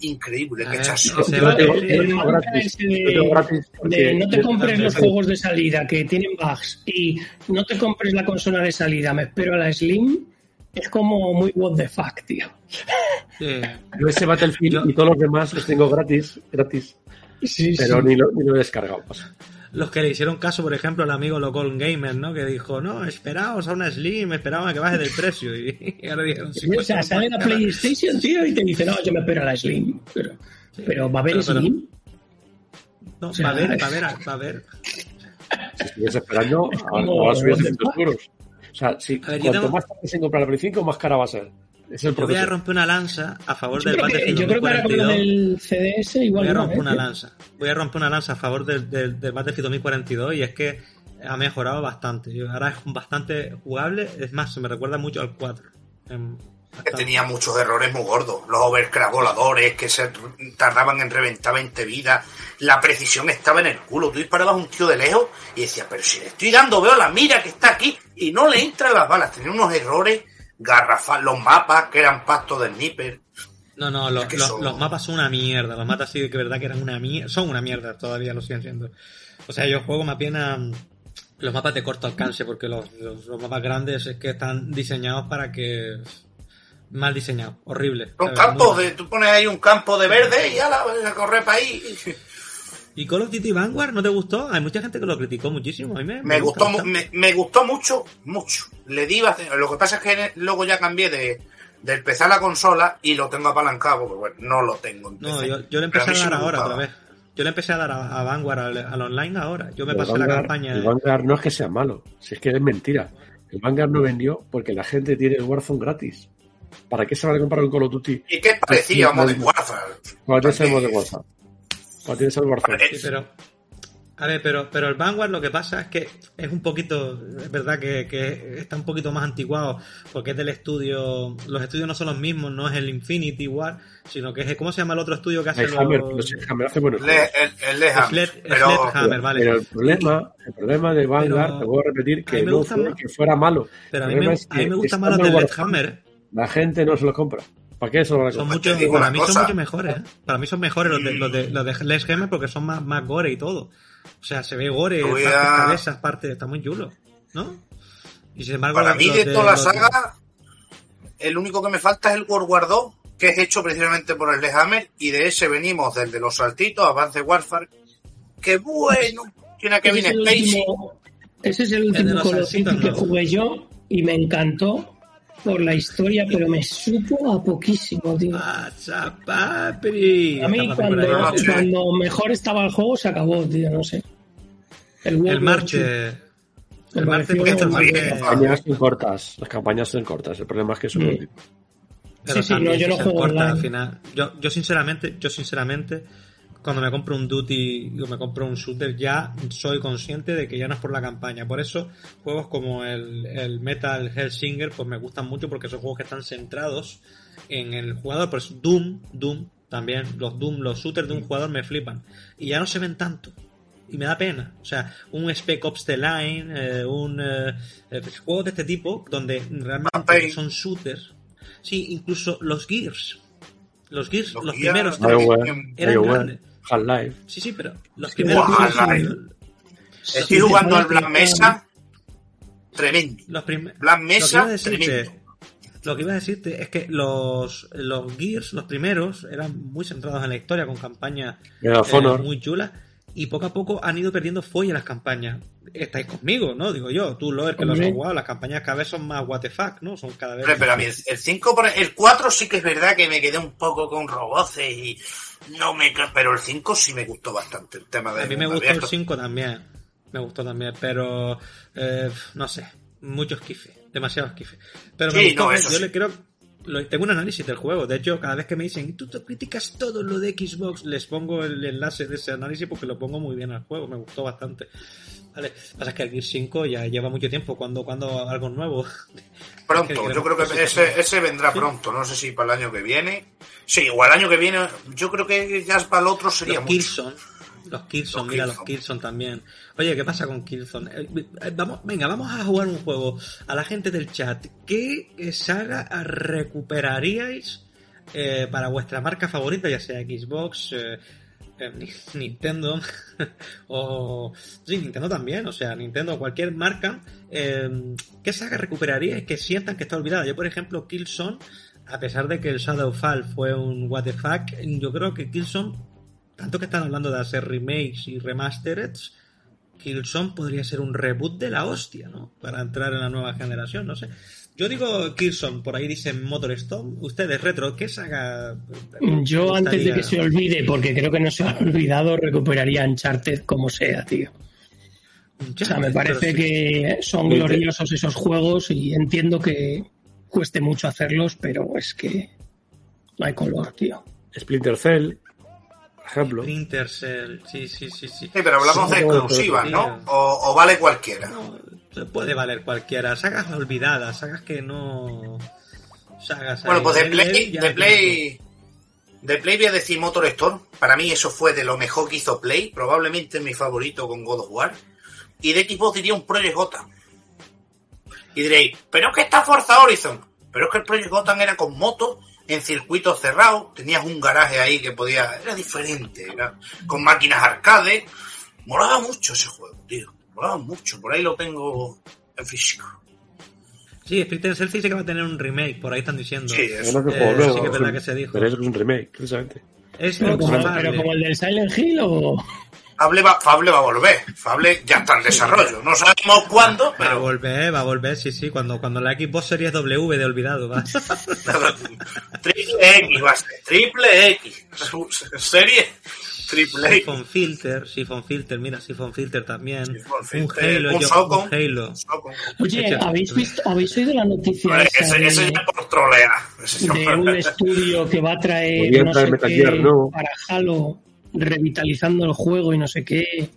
Increíble, A qué ver, chaso. ese Yo va- tengo- ese- yo tengo marca gratis, ese yo tengo gratis de porque- no te compres los juegos de salida que tienen bugs y no te compres la consola de salida, me espero a la Slim, es como muy what the fuck, tío. Sí. Yo ese Battlefield y todos los demás los tengo gratis, gratis, Sí, pero sí. ni, lo, ni lo he descargado. pasa. Los que le hicieron caso, por ejemplo, al amigo Locol Gamer, ¿no? Que dijo, no, esperaos a una Slim, esperaos a que baje del precio. Y, y ahora dijeron, sí, o sea, no sale la. PlayStation, tío, y te dice, no, yo me espero a la Slim. Pero, pero ¿va a haber Pero- pero- Slim? No, o sea, va a ver, es- va a ver, va a ver. Si estuviese esperando, ahora subir a what the 600 fuck? euros. O sea, si, A ver, yo cuanto tengo- más tarde se compra la Play 5, más cara va a ser. Es el Yo voy a romper una lanza a favor Yo del que, Battlefield creo que ahora con lo 2042. del CDS igual Voy a romper ¿eh? una lanza. Voy a romper una lanza a favor del, del, del Battlefield 2042 y es que ha mejorado bastante. Ahora es bastante jugable. Es más, se me recuerda mucho al 4. Em, que bastante. tenía muchos errores muy gordos. Los overcrack voladores que se tardaban en reventar 20 vidas. La precisión estaba en el culo. Tú disparabas a un tío de lejos y decías, pero si le estoy dando, veo la mira que está aquí y no le entran las balas. Tenía unos errores garrafales. Los mapas que eran pastos de sniper. No, no, los, los- son- los mapas son una mierda. Los mapas sí que verdad que eran una mierda. Son una mierda, todavía lo siguen siendo. O sea, yo juego más bien a mm, los mapas de corto alcance, porque los, los, los mapas grandes es que están diseñados para que Mal diseñado, horrible. Son ¿sabes? campos de. Tú pones ahí un campo de verde y ala, a correr para ahí. ¿Y Call of Duty Vanguard no te gustó? Hay mucha gente que lo criticó muchísimo. A mí me, Me gustó, mu- bastante. me, me gustó mucho, mucho. Le di bastante- Lo que pasa es que luego ya cambié de, de empezar la consola y lo tengo apalancado, porque bueno, no lo tengo. en No, yo, yo le empecé a dar ahora otra vez. Yo le empecé a dar a, a Vanguard al, al online ahora. Yo me El pasé la campaña. El Vanguard no es que sea malo, si es que es mentira. El Vanguard no vendió porque la gente tiene el Warzone gratis. ¿Para qué se van a comprar un Call of Duty ¿Y qué parecía a Modern Warfare? cuando tienes el. Modern Warfare? Cuando tienes el Warzone. Eh, Sí, pero. A ver, pero, pero el Vanguard lo que pasa es que es un poquito. Es verdad que, que está un poquito más antiguado porque es del estudio. Los estudios no son los mismos, no es el Infinity War, sino que es. ¿Cómo se llama el otro estudio que hace El Hammer, los- los Hammer hace buenos Le- el, el Leham. Sled- pero, Sledgehammer, vale. Pero el problema, el problema de Vanguard, Pero- te voy a repetir, que no gusta fue más- que fuera malo. Pero a El mí, me, a mí me de en Sledgehammer. ¿eh? La gente no se los compra. ¿Para qué se lo van a Son mucho, para mí son mucho mejores. ¿eh? Para mí son mejores los de, los de, los de Sledgehammer porque son más, más gore y todo. O sea, se ve gore, partes, a- cabezas, partes, está muy chulo. ¿No? Y sin embargo, Para los- mí, de toda la saga, el único que me falta es el World War 2, que es hecho precisamente por el Lehhammer, y de ese venimos del de los saltitos, Avance Warfare. ¡Qué bueno! Tiene el Spacey. último, ese es el último Call of Duty salsitos, que ¿no? jugué yo y me encantó por la historia, pero me supo a poquísimo, tío. ¡Pasa, papi! A mí Está cuando, sí. mejor estaba el juego se acabó, tío, no sé. El, World El War marche. El marche, porque esto es muy bien. Las campañas son cortas. Las campañas son cortas. El problema es que son Mm. cortas. Pero Sí, sí, no, yo no juego corta online. al final. Yo, yo sinceramente, yo sinceramente, cuando me compro un Duty o me compro un shooter, ya soy consciente de que ya no es por la campaña. Por eso, juegos como el, el Metal Hellsinger, pues me gustan mucho porque son juegos que están centrados en el jugador. Pues Doom, Doom, también, los Doom, los shooters de un jugador me flipan. Y ya no se ven tanto. Y me da pena. O sea, un Spec Ops The Line, eh, un eh, eh, juegos de este tipo, donde realmente son shooters. Sí, incluso los Gears. Los Gears, los, Los Gears, primeros tres, eran grandes. Half-Life. Sí, sí, pero los primeros Buah, Gears, Half-Life. los- Estoy jugando al Black Mesa. Tremendo. los prim- Black lo que iba Mesa, a decirte, tremendo. lo que iba a decirte es que los, los Gears, los primeros, eran muy centrados en la historia, con campañas eh, Honor. muy chulas. Y poco a poco han ido perdiendo folla las campañas. Estáis conmigo, ¿no? Digo yo, tú, Loer, que Hombre. has jugado, las campañas cada vez son más what the fuck, ¿no? Son cada vez Hombre, pero a mí el, el 5, por- el 4 sí que es verdad que me quedé un poco con roboces y no me... Pero el 5 sí me gustó bastante el tema de... A mí me gustó el abierto. 5 también. Me gustó también, pero eh, no sé, muchos kifes, demasiados kifes. Pero me Sí, gustó, no, eso yo sí. le creo lo- tengo un análisis del juego. De hecho, cada vez que me dicen, tú te criticas todo lo de Xbox, les pongo el enlace de ese análisis porque lo pongo muy bien al juego. Me gustó bastante. Vale, pasa que el Gear 5 ya lleva mucho tiempo. cuando cuando algo nuevo? Pronto, yo creo que ese, ese vendrá Sí. pronto, no sé si para el año que viene. Sí, o el año que viene, yo creo que ya para el otro sería Los mucho. Los Killzone, Los mira, Killzone. los Killzone también. Oye, ¿qué pasa con Killzone? Eh, eh, vamos, venga, vamos a jugar un juego. A la gente del chat, ¿qué eh, saga recuperaríais eh, para vuestra marca favorita, ya sea Xbox, eh, Ni- Nintendo o... Sí, Nintendo también, o sea, Nintendo, cualquier marca. eh, ¿Qué saga recuperaríais que sientan que está olvidada? Yo, por ejemplo, Killzone, a pesar de que el Shadowfall fue un what the fuck, yo creo que Killzone tanto que están hablando de hacer remakes y remastereds, Killzone podría ser un reboot de la hostia, ¿no? Para entrar en la nueva generación, no sé. Yo digo Killzone, por ahí dicen Motorstorm. Ustedes, Retro, ¿qué saga? Yo antes de que se olvide, porque creo que no se ha olvidado, recuperaría Uncharted como sea, tío. O sea, me parece sí. que son gloriosos esos juegos y entiendo que cueste mucho hacerlos, pero es que no hay color, tío. Splinter Cell, ejemplo. Splinter Cell, sí, sí, sí, sí. Sí, pero hablamos de exclusivas. ¿no? O, o vale cualquiera. No, puede valer cualquiera. Sagas olvidadas, sagas que no... Sagas Bueno, ahí. pues de Él- Play, de Play, de Play voy a decir Motor Storm. Para mí eso fue de lo mejor que hizo Play, probablemente mi favorito con God of War. Y de Xbox diría un Project Gotham. Y diréis, pero es que está Forza Horizon. Pero es que el Project Gotham era con moto, en circuitos cerrados, tenías un garaje ahí que podía, era diferente, era con máquinas arcade. Molaba mucho ese juego, tío. Molaba mucho, por ahí lo tengo en físico. Sí, Splinter Cell sí que va a tener un remake, por ahí están diciendo. Sí, No, eso. no, que Eh, juego nuevo, sí que es verdad que se dijo. Pero eso es un remake, precisamente. Es Pero como, pero como el del Silent Hill o... Fable va, Fable va a volver. Fable ya está en desarrollo. No sabemos cuándo, Va a pero volver, va a volver, sí, sí, cuando, cuando la Xbox Series W de olvidado, va. triple X va a ser. Triple X. Serie triple X. Siphon Filter, Siphon Filter, mira, Siphon Filter también. Siphon Un Filter, Halo, un yo- Socon. un Halo. Oye, ¿habéis visto, habéis oído la noticia Vale, esa ese, ya por. Ese ya de un estudio que va a traer no sé qué para Halo, revitalizando el juego y no sé qué?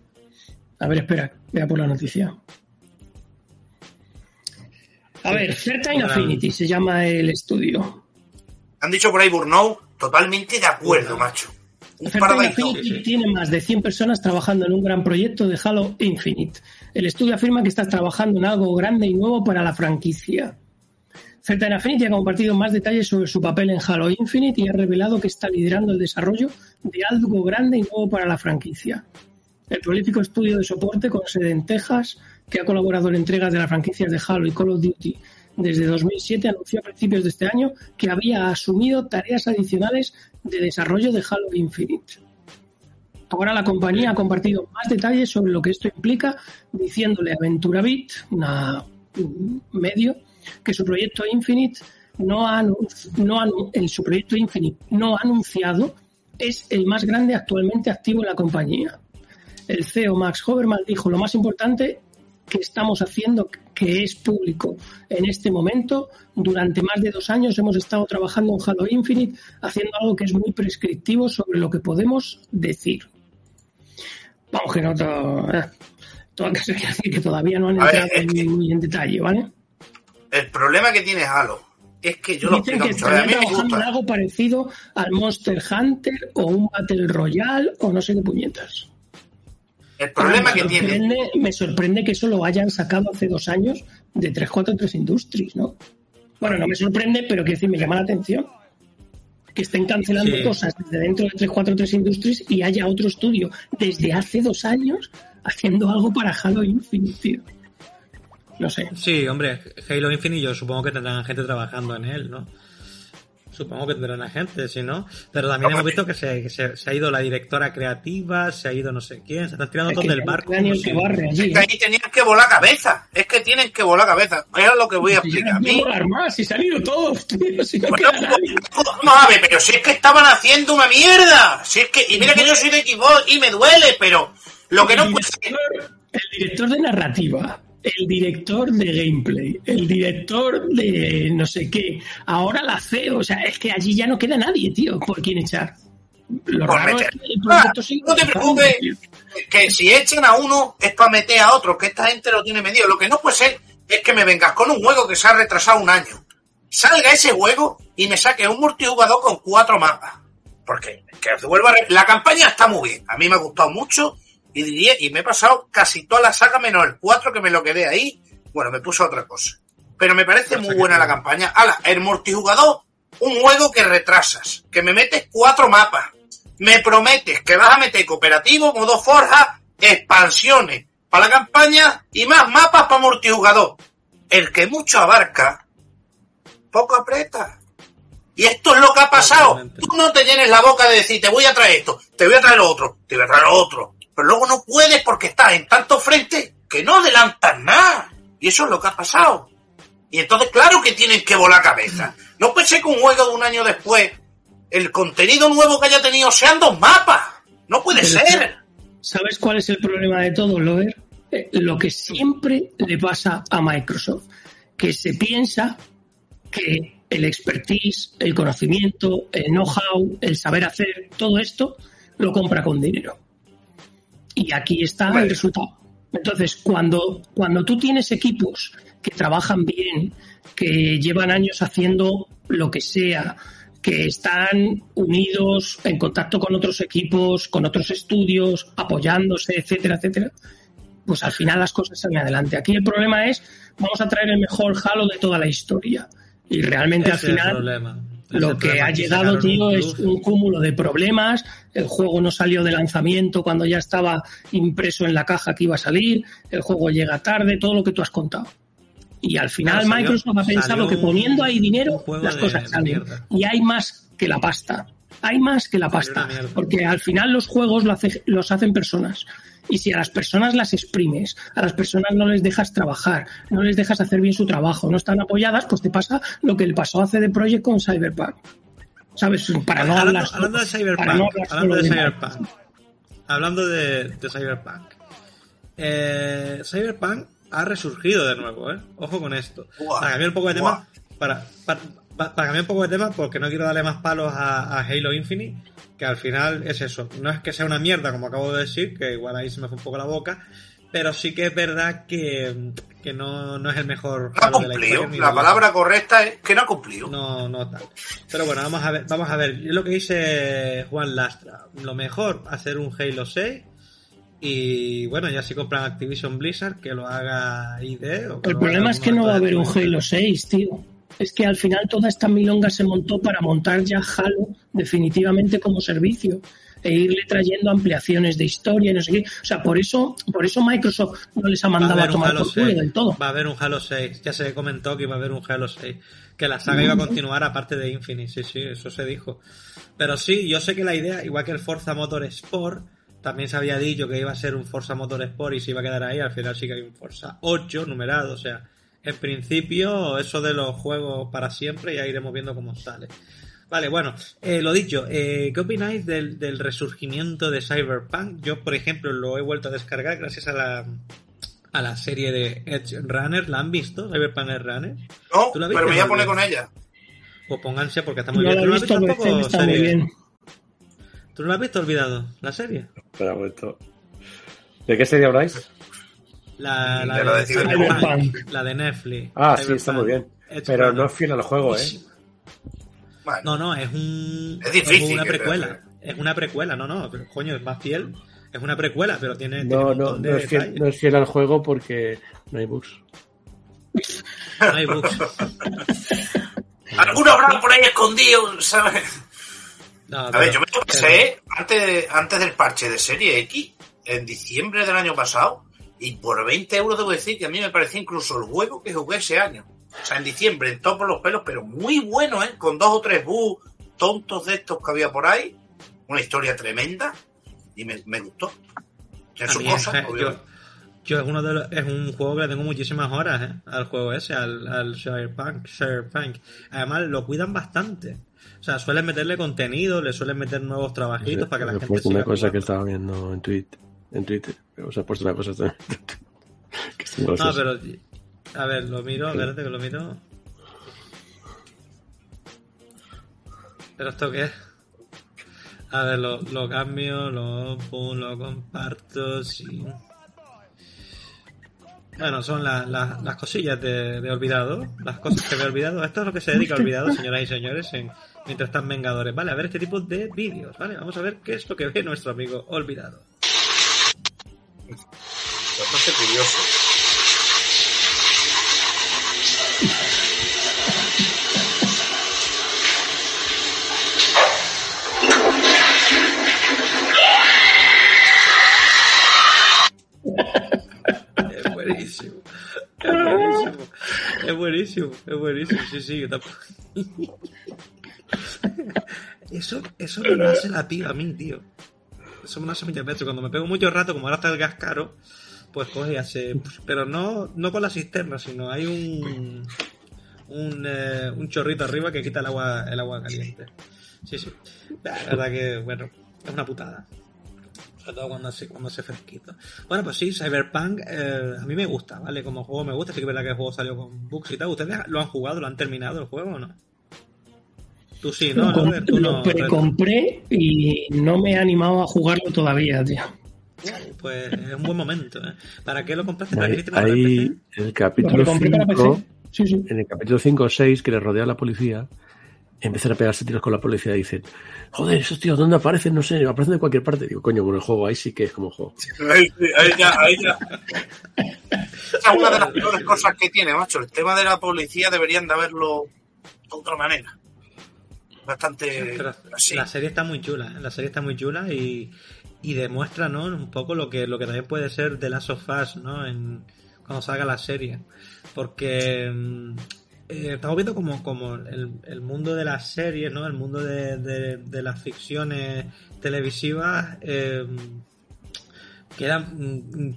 A ver, espera, voy a por la noticia. A ver, Certain Affinity se llama el estudio. Han dicho por ahí Burnout. Totalmente de acuerdo, macho. Un Certain tiene más de 100 personas trabajando en un gran proyecto de Halo Infinite. El estudio afirma que está trabajando en algo grande y nuevo para la franquicia. Certain Affinity ha compartido más detalles sobre su papel en Halo Infinite y ha revelado que está liderando el desarrollo de algo grande y nuevo para la franquicia. El prolífico estudio de soporte con sede en Texas, que ha colaborado en entregas de las franquicias de Halo y Call of Duty desde 2007, anunció a principios de este año que había asumido tareas adicionales de desarrollo de Halo Infinite. Ahora la compañía ha compartido más detalles sobre lo que esto implica, diciéndole a VenturaBit, una un medio, que su proyecto Infinite no ha, no ha en su proyecto Infinite no anunciado es el más grande actualmente activo en la compañía. El CEO Max Hoverman dijo lo más importante que estamos haciendo que es público en este momento. Durante más de dos años hemos estado trabajando en Halo Infinite haciendo algo que es muy prescriptivo sobre lo que podemos decir. Vamos que no todo, eh, todo hay que decir que todavía no han ver, entrado que- en- muy en detalle, ¿vale? El problema que tiene Halo es que yo lo Dicen explico que mucho. A, mí me trabajando en algo parecido al Monster Hunter o un Battle Royale o no sé qué puñetas. El problema me que tiene. me sorprende que eso lo hayan sacado hace dos años de 343 Industries, ¿no? Bueno, no me sorprende, pero quiero decir, me llama la atención que estén cancelando Sí. cosas desde dentro de 343 Industries y haya otro estudio desde hace dos años haciendo algo para Halo Infinite, tío. No sé. Sí, hombre, Halo Infinite yo supongo que tendrán gente trabajando en él, ¿no? Supongo que tendrán a gente, si no. Pero también No, hemos visto que se, que se- se ha ido la directora creativa, se ha ido no sé quién, se están tirando Es que del no barco. el que si- barre allí, Es ¿eh? que ahí tenían que volar cabeza. Es que tienen que volar cabeza. Es lo que voy a Si explicar. no quiero mí, volar más, si se han ido todos, tío, si no Bueno, queda nadie. Vamos a ver, pero si es que estaban haciendo una mierda. Si es que, y mira que yo soy de Xbox y me duele, pero lo que no puede ser. El director de narrativa, el director de gameplay, el director de no sé qué, ahora la CEO, o sea, es que allí ya no queda nadie, tío, por quien echar. Lo Por raro meter. es que el Ah, no te preocupes, que si echan a uno es para meter a otro, que esta gente lo tiene medido. Lo que no puede ser es que me vengas con un juego que se ha retrasado un año. Salga ese juego y me saque un multijugador con cuatro mapas. Porque que vuelva a la campaña está muy bien. A mí me ha gustado mucho y diría, y me he pasado casi toda la saga menos el 4 que me lo quedé ahí. Bueno, me puso otra cosa. Pero me parece muy buena la campaña. Ala, el multijugador, un juego que retrasas, que me metes cuatro mapas. Me prometes que vas a meter cooperativo, modo forja, expansiones para la campaña y más mapas para multijugador. El que mucho abarca, poco aprieta. Y esto es lo que ha pasado. Tú no te llenes la boca de decir, te voy a traer esto, te voy a traer lo otro, te voy a traer lo otro. Pero luego no puedes porque estás en tanto frente que no adelantas nada. Y eso es lo que ha pasado. Y entonces, claro que tienen que volar cabeza. No pensé que un juego de un año después, el contenido nuevo que haya tenido sean dos mapas. No puede Pero ser. ¿Sabes cuál es el problema de todo, Lover? Eh, Lo que siempre le pasa a Microsoft, que se piensa que el expertise, el conocimiento, el know-how, el saber hacer, todo esto lo compra con dinero. Y aquí está Bueno. el resultado. Entonces, cuando, cuando tú tienes equipos que trabajan bien, que llevan años haciendo lo que sea, que están unidos en contacto con otros equipos, con otros estudios, apoyándose, etcétera, etcétera, pues al final las cosas salen adelante. Aquí el problema es, vamos a traer el mejor Halo de toda la historia. Y realmente Ese al final lo el que ha llegado, tío, un es un cúmulo de problemas. El juego no salió de lanzamiento cuando ya estaba impreso en la caja que iba a salir. El juego llega tarde, todo lo que tú has contado. Y al final Claro, salió- Microsoft ha pensado que poniendo ahí dinero las cosas salen. Y hay más que la pasta. Hay más que la pasta. Porque al final los juegos lo hace- los hacen personas. Y si a las personas las exprimes, a las personas no les dejas trabajar, no les dejas hacer bien su trabajo, no están apoyadas, pues te pasa lo que le pasó a CD Projekt con Cyberpunk. ¿Sabes? Para no hablando, hablar. hablando de Cyberpunk, no hablando de de Cyberpunk, hablando de, de Cyberpunk, eh, Cyberpunk ha resurgido de nuevo, ¿eh? Ojo con esto. Para cambiar un poco de tema, para, para, para cambiar un poco de tema, porque no quiero darle más palos a, a Halo Infinite, que al final es eso. No es que sea una mierda, como acabo de decir, que igual ahí se me fue un poco la boca, pero sí que es verdad que, que no, no es el mejor No ha Halo de la historia. La palabra correcta es que no ha cumplido. no, no tal. Pero bueno, vamos a ver, vamos a ver. Es lo que dice Juan Lastra. Lo mejor, hacer un Halo 6. Y bueno, ya si compran Activision Blizzard, que lo haga ID. O que El problema es que no va a haber un. Halo 6, tío. Es que al final toda esta milonga se montó para montar ya Halo definitivamente como servicio e irle trayendo ampliaciones de historia y no sé qué. O sea, por eso, por eso Microsoft no les ha a mandado a, tomar por culo 6. del todo. Va a haber un Halo 6. Ya se comentó que iba a haber un Halo 6. Que la saga iba a continuar aparte de Infinite. Sí, sí, eso se dijo. Pero sí, yo sé que la idea, igual que el Forza Motorsport, también se había dicho que iba a ser un Forza Motorsport y se iba a quedar ahí. Al final sí que hay un Forza 8 numerado. O sea, en principio, eso de los juegos para siempre, ya iremos viendo cómo sale. Vale, bueno, eh, lo dicho, eh, ¿qué opináis del, del resurgimiento de Cyberpunk? Yo, por ejemplo, lo he vuelto a descargar gracias a la, a la serie de Edge Runner. ¿La han visto? Cyberpunk Edge Runner. No, ¿Tú la pero me voy a poner con ella. Pues pónganse porque está muy No bien. ¿Tú no la has visto, tampoco, está muy serie? bien. ¿Tú no la has visto olvidado? ¿La serie? Espera un momento. ¿De qué serie habláis? La, la De la de Cyberpunk. La de Netflix. Ah, sí, está muy bien. Pero no es fiel al juego, ¿eh? Bueno, No, no, es un. Es difícil una precuela. Es una precuela, no, no, pero coño, es más fiel. Es una precuela, pero tiene. No, no, no es, fiel, detalles. no es fiel al juego porque no hay bugs. No hay bugs. alguno habrá por ahí escondido, ¿sabes? No, A pero- ver, yo me lo pero- pasé antes, antes del parche de Serie X, en diciembre del año pasado, y por 20 euros debo decir que a mí me parecía incluso el juego que jugué ese año. O sea, en diciembre, en todo por los pelos, pero muy bueno, ¿eh? Con dos o tres bugs tontos de estos que había por ahí. Una historia tremenda. Y me, me gustó. En A sus mí, cosas, eh, obvio. yo, yo es uno de los- es un juego que le tengo muchísimas horas eh, al juego ese, al, al Cyberpunk, Cyberpunk. Además lo cuidan bastante. O sea, suelen meterle contenido, le suelen meter nuevos trabajitos para que la gente siga una cosa que estaba viendo en Twitter. En Twitter. O sea, he puesto una cosa también. que no pero a ver, lo miro, espérate que lo miro. ¿Pero esto qué es? A ver, lo, lo cambio, lo pum, lo comparto, sí. Bueno, son la- la- las cosillas de, de Olvidado, las cosas que me he olvidado. Esto es lo que se dedica a Olvidado, señoras y señores, en, mientras están Vengadores. Vale, a ver este tipo de vídeos, ¿vale? Vamos a ver qué es lo que ve nuestro amigo Olvidado. Bastante curioso. Es buenísimo. Es buenísimo. Es buenísimo. Es buenísimo. Sí, sí, yo tampoco. Eso, eso me lo hace la piba a mí, tío. Eso me lo hace muchas. Cuando me pego mucho rato, como ahora está el gas caro, pues coge y hace. Pero no, no con la cisterna, sino hay un. Un, eh, un chorrito arriba que quita el agua, el agua caliente. Sí, sí. La verdad que, bueno, es una putada. Sobre todo cuando hace, cuando hace fresquito. Bueno, pues sí, Cyberpunk eh, a mí me gusta, ¿vale? Como juego me gusta, sí que es verdad que el juego salió con bugs y tal. ¿Ustedes lo han jugado, lo han terminado el juego o no? Tú sí, ¿no? lo? Tú lo no. precompré y no me he animado a jugarlo todavía, tío. Pues es un buen momento, ¿eh? ¿Para qué lo compraste? ¿Para Ahí, qué tenerlo en ahí PC? en el Lo capítulo precompré para 5, PC. Sí, sí. en el capítulo 5 o 6 que le rodea a la policía, empiezan a pegarse tiros con la policía y dicen, joder, esos tíos, ¿dónde aparecen? No sé, aparecen de cualquier parte. Digo, coño, con el juego ahí sí que es como juego. Ahí, ahí ya, ahí ya. Esa es una de las peores cosas que tiene, macho. El tema de la policía deberían de haberlo de otra manera. Bastante Pero así. la serie está muy chula, ¿eh? la serie está muy chula y, y demuestra, ¿no? Un poco lo que, lo que también puede ser The Last of Us, ¿no? En, cuando salga la serie. Porque mm, eh, estamos viendo como, como el, el mundo de las series, ¿no? El mundo de, de- de las ficciones televisivas eh, quedan mm,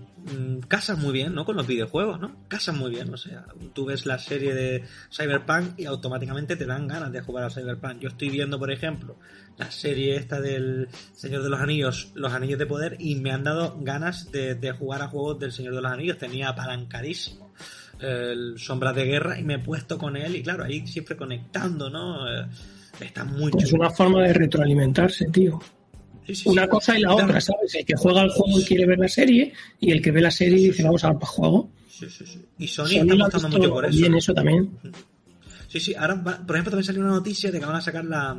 casan muy bien, ¿no? Con los videojuegos, ¿no? Casan muy bien, o sea, tú ves la serie de Cyberpunk y automáticamente te dan ganas de jugar a Cyberpunk. Yo estoy viendo, por ejemplo, la serie esta del Señor de los Anillos, Los Anillos de Poder, y me han dado ganas de, de jugar a juegos del Señor de los Anillos. Tenía apalancadísimo el Sombras de Guerra y me he puesto con él y claro, ahí siempre conectando, ¿no? Eh, está muy Es una forma de retroalimentarse, tío. Sí, sí, Una sí. cosa y la otra, ¿sabes? El que juega al juego y quiere ver la serie, y el que ve la serie dice, vamos al juego. Sí, sí, sí. Y Sony, Sony está apostando mucho por eso. bien eso también. Sí, sí, ahora, va- por ejemplo, también salió una noticia de que van a sacar la,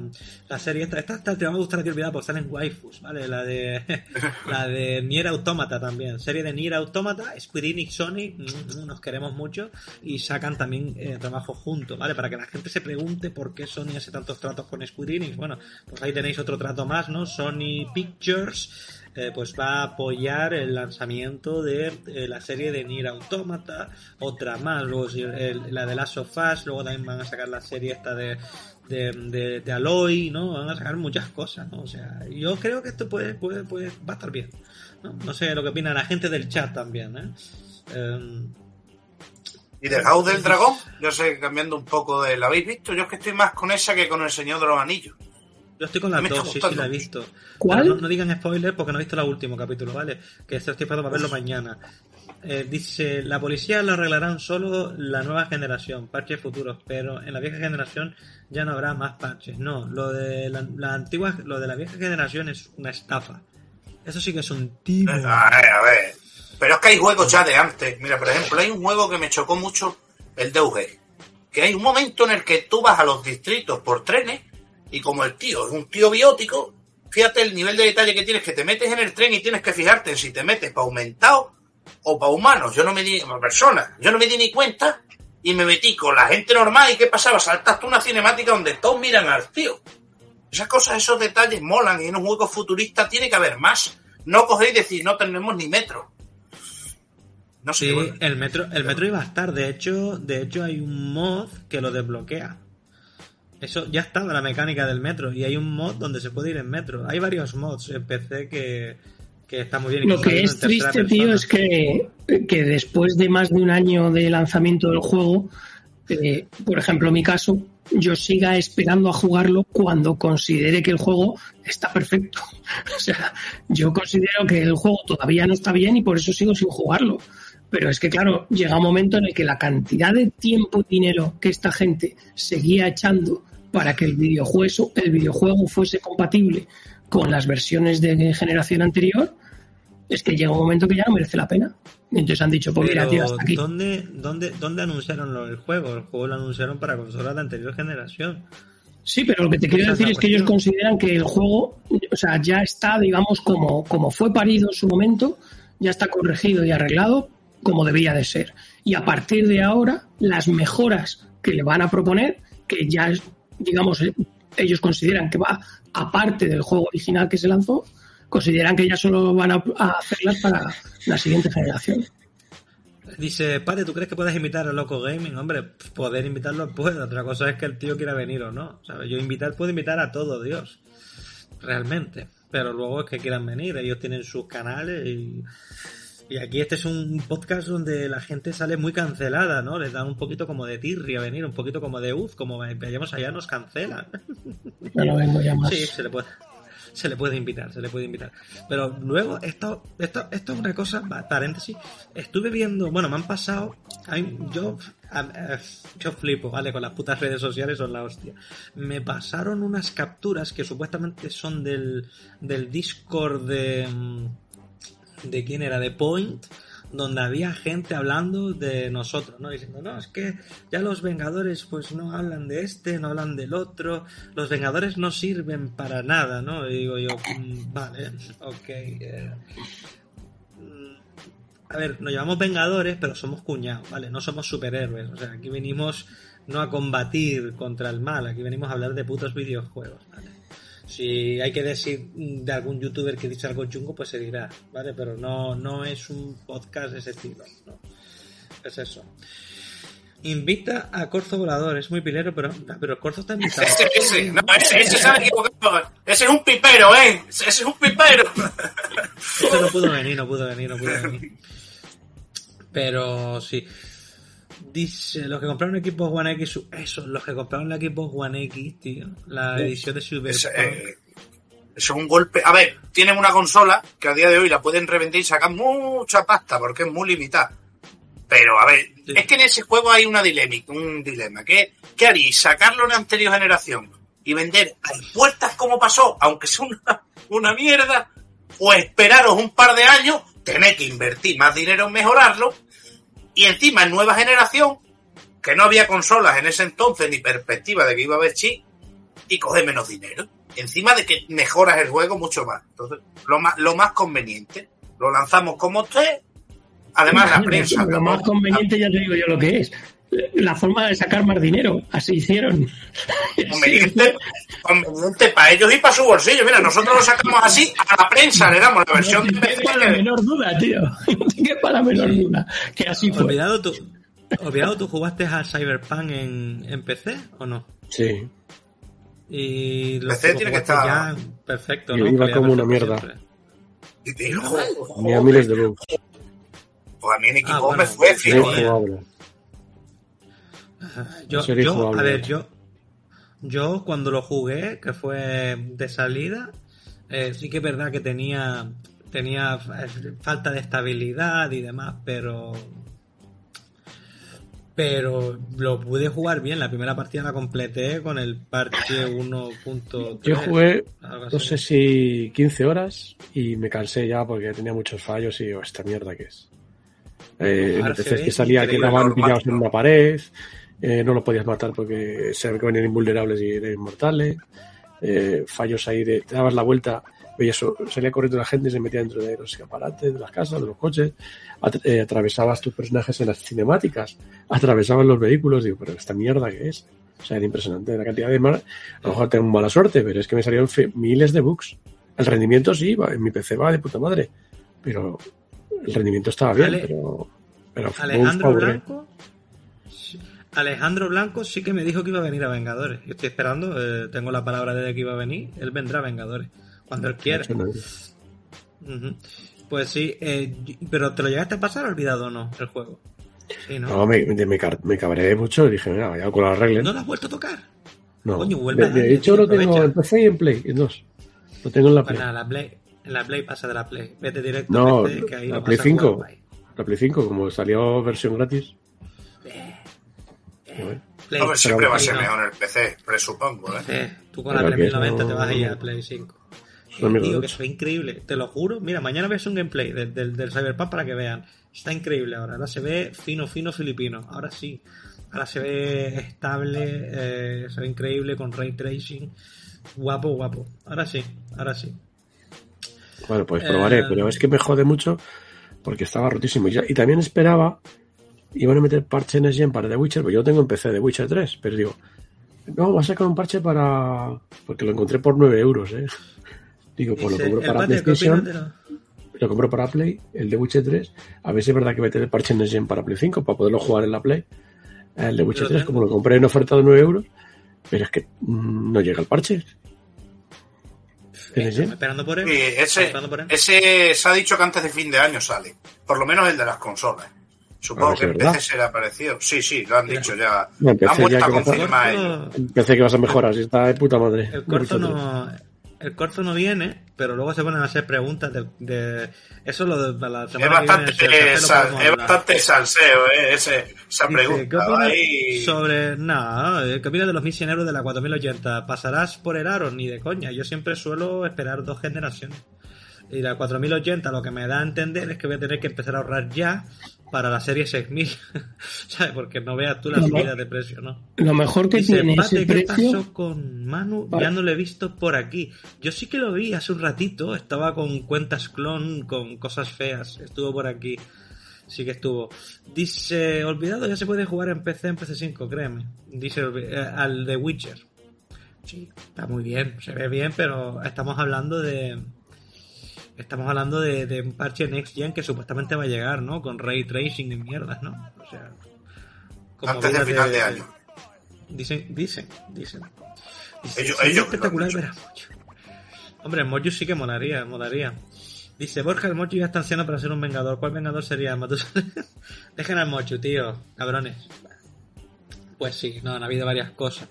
la serie esta. Esta, esta te va a gustar a ti olvidar porque salen waifus, ¿vale? La de la de Nier Automata también. Serie de Nier Automata, Square Enix, Sony, mm, nos queremos mucho y sacan también eh, trabajo juntos, ¿vale? Para que la gente se pregunte por qué Sony hace tantos tratos con Square Enix. Bueno, pues ahí tenéis otro trato más, ¿no? Sony Pictures eh, pues va a apoyar el lanzamiento de eh, la serie de Nier Automata, otra más, luego el- la de Last of Us, luego también van a sacar la serie esta de, de, de, de Aloy, ¿no? Van a sacar muchas cosas, ¿no? O sea, yo creo que esto puede, puede, puede, va a estar bien. No, no sé lo que opina la gente del chat también, ¿eh? Em, ¿Y de House del Dragón? Yo sé, cambiando un poco de... ¿La habéis visto? Yo es que estoy más con esa que con El Señor de los Anillos. Yo estoy con las Me dos, sí, sí, la he visto. ¿Cuál? Pero no, no digan spoiler porque no he visto el último capítulo, ¿vale? Que estoy esperando para verlo mañana. Eh, dice, la policía lo arreglarán solo la nueva generación, parches futuros, pero en la vieja generación ya no habrá más parches. No, lo de la, la antigua, lo de la vieja generación es una estafa. Eso sí que es un timo. A ver, a ver. Pero es que hay juegos ya de antes. Mira, por ejemplo, hay un juego que me chocó mucho, el DUG. Que hay un momento en el que tú vas a los distritos por trenes y como el tío es un tío biótico, fíjate el nivel de detalle que tienes, que te metes en el tren y tienes que fijarte en si te metes para aumentado o para humanos. Yo no me di, para personas, yo no me di ni cuenta y me metí con la gente normal y ¿qué pasaba? Saltaste una cinemática donde todos miran al tío. Esas cosas, esos detalles molan y en un juego futurista tiene que haber más. No cogéis y decir, no tenemos ni metro. No sé, Sí, bueno. el metro, el metro iba a estar. De hecho, de hecho hay un mod que lo desbloquea. Eso ya estaba la mecánica del metro y hay un mod donde se puede ir en metro. Hay varios mods en PC que, que está muy bien. Lo incluso hay que es triste, tío, es que, que después de más de un año de lanzamiento del juego, eh, por ejemplo, en mi caso, yo siga esperando a jugarlo cuando considere que el juego está perfecto. O sea, yo considero que el juego todavía no está bien y por eso sigo sin jugarlo. Pero es que, claro, llega un momento en el que la cantidad de tiempo y dinero que esta gente seguía echando para que el videojuego, el videojuego fuese compatible con las versiones de generación anterior, es que llega un momento que ya no merece la pena. Entonces han dicho, pues mira, tío, hasta aquí. ¿dónde, dónde, ¿Dónde anunciaron el juego? El juego lo anunciaron para consolas de anterior generación. Sí, pero lo que te quiero decir es que ellos consideran que el juego, o sea, ya está, digamos, como, como fue parido en su momento, ya está corregido y arreglado como debía de ser. Y a partir de ahora, las mejoras que le van a proponer, que ya, digamos, ellos consideran que va aparte del juego original que se lanzó, consideran que ya solo van a, a hacerlas para la siguiente generación. Dice, padre, ¿tú crees que puedes invitar a Loco Gaming? Hombre, poder invitarlo puedo. Otra cosa es que el tío quiera venir o no. ¿sabes? Yo invitar puedo invitar a todo, Dios. Realmente. Pero luego es que quieran venir. Ellos tienen sus canales y, y aquí este es un podcast donde la gente sale muy cancelada, ¿no? Les dan un poquito como de tirria venir, un poquito como de uz, como vayamos allá nos cancelan. Ya no vengo ya más. Sí, se le puede. Se le puede invitar, se le puede invitar. Pero luego, esto, esto, esto es una cosa, paréntesis. Estuve viendo, bueno, me han pasado. hay- yo, yo flipo, ¿vale? Con las putas redes sociales son la hostia. Me pasaron unas capturas que supuestamente son del, del Discord de. ¿De quién era? De Point, donde había gente hablando de nosotros, ¿no? Diciendo, no, es que ya los Vengadores pues no hablan de este, no hablan del otro, los Vengadores no sirven para nada, ¿no? Y digo yo, "Mm, vale, ok. eh, mm, a ver, nos llamamos Vengadores, pero somos cuñados, ¿vale? No somos superhéroes, o sea, aquí venimos no a combatir contra el mal, aquí venimos a hablar de putos videojuegos, ¿vale? Si hay que decir de algún youtuber que dice algo chungo, pues se dirá, ¿vale? Pero no, no es un podcast de ese estilo, ¿no? es eso. Invita a Corzo Volador, es muy pilero, pero, pero el Corzo está invitado. Ese, ese, no, ese, ese se han equivocado. Ese es un pipero, ¿eh? Ese es un pipero. Este no pudo venir, no pudo venir, no pudo venir. Pero sí. Dice, los que compraron equipos One X, eso, los que compraron el equipo One X, tío. La edición de Cyberpunk. Ese, eh, eso es un golpe. A ver, tienen una consola que a día de hoy la pueden revender y sacar mucha pasta porque es muy limitada. Pero a ver, Sí. es que en ese juego hay una dilema, un dilema. ¿Qué, qué haréis? ¿Sacarlo en la anterior generación y vender a puertas como pasó, aunque sea una, una mierda? ¿O esperaros un par de años, tener que invertir más dinero en mejorarlo? Y encima en nueva generación, que no había consolas en ese entonces ni perspectiva de que iba a haber chip, y coge menos dinero. Encima de que mejoras el juego mucho más. Entonces, lo más, lo más conveniente. Lo lanzamos como usted. Además, la prensa. Lo más conveniente ya te digo yo lo que es. La forma de sacar más dinero. Así hicieron. Conveniente, conveniente para ellos y para su bolsillo. Mira, nosotros lo sacamos así, a la prensa le damos la versión de No PC. quepa la menor duda, tío. No te quepa la menor duda. Que así fue. Olvidado tú, olvidado tú jugaste a Cyberpunk en, en PC o no? Sí. Y lo PC tiene que estar- ya perfecto, Y ¿no? iba como una mierda. siempre. Y te digo, Tenía miles de bugs. pues a mí en equipo Ah, bueno, me fue sí, Yo, yo, a ver, yo, yo cuando lo jugué, que fue de salida, eh, sí que es verdad que tenía, tenía eh, falta de estabilidad y demás, pero, pero lo pude jugar bien. La primera partida la completé con el parche 1.3. Yo jugué, no sé si 15 horas y me cansé ya porque tenía muchos fallos y digo, esta mierda que es. Eh, NPCs que salía que estaban pillados en una pared, eh, no lo podías matar porque se venían invulnerables y eran inmortales. Eh, fallos ahí de te dabas la vuelta, veías, salía corriendo la gente y se metía dentro de los escaparates, de las casas, de los coches, At- eh, atravesabas tus personajes en las cinemáticas, atravesabas los vehículos, digo, pero esta mierda que es. O sea, era impresionante la cantidad de mal, a lo mejor tengo mala suerte, pero es que me salieron miles de bugs. El rendimiento sí, va, en mi PC va de puta madre, pero el rendimiento estaba bien, Ale- pero, pero Alejandro. Blanco. Alejandro Blanco sí que me dijo que iba a venir a Vengadores. Yo estoy esperando, eh, tengo la palabra de que iba a venir. Él vendrá a Vengadores cuando él quiera. Pues sí, eh, pero ¿te lo llegaste a pasar olvidado o no el juego? Sí, ¿no? No, me, me, cabreé mucho y dije, mira, vaya con la regla. ¿No lo has vuelto a tocar? No. Coño, vuelve de, de hecho lo tengo en PC y en Play, en dos. Lo tengo en la Pues nada, la Play, en la Play pasa de la Play. Vete directo No, que ahí la Play vas a jugar 5. guay. La Play 5, como salió versión gratis. Play, Hombre, siempre va a ser mejor el PC, presupongo, ¿eh? Tú con la Pero que 3090 te eso- vas a ir a Play 5. Es una mierda Tío, de que ocho. fue increíble, te lo juro. Mira, mañana ves un gameplay del, del, del Cyberpunk para que vean. Está increíble ahora. Ahora se ve fino, fino filipino. Ahora sí. Ahora se ve estable, eh, se ve increíble con ray tracing. Guapo, guapo. Ahora sí, ahora sí. Bueno, pues probaré, Eh, pero es que me jode mucho porque estaba rotísimo. Y también esperaba, iban a meter parche en Gen para The Witcher, pues yo tengo en PC The Witcher 3, pero digo, no, va a sacar un parche para... porque lo encontré por 9 euros, ¿eh? Digo, pues lo compro para pate, ¿qué PlayStation, de lo- lo compro para Play, el The Witcher 3, a ver si es verdad que meter el parche en Gen para Play 5 para poderlo jugar en la Play. El The Witcher Lo 3, tengo. como lo compré en oferta de 9 euros, pero es que mm, no llega el parche. Esperando por él. Ese, Estamos esperando por él. ese se ha dicho que antes de fin de año sale. Por lo menos el de las consolas. Supongo que en es. PC será parecido. Sí, sí, lo han dicho ya. No, Lo han vuelto a que va a confirmar. Pensé que vas a mejorar, si está de puta madre. El 3. no, el corzo no viene, pero luego se ponen a hacer preguntas de, de- eso lo de la Es semana bastante, que viene. sal- es bastante salseo, ¿eh? Ese, esa Dice, pregunta. ¿Qué opinas ahí. sobre nada? ¿Qué opinas de los misioneros de la 4080? ¿Pasarás por el aro? Ni de coña. Yo siempre suelo esperar dos generaciones. Y la 4080 lo que me da a entender es que voy a tener que empezar a ahorrar ya para la serie 6000. ¿Sabes? Porque no veas tú la No, subida de precio, ¿no? Lo mejor que Dice, tiene "Pate, ese ¿qué precio. pasó con Manu? Vale. Ya no lo he visto por aquí. Yo sí que lo vi hace un ratito. Estaba con cuentas clon, con cosas feas. Estuvo por aquí. Sí que estuvo. Dice, olvidado, ya se puede jugar en PC, en PC5, créeme. Dice eh, al de Witcher. Sí, está muy bien, se ve bien, pero estamos hablando de... estamos hablando de, de un parche Next Gen que supuestamente va a llegar, ¿no? Con ray tracing y mierdas, ¿no? O sea, con Antes de movidas final de año. Dicen, dicen, dicen. Dice, Ellos- ellos espectacular ver a. Hombre, el Mojo sí que molaría, molaría. Dice, Borja, el Mojo ya está anciano para ser un vengador. ¿Cuál vengador sería? Dejen al Mojo, tío. Cabrones. Pues sí, no, han habido varias cosas.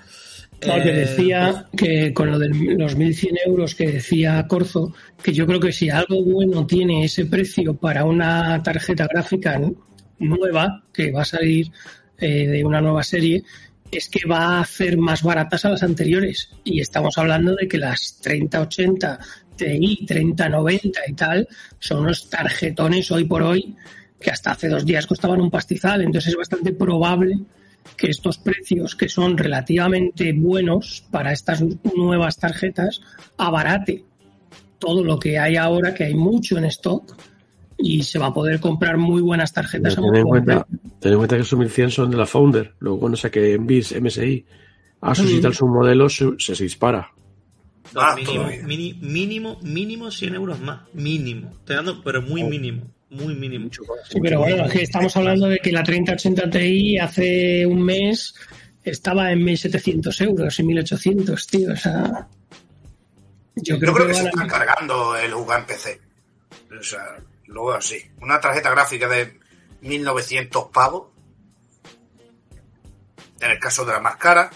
No, que Eh, decía que con lo de los 1.100 euros que decía Corzo, que yo creo que si algo bueno tiene ese precio para una tarjeta gráfica nueva, que va a salir eh, de una nueva serie, es que va a hacer más baratas a las anteriores. Y estamos hablando de que las 3080 Ti, 3090 y tal, son unos tarjetones hoy por hoy que hasta hace dos días costaban un pastizal. Entonces es bastante probable que estos precios, que son relativamente buenos para estas nuevas tarjetas, abarate todo lo que hay ahora, que hay mucho en stock, y se va a poder comprar muy buenas tarjetas. a Ten en, cuenta, ten en cuenta que esos 1100 son de la Founder. Luego cuando saque en BIS, MSI, Asus y Mm. tal sus modelos, su- se, se dispara. no, Ah, mínimo, mínimo 100 euros más. Mínimo. Estoy dando, pero muy Oh. mínimo. Muy mínimo. Sí, pero bueno, es que estamos hablando de que la 3080 Ti hace un mes estaba en 1.700 euros y 1.800, tío. O sea, yo creo, Yo creo que que se van a- está cargando el jugar en PC. O sea, veo así. Una tarjeta gráfica de 1900 pavos. En el caso de la más cara,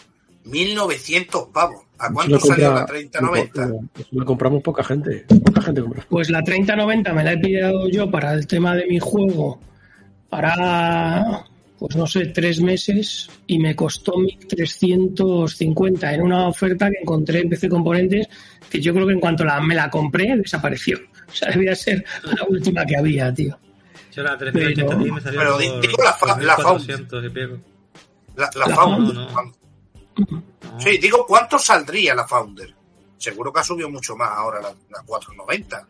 1900 pavos. ¿A cuánto lo salió compra- la 3090? Eso lo compramos poca gente. Poca gente compra. Pues la 3090 me la he pillado yo para el tema de mi juego para, pues no sé, tres meses y me costó 1.350 en una oferta que encontré en PC Componentes que yo creo que en cuanto la, me la compré desapareció. O sea, debía ser la última que había, tío. Yo la 3080 Pero- me salió pero por digo la fa- la 400 y pico. La, la La Sí, digo, ¿cuánto saldría la Founder? Seguro que ha subido mucho más ahora la, la 490.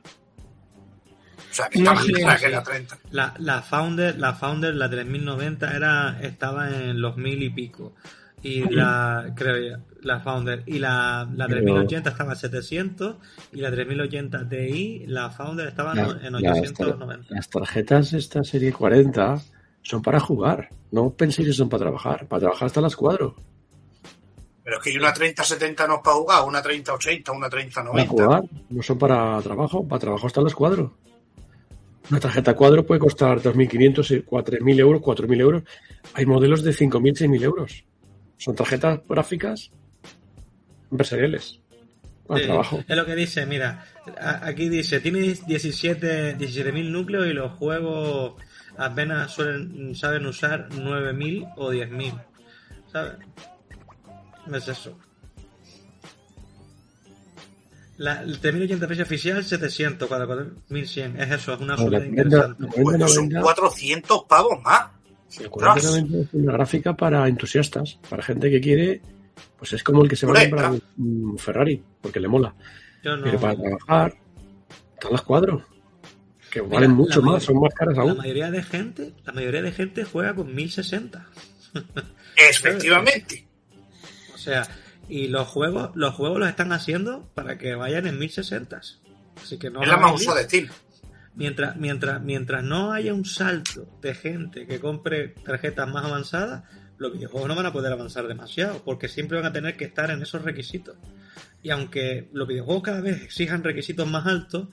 O sea, que está No más sé, cara sí. que la 30. La, la Founder, la Founder, la 3090 era, estaba en los mil y pico. Y la, creo ya, la Founder. Y la, la Pero- 3080 estaba en 700. Y la 3080 Ti, la Founder estaba en, Las- en las, 890. las tarjetas de esta serie 40 son para jugar. No penséis que son para trabajar. Para trabajar hasta las cuadro. Pero es que una 3070 no es para jugar, una 3080, una Para 3090. jugar. No son para trabajo. Para trabajo hasta las cuadro. Una tarjeta cuadro puede costar 2.500, 4.000 euros, 4.000 euros. Hay modelos de 5.000, 6.000 euros. Son tarjetas gráficas empresariales. Para trabajo. Es lo que dice, mira, aquí dice, tienes 17 17.000 núcleos y los juegos apenas suelen saben usar 9.000 o 10.000. ¿Sabes? No es eso. La, el 3080 fecha oficial 700, 4100. Es eso, es una No, la subida 40, interesante. la Pues son 4090 400 pavos más. Sí, el 4090 es una gráfica para entusiastas, para gente que quiere, pues es como el que se va a comprar un Ferrari, porque le mola. Yo no. Pero para trabajar, están las cuadros, que Mira, valen mucho la más, son más caras La aún. mayoría de gente, la mayoría de gente juega con 1060. Efectivamente. O sea, y los juegos, los juegos los están haciendo para que vayan en 1060. Así que no es la más de Steam. Mientras, mientras, mientras no haya un salto de gente que compre tarjetas más avanzadas, los videojuegos no van a poder avanzar demasiado, porque siempre van a tener que estar en esos requisitos. Y aunque los videojuegos cada vez exijan requisitos más altos,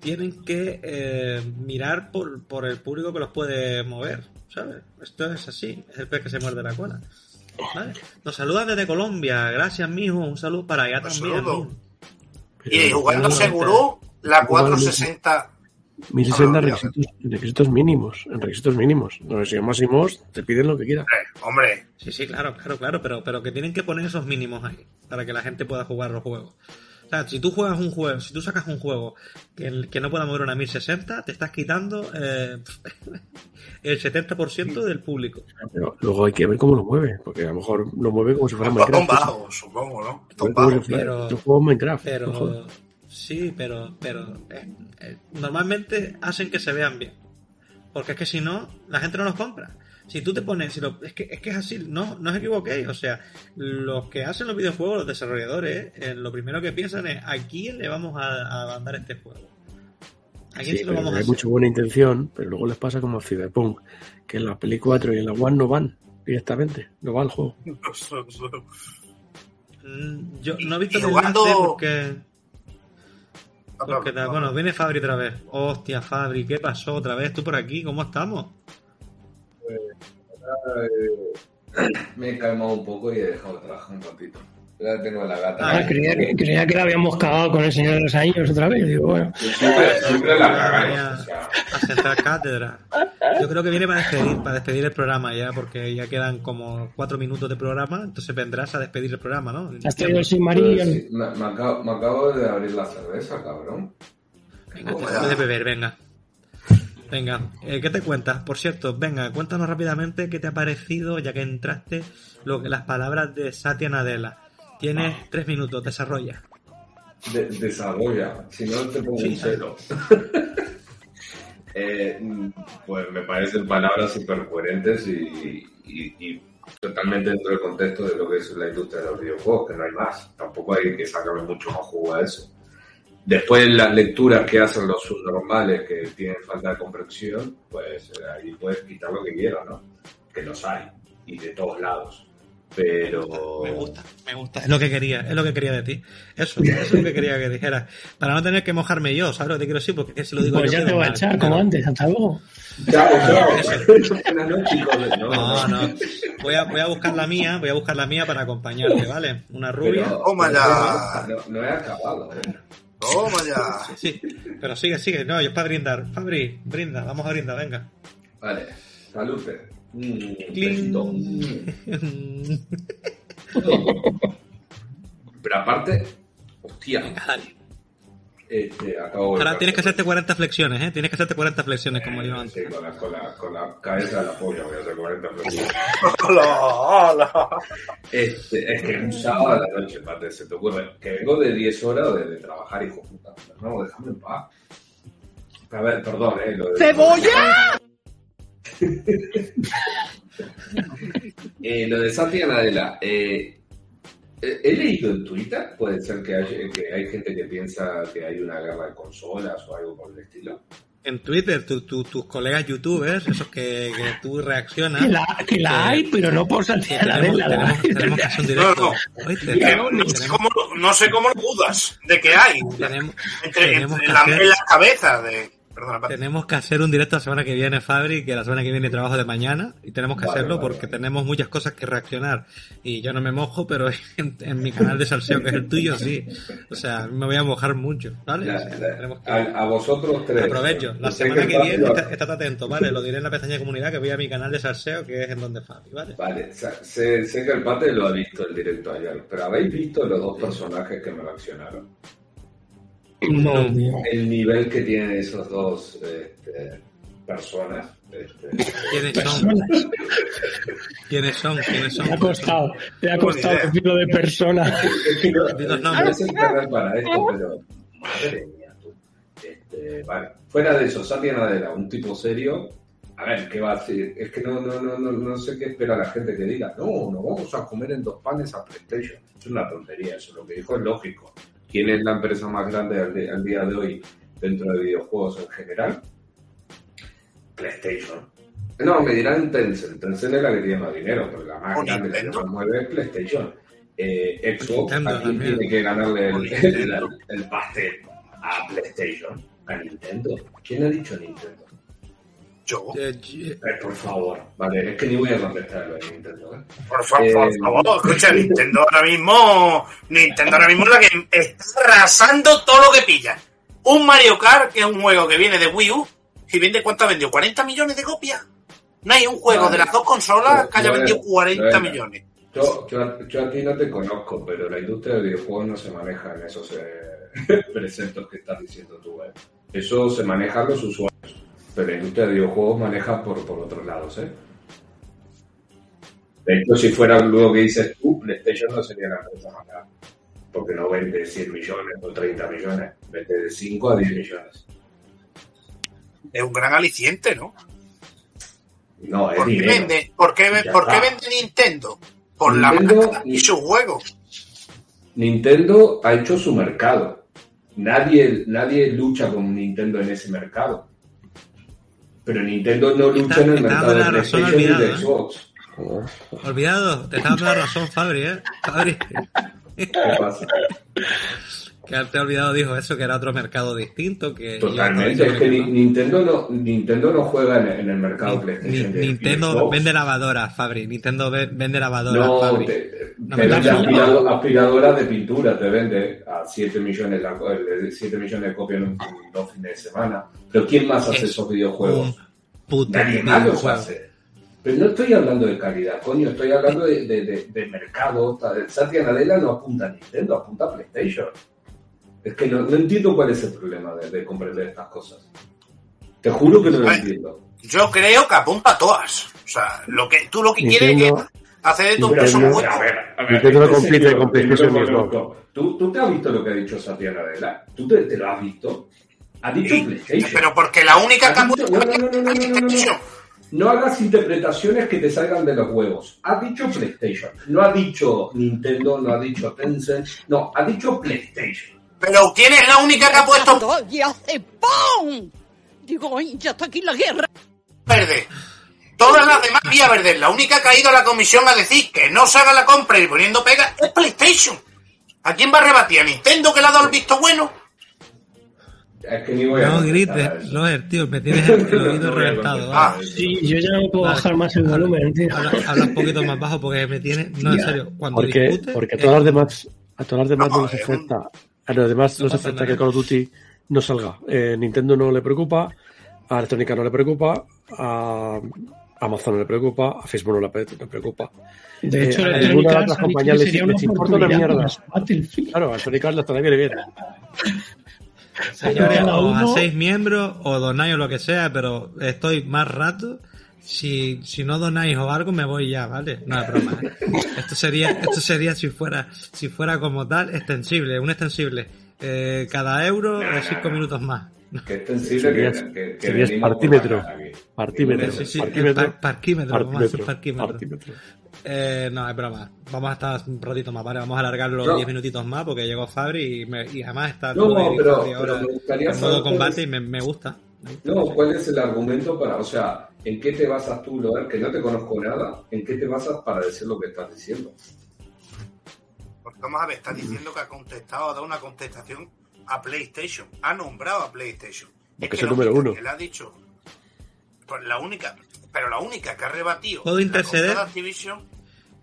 tienen que eh, mirar por, por el público que los puede mover, ¿sabes? Esto es así, es el pez que se muerde la cola. ¿Vale? Nos saludan desde Colombia, gracias mijo, un saludo para allá Un también. Y jugando seguro, la no, no, no. 460. 1060 Ah, requisitos, requisitos mínimos, en requisitos mínimos. Los máximos te piden lo que quieras. Eh, hombre, Sí, sí, claro, claro, claro, pero, pero que tienen que poner esos mínimos ahí para que la gente pueda jugar los juegos. O sea, si tú juegas un juego, si tú sacas un juego que, que no pueda mover una 1060, te estás quitando eh, el 70% del público. Pero luego hay que ver cómo lo mueve, porque a lo mejor lo mueve como si fuera son Minecraft. bajos, supongo, ¿no? Son fuera Pero- juego Minecraft. Pero sí, pero, pero eh, eh, normalmente hacen que se vean bien. Porque es que si no, la gente no los compra. Si tú te pones, si lo- es, que, es que es así, no, no os equivoquéis. O sea, los que hacen los videojuegos, los desarrolladores, eh, lo primero que piensan es a quién le vamos a, a mandar este juego. ¿A quién Sí, se lo vamos pero a hay hacer? mucha buena intención, pero luego les pasa como a Cyberpunk, que en la Play 4 y en la One no van directamente, no va al juego. Mm, Yo no he visto jugando- porque... porque da- bueno, viene Fabri otra vez. Hostia, Fabri, ¿qué pasó otra vez? ¿Tú por aquí? ¿Cómo estamos? Me he calmado un poco y he dejado de trabajar un ratito. Ya tengo la gata. Ah, creía, que, creía que la habíamos cagado con el Señor de los Anillos otra vez. Digo, bueno, Siempre, siempre la Voy cagáis. a- o sea, a sentar cátedra. Yo creo que viene para despedir, para despedir el programa ya, porque ya quedan como cuatro minutos de programa, entonces vendrás a despedir el programa, ¿no? has traído el pero Silmarillion. sí, me, me acabo, me acabo de abrir la cerveza, cabrón. Venga, te puedes beber, venga. Venga, eh, ¿qué te cuentas? Por cierto, venga, cuéntanos rápidamente qué te ha parecido, ya que entraste, lo que las palabras de Satya Nadella. Tienes tres minutos, desarrolla. De- desarrolla, si no te pongo Sí, un cero. Eh, pues me parecen palabras súper coherentes y, y- y totalmente dentro del contexto de lo que es la industria de los videojuegos, que no hay más. Tampoco hay que sacarle mucho más jugo a eso. Después las lecturas que hacen los subnormales que tienen falta de comprensión, pues ahí puedes quitar lo que quieras, ¿no? Que los hay, y de todos lados. Pero... Me gusta, me gusta. Es lo que quería, es lo que quería de ti. Eso, eso es lo que quería que dijeras. Para no tener que mojarme yo, ¿sabes lo que te quiero decir? Porque si lo digo Pues yo ya te voy a echar, como antes. Hasta luego. Noches, chicos. No, No. Voy a, voy a buscar la mía, voy a buscar la mía para acompañarte, ¿vale? Una rubia. Pero- no he acabado, ¿eh? Toma ya. Sí, pero sigue, sigue. No, es para brindar. Fabri, brinda, vamos a brindar, venga. Vale, salud. Mm. Mm. Pero aparte, hostia, Venga, dale. Este, acabo de Ahora tienes que hacerte 40 flexiones, ¿eh? Tienes que hacerte 40 flexiones como yo Sí, antes. con la, con, la, con la cabeza de la polla voy a hacer 40 flexiones. Hola, hola. Este, es que un sábado a la noche, Pate, se te ocurre que vengo de 10 horas de, de trabajar, hijo de puta. No, déjame en paz. A ver, perdón, eh. Lo de... ¡Cebolla! Eh, lo de Satya Nadella, eh, eh, he leído en Twitter, puede ser que, hay gente que piensa que hay una guerra de consolas o algo por el estilo. En Twitter, tu- tu- tus colegas youtubers, esos que, que tú reaccionas. Que la, que la hay, pero no por Santiago tenemos, la tenemos, tenemos que hacer un directo. No, ¿Oíste? Que no, no sé Tenemos- cómo, no sé cómo lo dudas de que hay. tenemos, Entre, tenemos entre que la, hacer- en las cabezas de. Perdona, Pati. Tenemos que hacer un directo la semana que viene, Fabri, que la semana que viene trabajo de mañana y tenemos que Vale, hacerlo vale, porque vale. tenemos muchas cosas que reaccionar y yo no me mojo, pero en, en mi canal de salseo, que es el tuyo, sí. O sea, me voy a mojar mucho, ¿vale? Ya, que- a, a vosotros tres. Aprovecho. La semana que viene, lo- está- estad atento, ¿vale? Lo diré en la pestaña de comunidad que voy a mi canal de salseo, que es en donde Fabi, ¿vale? Vale, sé, sé que el Pate lo ha visto el directo ayer, pero ¿habéis visto los dos personajes que me reaccionaron? No, El nivel que tienen esos dos este, personas. este, ¿Quiénes son? ¿Quiénes son? ¿Quiénes son? Me ha costado, me ha costado decirlo de persona. Nombres. para esto, pero madre mía, tú. Este, vale. Fuera de eso, Satya Nadella, un tipo serio. A ver, ¿qué va a decir? Es que no, no, no, no, no sé qué espera la gente que diga. No, no vamos a comer en dos panes a PlayStation. Es una tontería eso. Lo que dijo es lógico. ¿Quién es la empresa más grande al, día de hoy dentro de videojuegos en general? PlayStation. No, me dirán Tencent. Tencent es la que tiene más dinero, pero la más O grande, la que más mueve es PlayStation. Eh, Xbox Nintendo aquí también. tiene que ganarle el, Nintendo. el- el pastel a PlayStation. A Nintendo. ¿Quién ha dicho Nintendo? Yo. Eh, Eh, por favor. Vale, es que ni voy a contestar lo de Nintendo. ¿eh? Por, fa- Eh, por favor, escucha, Nintendo ahora mismo. Nintendo ahora mismo es la que está arrasando todo lo que pilla. Un Mario Kart, que es un juego que viene de Wii U, y vende cuánto ha vendido, 40 millones de copias. No hay un juego Vale. de las dos consolas que haya vendido es- 40 no es- millones. Yo, yo, yo a ti no te conozco, pero la industria de videojuegos no se maneja en esos eh, preceptos que estás diciendo tú. ¿eh? Eso se manejan los usuarios, pero la industria de videojuegos maneja por, por otros lados. ¿eh? De hecho, si fuera lo que dices tú, PlayStation no sería la empresa más grande, porque no vende 100 millones o 30 millones, vende de 5 a 10 millones. Es un gran aliciente, ¿no? No, es ¿Por qué vende, por qué, por vende Nintendo? Por la Nintendo marca y sus juegos. Nintendo ha hecho su mercado. nadie, nadie lucha con Nintendo en ese mercado. Pero Nintendo no lucha en el mercado de y de olvidado, ¿eh? Xbox. Olvidado, te estaba dando la razón, Fabri, ¿eh? Fabri. ¿Qué pasa? Que te ha olvidado dijo eso, que era otro mercado distinto. que Totalmente, es que Ni- Nintendo no, Nintendo no juega en, en el mercado PlayStation. Nintendo vende lavadoras, Fabri. Nintendo ve- vende lavadoras, No, Fabri. te, No te vende das un- aspirado- aspiradora de pintura, te vende a 7 millones, la, eh, 7 millones de copias en un, dos fines de semana. Pero ¿quién más hace Es esos videojuegos? Nadie más los hace. Pero no estoy hablando de calidad, coño, estoy hablando de, de, de- de mercado. Satya Nadella no apunta a Nintendo, apunta a PlayStation. Es que no, no entiendo cuál es el problema de, de comprender estas cosas. Te juro que no lo entiendo. Yo creo que apunta a todas. O sea, lo que tú lo que quieres es hacer de tu un A ver, a ver, Nintendo compite. ¿Tú, ¿Tú te has visto lo que ha dicho Satya Nadella? ¿Tú te, te lo has visto? Ha dicho Sí, PlayStation. Pero porque la única que Ha dicho- puesto no, no, no, no, no, no, no, no. PlayStation. No hagas interpretaciones que te salgan de los huevos. Ha dicho PlayStation. No ha dicho Nintendo, no ha dicho Tencent. No, ha dicho PlayStation. Pero ¿quién es la única que ha puesto y hace ¡pum! Digo, "Ay, ya está aquí la guerra. verde? Todas las demás vía verde. La única que ha ido a la comisión a decir que no se haga la compra y poniendo pega es PlayStation. ¿A quién va a rebatir? ¿A Nintendo que le ha dado el visto bueno? Es que ni voy a No grites, eso. Loher, tío, me tienes el, el oído No reventado. contestar va. a eso. Sí, yo ya no puedo Vale. bajar más el volumen, tío. Habla, habla un poquito más bajo porque me tiene. No, en serio, cuando Porque, discute. porque a eh, todas las demás, a todas las demás no Vamos, les es un- afecta, a los demás No nos pasa afecta nada. que Call of Duty no salga. Eh, Nintendo no le preocupa, a Electrónica no le preocupa, a Amazon no le preocupa, a Facebook no le pre- le preocupa. De hecho, Eh, a ninguna de las compañías les- les importa una mierda. Claro, a Arts también viene bien. Señores, cada o uno- hacéis miembros o donáis o lo que sea, pero estoy más rato. Si, si no donáis o algo, me voy ya, ¿vale? No es broma. ¿eh? Esto sería, esto sería si fuera, si fuera como tal, extensible, un extensible. Eh, cada euro, No, no, cinco no. minutos más. Que es sensible que, Serías- que, que serías por partímetro. Partímetro. Sí, sí, Parquímetro. el par- parquímetro, vamos a hacer Partímetro. parquímetro. Partímetro. Eh, no, es broma. Vamos a estar un ratito más, ¿vale? Vamos a alargarlo No. 10 minutitos más porque llegó Fabri y, me- y además está No, y pero- Fabri ahora pero me gustaría en modo combate y me, me gusta. No, ¿cuál es el argumento para, o sea, en qué te basas tú, Loder, que no te conozco nada, en qué te basas para decir lo que estás diciendo? Porque vamos a ver, está diciendo que ha contestado, ha dado una contestación a PlayStation. Ha nombrado a PlayStation. Porque que es el número uno. Que le ha dicho. Pues la única, pero la única que ha rebatido. ¿Puedo interceder? compra de Activision,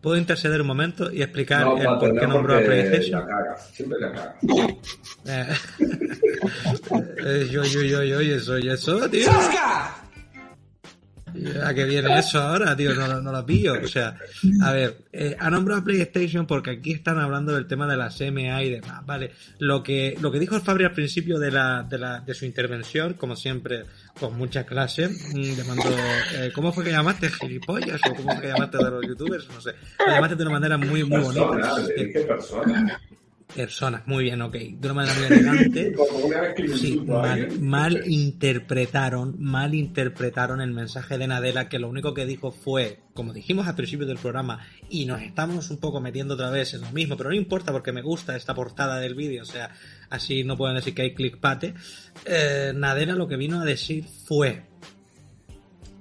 ¿Puedo interceder un momento y explicar No, el Pato, por qué no, nombró a PlayStation? la cagas, siempre la cagas. Eh, eh, yo, yo, yo, yo, yo, soy eso, tío. ¿A qué viene eso ahora, tío? No, no lo pillo. O sea, a ver, eh, ha nombrado a PlayStation porque aquí están hablando del tema de la CMA y demás, ¿vale? Lo que, lo que dijo Fabri al principio de, la, de, la, de su intervención, como siempre, con mucha clase, mm, le mandó, eh, ¿cómo fue que llamaste? ¿Gilipollas? ¿O cómo fue que llamaste de los youtubers? No sé. Llamaste de una manera muy, muy bonita. Persona, le Eh. Personas, muy bien, ok. De una manera muy elegante. Sí, mal, alguien, mal interpretaron, mal interpretaron el mensaje de Nadella, que lo único que dijo fue, como dijimos al principio del programa, y nos estamos un poco metiendo otra vez en lo mismo, pero no importa porque me gusta esta portada del vídeo, o sea, así no pueden decir que hay clickpate. Eh, Nadella lo que vino a decir fue,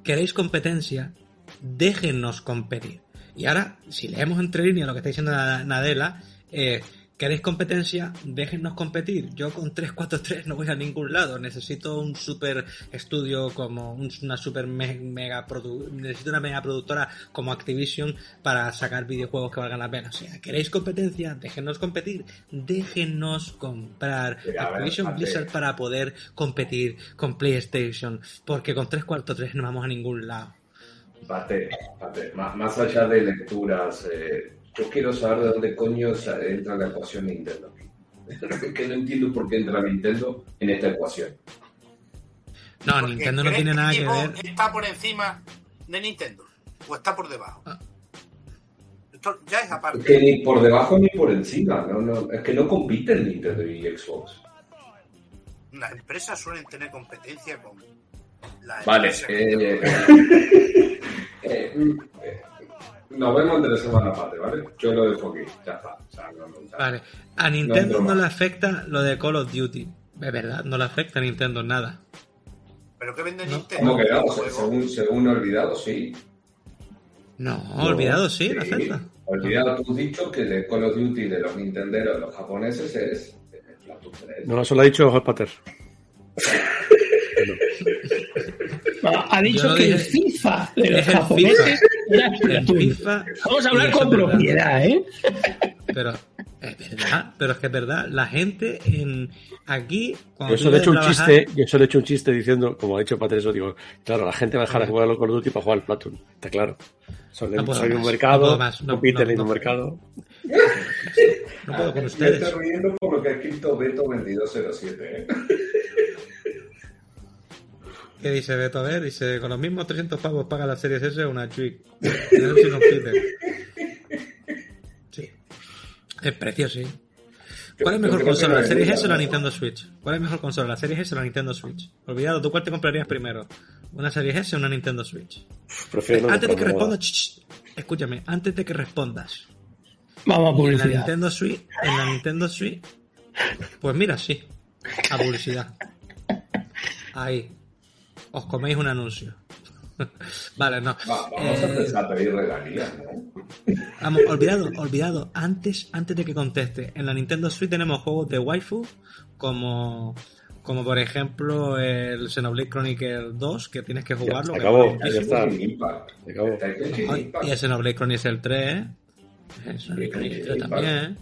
¿queréis competencia? Déjennos competir. Y ahora, si leemos entre líneas lo que está diciendo Na- Nadella, eh, ¿Queréis competencia? Déjennos competir. Yo con 343 no voy a ningún lado. Necesito un super estudio como un- una super me- mega necesito una mega productora como Activision para sacar videojuegos que valgan la pena. O sea, ¿queréis competencia? Déjennos competir. Déjennos comprar ver, Activision. Blizzard para poder competir con PlayStation. Porque con 343 no vamos a ningún lado. Pate, pate, más, más allá de lecturas, eh, yo quiero saber de dónde coño entra la ecuación Nintendo. que no entiendo por qué entra Nintendo en esta ecuación. No, porque Nintendo no ¿crees tiene nada que ver. ¿Está por encima de Nintendo? ¿O está por debajo? Ah. Esto ya es aparte. Es que ni por debajo ni por encima, no, no, es que no compiten Nintendo y Xbox. Las empresas suelen tener competencia con las Vale, eh, eh, eh, nos vemos entre semana parte, ¿vale? Yo lo dejo aquí, ya está. O sea, no, no, o sea, Vale. A Nintendo no le afecta lo de Call of Duty. De verdad, no le afecta a Nintendo en nada. ¿Pero qué vende No. Nintendo? ¿Cómo que no? Según, según olvidado, sí. No, olvidado sí, le afecta. Olvidado tú has dicho que de Call of Duty de los nintenderos, los japoneses, es Splatoon 3. No, eso lo ha dicho Hot Pater. Ah, Ha dicho que el FIFA de los japoneses era FIFA. Vamos a hablar con propiedad, ¿eh? Pero es verdad, pero es que es verdad. La gente en aquí, cuando Yo solo he hecho un chiste, yo solo he hecho un chiste diciendo, como ha dicho Pater, eso digo, claro, la gente va a dejar de jugar a los Call of Duty para jugar al Platoon. Está claro. Son, No puedo un más, no mercado, más, no, compiten no, en un no. mercado. No puedo con Me ustedes. estoy riendo por lo que ha escrito Beto 2207, ¿eh? ¿Qué dice Beto? A ver, dice, con los mismos 300 pavos paga la Series S una Chuic. Sí. Es precio, sí. ¿Cuál es mejor consola, la Series no, S o la. Nintendo Switch? ¿Cuál es mejor consola, la Series S o la Nintendo Switch? Olvidado, ¿tú cuál te comprarías primero? ¿Una Series S o una Nintendo Switch? Prefiero no antes de que respondas, ch, ch, escúchame, antes de que respondas, Vamos a en la publicidad. Nintendo Switch, en la Nintendo Switch, pues mira, sí, a publicidad. Ahí, os coméis un anuncio. vale, no. Va- vamos a Eh, empezar a pedir regalías, ¿no? Vamos, olvidado, olvidado. Antes, antes de que conteste, en la Nintendo Switch tenemos juegos de waifu como, como por ejemplo el Xenoblade Chronicle 2, que tienes que jugarlo. se acabó, ya está. Se acabó. Ay. Y el Xenoblade Chronicle 3, ¿eh? El Xenoblade Chronicle 3 también.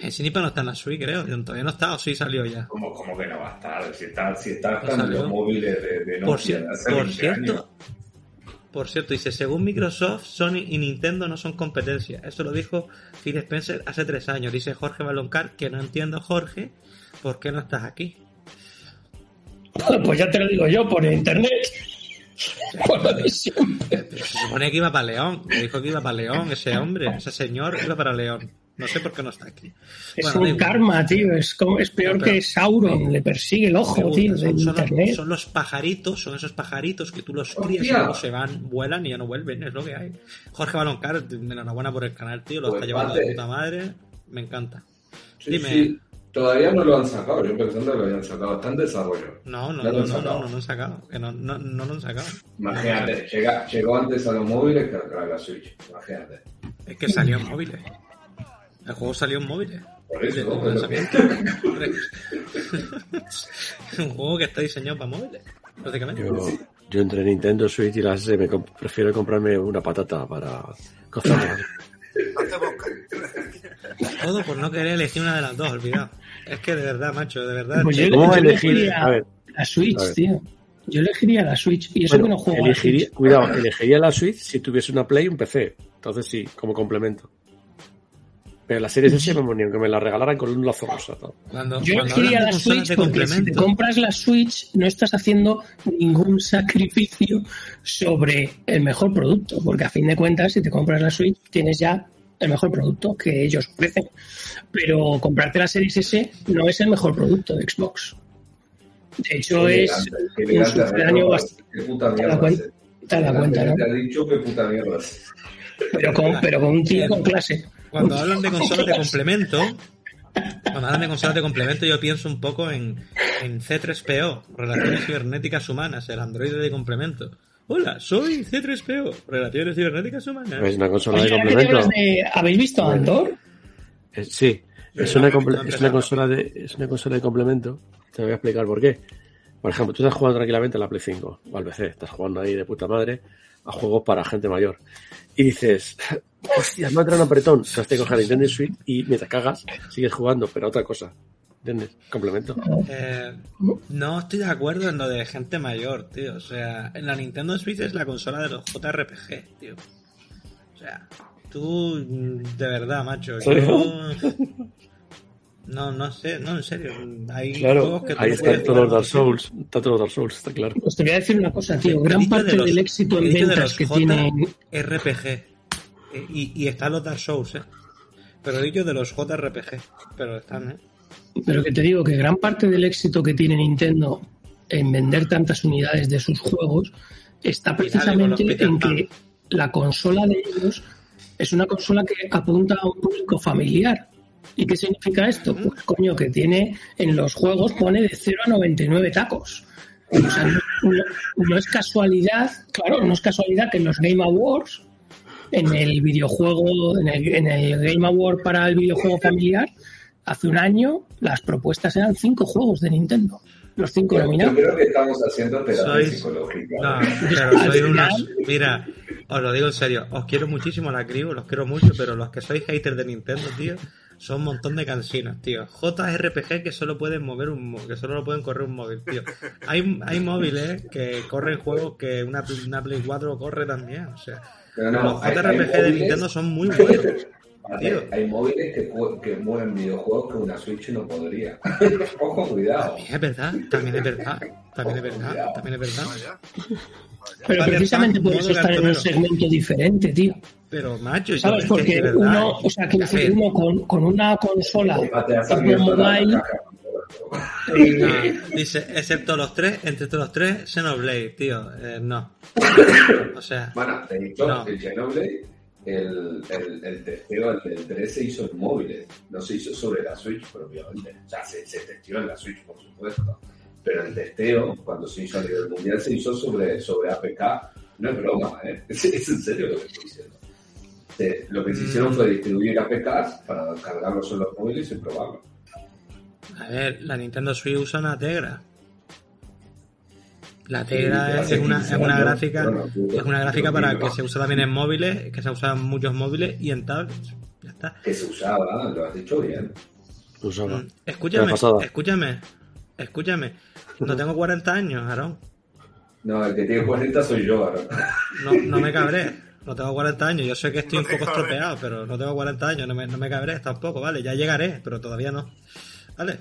El Sinipa no está en la Switch, creo. Todavía no está, o sí salió ya. ¿Cómo, cómo que no va a estar? Si está, si está hasta en los móviles de, de Por, Nokia por 20 cierto, años. por cierto, dice, según Microsoft, Sony y Nintendo no son competencia. Eso lo dijo Phil Spencer hace tres años. Dice Jorge Baloncar, que no entiendo, Jorge, ¿por qué no estás aquí? Pues ya te lo digo yo por internet. Por. Se supone que iba para León. Me dijo que iba para León, ese hombre, ese señor iba para León. No sé por qué no está aquí. Es Bueno, un igual. karma, tío. Es, como, es peor No, pero- que Sauron. Le persigue el ojo, gusta. tío, Son, son los, son los pajaritos, son esos pajaritos que tú los crías y ¡Hostia! luego se van, vuelan y ya no vuelven, es lo que hay. Jorge Baloncar, enhorabuena por el canal, tío, lo Pues está llevando de puta madre, me encanta. Sí, Dime. sí. Todavía no lo han sacado. Yo pensando que lo habían sacado. Está en desarrollo. No, no, no, lo han no, no, sacado. no, lo han sacado, que no, no, no lo han sacado. Imagínate, llega, llegó antes a los móviles que a la Switch. Imagínate. Es que salió en móviles. El juego salió en móviles. Por que- lanzamiento. Un juego que está diseñado para móviles, prácticamente. Yo, yo entre Nintendo Switch y las S me comp- prefiero comprarme una patata para boca. Todo por no querer elegir una de las dos, olvidado. Es que de verdad, macho, de verdad. Pues yo, ¿Cómo yo elegir? elegiría A ver, la Switch, a ver. tío. Yo elegiría la Switch. Y eso que Bueno, no juego a la Switch. cuidado, elegiría la Switch si tuviese una Play y un PC. Entonces sí, como complemento. Pero la serie S me moría, que me la regalaran con un lazo rosa. Cuando, Yo cuando de la Switch porque si te compras la Switch no estás haciendo ningún sacrificio sobre el mejor producto, porque a fin de cuentas si te compras la Switch tienes ya el mejor producto que ellos ofrecen. Pero comprarte la Series S no es el mejor producto de Xbox. De hecho Qué es un sucedáneo bastante... Te te cuenta, ¿no? Te ha dicho que puta mierda. es. Pero con, pero con un tío con clase. Cuando hablan de consolas de complemento, cuando hablan de consolas de complemento, yo pienso un poco en, en C3PO, Relaciones Cibernéticas Humanas, el androide de complemento. Hola, soy C3PO, Relaciones Cibernéticas Humanas. Es una consola de complemento. de- ¿Habéis visto Andor? Eh, Sí, es una, es una consola de es una consola de complemento. Te voy a explicar por qué. Por ejemplo, tú estás jugando tranquilamente a la Play 5 o al PC, estás jugando ahí de puta madre a juegos para gente mayor. Y dices, hostia, me ha entrado un apretón. Entonces te coges la Nintendo Switch y mientras cagas, sigues jugando, pero a otra cosa. ¿Entiendes? Complemento. Eh, no estoy de acuerdo en lo de gente mayor, tío. O sea, en la Nintendo Switch es la consola de los JRPG, tío. O sea, tú, de verdad, macho. Yo- No, no sé, no, en serio. Hay Claro, juegos que ahí todos jugar los Dark. Souls. Está todos los Dark Souls, está claro. Pues te voy a decir una cosa, tío. Gran de parte los- del éxito en ventas los que J- tienen RPG. Eh, Y, y están los Dark Souls, ¿eh? Pero dicho de los JRPG. Pero están, ¿eh? Pero que te digo que gran parte del éxito que tiene Nintendo en vender tantas unidades de sus juegos está precisamente en que la consola de ellos es una consola que apunta a un público familiar. ¿Y qué significa esto? Pues coño, que tiene en los juegos pone de 0 a 99 tacos. O sea, no, es casualidad, claro, no es casualidad que en los Game Awards, en el videojuego, en el, en el Game Award para el videojuego familiar, hace un año las propuestas eran cinco juegos de Nintendo. Los cinco Yo nominados. creo que estamos haciendo terapia Sois- psicológica. No, pero Al soy unos. Mira, os lo digo en serio. Os quiero muchísimo a la crew, los quiero mucho, pero los que sois haters de Nintendo, tío, son un montón de cansinas, tío. JRPG que solo pueden mover un que solo lo pueden correr un móvil, tío. Hay, hay móviles que corren juegos que una, una Play 4 corre también, o sea. Pero no, los hay- hay JRPG de móviles- Nintendo son muy buenos. Hay, Tío. hay móviles que, que mueven videojuegos que una Switch no podría. Ojo, cuidado. También es verdad, también es verdad, también es verdad, también es verdad. Pero Vale, precisamente por eso están en un segmento diferente, tío. Pero macho, ¿Sabes? es que Porque de verdad, uno, eh. o sea, que uno con, con una consola la mobile. No, dice, excepto los tres, entre los tres, Xenoblade, tío. Eh, no. O sea, Bueno, te he dicho, No. el Xenoblade, el, el, el testeo, el del 3 se hizo en móviles, no se hizo sobre la Switch propiamente. O sea, se, se testeó en la Switch, por supuesto. Pero el testeo, cuando se hizo a nivel mundial, se hizo sobre, sobre APK. No es broma, ¿eh? Es, es en serio lo que estoy diciendo. Eh, lo que se hicieron fue distribuir APKs para cargarlos en los móviles y probarlos. a ver, la Nintendo Switch usa una Tegra. La Tegra es, una, 15 es una gráfica, bueno, es una gráfica para que se usa también en móviles, que se usa en muchos móviles y en tablets. Ya está. Que se usaba, lo has dicho bien. Usaba. Mm, Escúchame, escúchame, escúchame. No tengo 40 años, Aarón. No, el que tiene 40 soy yo ahora. No, no me cabré. No tengo 40 años. Yo sé que estoy No un poco cabré. estropeado, pero no tengo 40 años. No me, no me cabré tampoco, ¿vale? Ya llegaré, pero todavía no. ¿Vale?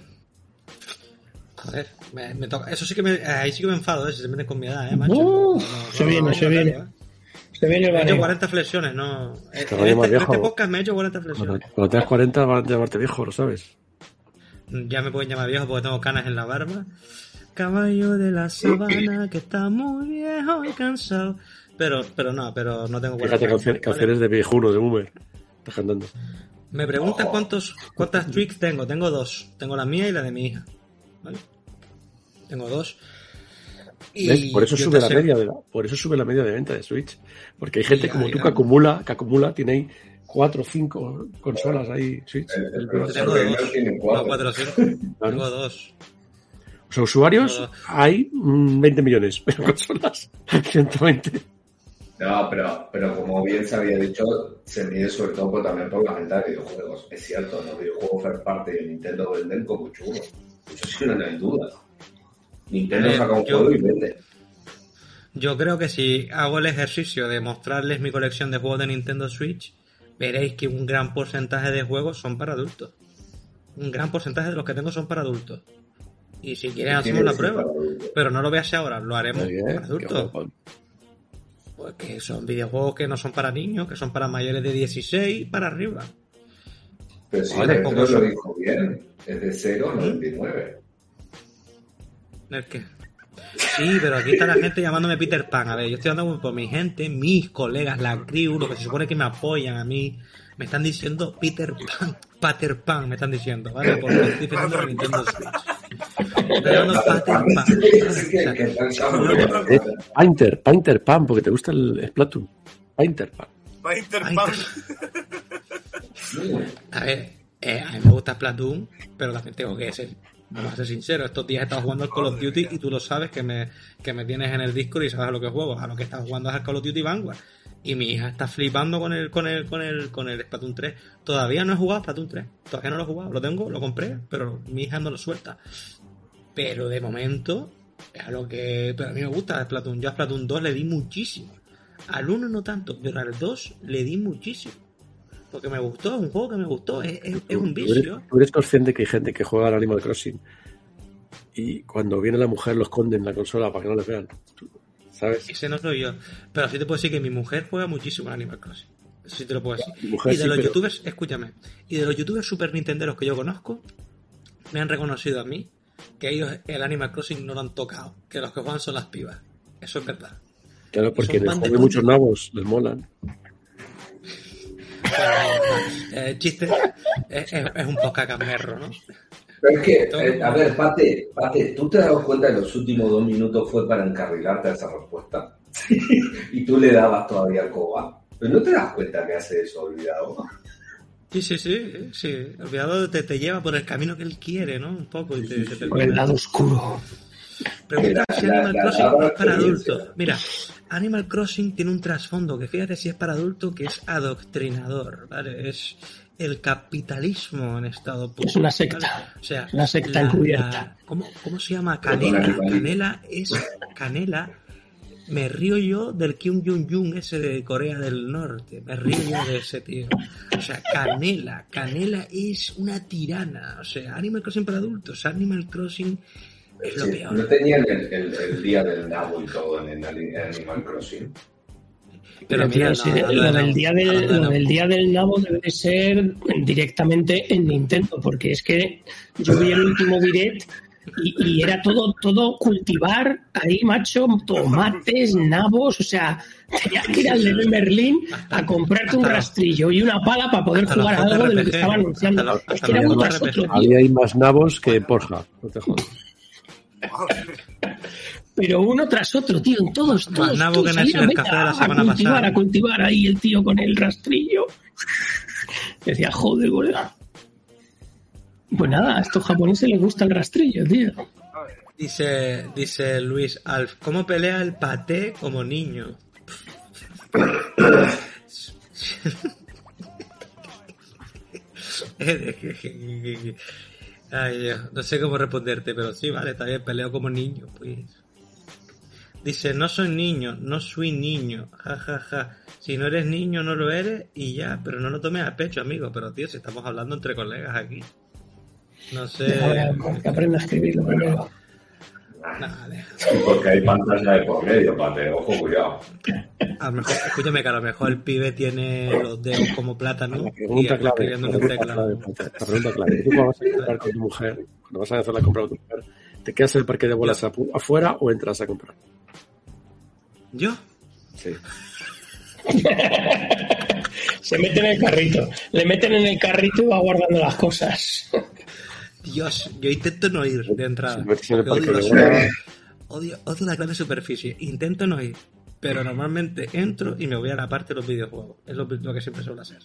Joder, me, me toca. Eso sí que me. Ahí sí que me enfado, ¿eh? Si se meten con mi edad, ¿eh, macho? Uh, No, no, se viene, no, se viene. ¿eh? se viene el Me he hecho baneo. 40 flexiones, no. En este, en viejo. este podcast me he hecho 40 Cuando, flexiones. cuando tengas 40 van a llamarte viejo, lo sabes. Ya me pueden llamar viejo porque tengo canas en la barba. Caballo de la sabana que está muy viejo y cansado. Pero, pero no, pero no tengo 40 Fíjate, canciones, canciones de viejuno, de boomer. Estás cantando. Me preguntas cuántos, cuántas tweaks tengo. Tengo dos. Tengo la mía y la de mi hija. ¿Vale? Tengo dos. Y ¿Ves? Por eso sube la sé- media de la, por eso sube la media de venta de Switch. Porque hay gente Ya, como tú que acumula, que acumula, tiene ahí cuatro o cinco consolas ahí, Switch. El- el Yo profesor tengo dos. tiene No, cuatro. cuatro, sí. Claro. Tengo dos. O sea, usuarios Tengo- hay mm, 20 millones, pero consolas 120. No, pero, pero como bien se había dicho, se mide sobre todo por- también por la venta de videojuegos. Es cierto, los videojuegos first party de Nintendo venden como churros. Eso sí que no hay duda. Nintendo ver, saca un yo- juego y vende. Yo creo que si hago el ejercicio de mostrarles mi colección de juegos de Nintendo Switch, veréis que un gran porcentaje de juegos son para adultos. Un gran porcentaje de los que tengo son para adultos. Y si quieren hacemos la prueba. Pero no lo veas ahora, lo haremos bien, para qué adultos. Porque son videojuegos que no son para niños, que son para mayores de 16 para arriba. Pero si poco lo dijo bien, es de 0 a 99. ¿El qué? Sí, pero aquí está la gente llamándome Peter Pan. A ver, yo estoy hablando por mi gente, mis colegas, la crew, los que se supone que me apoyan a mí. Me están diciendo Peter Pan, Pater Pan, me están diciendo, ¿vale? Por lo que estoy pensando en Nintendo Switch. Pan. Painter, Painter Pan, porque te gusta el Splatoon. Painter Pan. Va a Interpan. A ver, eh, a mí me gusta Splatoon, pero también tengo que ser, vamos a ser sinceros, estos días he estado jugando al Call of Duty y tú lo sabes que me, que me tienes en el Discord y sabes a lo que juego, a lo que estás jugando es al Call of Duty Vanguard. Y mi hija está flipando con el, con el, con el, con el Splatoon 3. Todavía no he jugado Splatoon 3. Todavía no lo he jugado. Lo tengo, lo compré, pero mi hija no lo suelta. Pero de momento, es a lo que, pero a mí me gusta Splatoon. Yo a Splatoon 2 le di muchísimo. Al 1 no tanto, pero al 2 le di muchísimo. Porque me gustó, es un juego que me gustó, es, es- es un Tú eres, vicio. tú eres consciente que hay gente que juega al Animal Crossing y cuando viene la mujer lo esconde en la consola para que no les vean. ¿Sabes? Ese no soy yo. Pero sí te puedo decir que mi mujer juega muchísimo al Animal Crossing. Eso sí te lo puedo decir. Mujer y de sí, los pero- youtubers, escúchame, y de los youtubers super nintenderos que yo conozco, me han reconocido a mí que ellos el Animal Crossing no lo han tocado, que los que juegan son las pibas. Eso es verdad. Claro, porque Son en el pan de juego hay muchos nabos, les molan. Eh, chiste, es, es- es un poco camerro, ¿no? Pero es que, eh, a ver, Pate, Pate, ¿tú te has dado cuenta que los últimos dos minutos fue para encarrilarte a esa respuesta? y tú le dabas todavía al coba. Pero no te das cuenta que hace eso, olvidado. Sí, sí, sí, sí. Olvidado te, te lleva por el camino que él quiere, ¿no? Un poco. Y te, te- te- Por el lado oscuro. Pregunta si la- Crossing la- es para adultos. Mira, Animal Crossing tiene un trasfondo que fíjate si es para adultos que es adoctrinador, ¿vale? Es el capitalismo en estado puro. Es una secta. ¿vale? O sea, una secta encubierta. ¿cómo, ¿Cómo se llama? Canela. Canela es Canela. Me río yo del Kim Jong-un ese de Corea del Norte. Me río yo de ese tío. O sea, Canela. Canela es una tirana. O sea, Animal Crossing para adultos. Animal Crossing es lo Sí, peor. no tenían el, el- el día del nabo y todo en, el en Animal Crossing. Pero mira, sí, no, lo, del día del, no, lo no. del día del nabo debe de ser directamente en Nintendo, porque es que yo vi el último direct y, y era todo, todo cultivar ahí, macho, tomates, nabos, o sea, tenías que ir al de Berlín a comprarte un rastrillo y una pala para poder hasta jugar a algo de lo que estaba anunciando. hasta es hasta que era JRPG. otro, Ahí más nabos que Porja, no te jodas. pero uno tras otro, tío, en todos, Más todos. nabo tú, que en el venga, de la a semana cultivar, pasada. A cultivar ahí el tío con el rastrillo. Decía, joder, colega. Pues nada, a estos japoneses les gusta el rastrillo, tío. Dice, dice Luis Alf, ¿cómo pelea el paté como niño? Ay, Dios, no sé cómo responderte, pero sí, vale, está bien, peleo como niño, pues. Dice, no soy niño, no soy niño, ja, ja, ja. Si no eres niño, no lo eres y ya, pero no lo tomes a pecho, amigo. Pero, tío, si estamos hablando entre colegas aquí. No sé... Que aprenda a escribirlo primero. Porque hay pantalla de por medio, Pate, ojo, cuidado. A lo mejor, escúchame que a lo mejor el pibe tiene los dedos como plátano La y pregunta está clave, escribiendo la pregunta clave, la pregunta clave. Tú cuando vas a comprar con tu mujer, cuando vas a hacer la compra con tu mujer, ¿te quedas en el parque de bolas afuera o entras a comprar? ¿Yo? Sí. Se meten en el carrito. Le meten en el carrito y va guardando las cosas. Dios, yo intento no ir de entrada. Odio, bolas, odio, odio la gran superficie. Intento no ir. Pero normalmente entro y me voy a la parte de los videojuegos. Es lo, lo que siempre suelo hacer.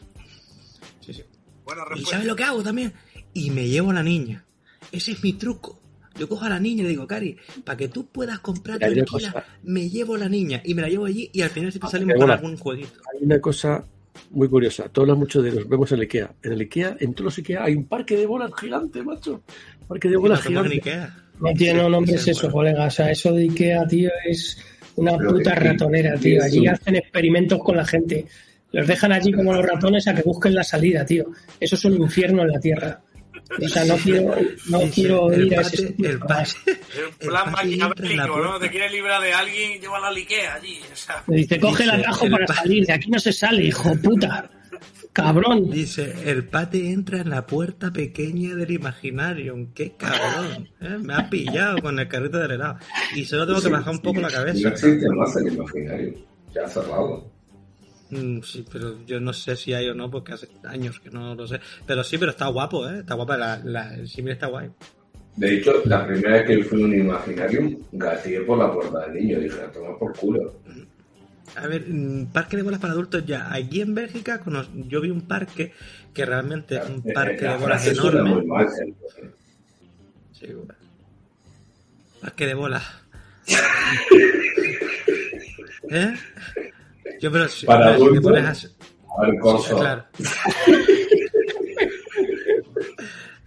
Sí, sí. Buena ¿Y sabes lo que hago también? Y me llevo a la niña. Ese es mi truco. Yo cojo a la niña y le digo, Cari, para que tú puedas comprar cosa- me llevo a la niña y me la llevo allí y al final siempre Ah, salimos qué con buena. algún jueguito. hay una cosa muy curiosa. Todos hablamos mucho de los vemos en el Ikea. En el Ikea, en todos los Ikea, hay un parque de bolas gigante, macho. Parque de bolas gigante. Ikea. No tiene Sí, nombre es sí, eso, bueno. colega. O sea, eso de Ikea, tío, es una Pero puta que- ratonera, tío. Allí un- hacen experimentos con la gente. Los dejan allí como los ratones a que busquen la salida, tío. Eso es un infierno en la tierra. O sea, no quiero, no quiero el ir a ese sitio el pate- El el plan maquiavélico, ¿no? Te quieres librar de alguien, lleva la Ikea allí. O sea, Me dice, coge el atajo para pa- salir. De aquí no se sale, hijo puta. Cabrón. Dice, el pate entra en la puerta pequeña del Imaginarium. ¡Qué cabrón! ¿eh? Me ha pillado con el carrito del helado. Y solo tengo que bajar un poco la No cabeza. existe más el imaginario. Ya ha cerrado. Mm, sí, pero yo no sé si hay o no, porque hace años que no lo sé. Pero sí, pero está guapo, ¿eh? Está guapa, la, la- el símil está guay. De hecho, la primera vez que fui a un Imaginarium, gateé por la puerta del niño. Dije, a tomar por culo. A ver, mm, parque de bolas para adultos ya. Aquí en Bélgica yo vi un parque que realmente es un parque Eh, La de bolas enorme. mal, gente. Sí, bueno. Parque de bolas. ¿Eh? Yo, pero si, Para si te pones así- A ver, Corso. Claro.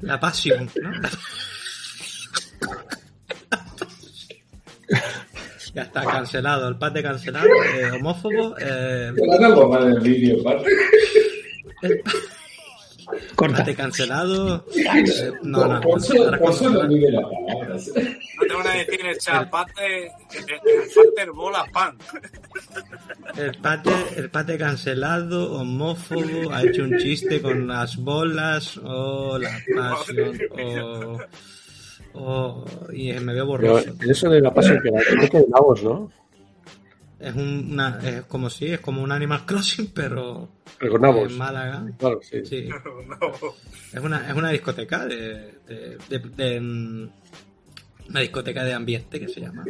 La pasión, ¿no? Ya está cancelado, el pate cancelado, eh, homófobo, eh, Te van a tomar el vídeo, Pate. el Corta. Pate cancelado. no, no, Por por no palabras. te van a decir en el chat, pate, el pater bola pan. El pate, el pate cancelado, homófobo, ha hecho un chiste con las bolas, oh, la pasión, oh, oh, y me veo Pero borroso. en eso de la pasión que va, creo que ¿no? Es un- una, es como si, es como un Animal Crossing, pero en Málaga. Claro, sí. Sí. Es una, es una discoteca de, de- de- de- mm, una discoteca de ambiente que se llama.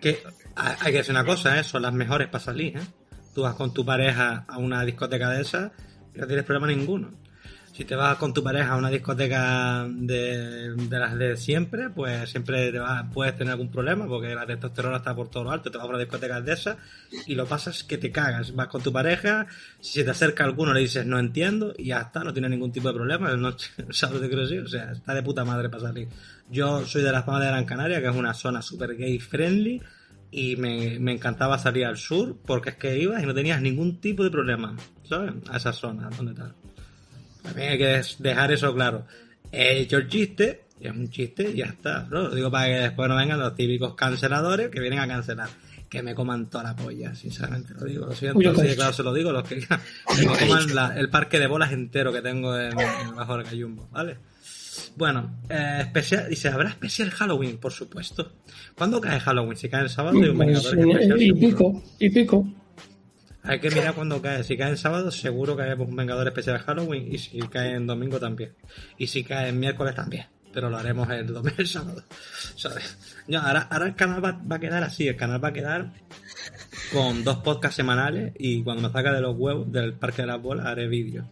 Que hay hay que decir una cosa, ¿eh? son las mejores para salir. ¿eh? Tú vas con tu pareja a una discoteca de esas y no tienes problema ninguno. Si te vas con tu pareja a una discoteca de, de las de siempre, pues siempre te vas- puedes tener algún problema porque la testosterona está por todo lo alto. Te vas a una discoteca de esas y lo pasas que te cagas. Vas con tu pareja, si se te acerca alguno le dices no entiendo y ya está, no tiene ningún tipo de problema. El sábado te quiero o sea, está de puta madre para salir. Yo soy de las Palmas de Gran Canaria, que es una zona super gay friendly y me, me encantaba salir al sur porque es que ibas y no tenías ningún tipo de problema, ¿sabes? A esa zona, donde tal. También hay que dejar eso claro. He hecho el chiste, y es un chiste y ya está, ¿no? Lo digo para que después no vengan los típicos canceladores que vienen a cancelar. Que me coman toda la polla, sinceramente lo digo. Lo siento, Uy, lo sí, claro, se lo digo, los que, que me coman la- el parque de bolas entero que tengo en, en bajo el Cayumbo, ¿vale? Bueno, eh, especial, dice, ¿habrá especial Halloween? Por supuesto. ¿Cuándo cae Halloween? Si cae el sábado y un Pues, y seguro. pico, y pico. Hay que mirar cuando cae. Si cae en sábado, seguro que un Vengador especial Halloween. Y si cae en domingo, también. Y si cae en miércoles, también. Pero lo haremos el domingo el sábado. ¿Sabes? Ya, ahora, ahora el canal va, va a quedar así. El canal va a quedar con dos podcasts semanales. Y cuando me saca de los huevos del Parque de las Bolas, haré vídeos.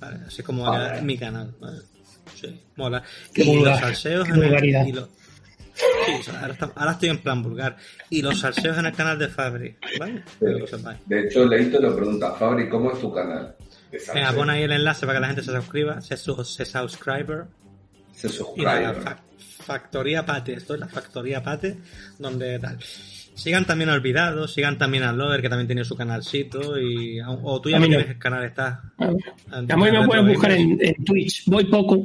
¿Vale? Así como va a quedar mi canal. ¿vale? Sí, mola. Qué y los vulgar, salseos qué en el- y los- Sí, o sea, ahora, está- ahora estoy en plan vulgar. Y los salseos en el canal de Fabri, ¿vale? De hecho, Leito le pregunta, Fabri, ¿cómo es tu canal? Venga, pon ahí el enlace para que la gente se suscriba, se, su- se subscriber. Se Y nada, suscribe. fa- Factoría Pate, esto es la Factoría Pate, donde tal. Sigan también a Olvidados, sigan también a Lover, que también tiene su canalcito, y, o tú ya A no tienes el canal, está. A mí me Retro buscar en, en Twitch. Voy poco,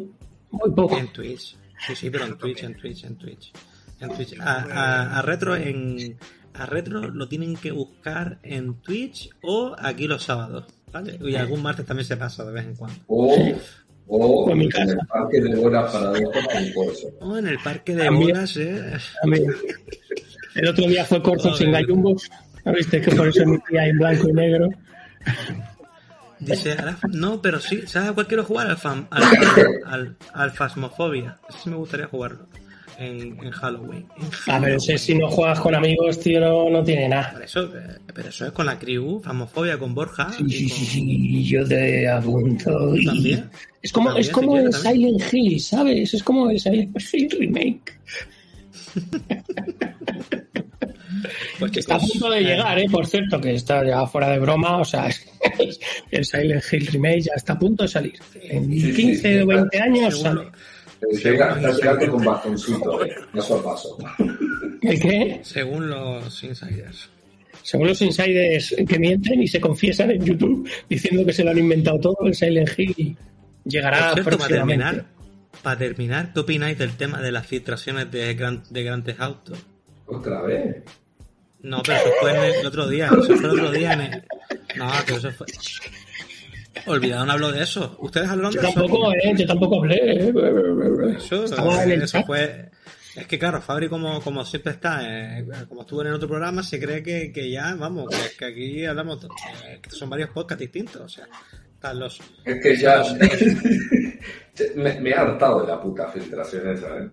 voy poco. En Twitch. Sí, sí, pero en Twitch, en Twitch, en Twitch. En Twitch. A, a- a Retro en. A Retro lo tienen que buscar en Twitch o aquí los sábados, ¿vale? Y algún martes también se pasa de vez en cuando. O, o mi en casa. el parque de horas para con Corso. O en el parque de bolas, eh. El otro día fue Corzo sin gallumbos. ¿Viste? Que por eso emitía en blanco y negro. Dice, no, pero sí, ¿sabes a cuál quiero jugar? Al, fam- al, al, al Phasmophobia. Ese sí me gustaría jugarlo en, en Halloween. En Ah, pero ese, si no juegas con amigos, tío, no, no tiene nada. Por eso, pero eso es con la crew, Phasmophobia con Borja. Sí, sí, con- sí, sí, yo te apunto. y- También. Es como, También, es como si el. Silent Hill, ¿sabes? Es como el Silent Hill Remake. Pues Que está a punto de eh, llegar, ¿eh? Por cierto, que está ya fuera de broma, o sea, el Silent Hill Remake ya está a punto de salir. En Sí, sí, 15 o sí, 20 años sale. llegando con bastoncito, eh, paso a paso. ¿El qué? Según los insiders. Según los insiders que mienten y se confiesan en YouTube diciendo que se lo han inventado todo, el Silent Hill llegará cierto, para terminar, para terminar, ¿qué opináis del tema de las filtraciones de Gran, de Grand Theft Auto? Otra vez. No, pero eso fue en el otro día. Eso fue el otro día en el... No, pero eso fue... Olvidado, no hablo de eso. ¿Ustedes hablaron Yo de eso? tampoco, ¿eh? Yo tampoco hablé. ¿eh? Eso, Estaba en el eso chat. fue... Es que claro, Fabri como, como siempre está, eh, como estuvo en el otro programa, se cree que, que ya, vamos, que, que aquí hablamos, eh, que son varios podcasts distintos, o sea, están los... Es que ya me, me he hartado de la puta filtración esa, ¿eh?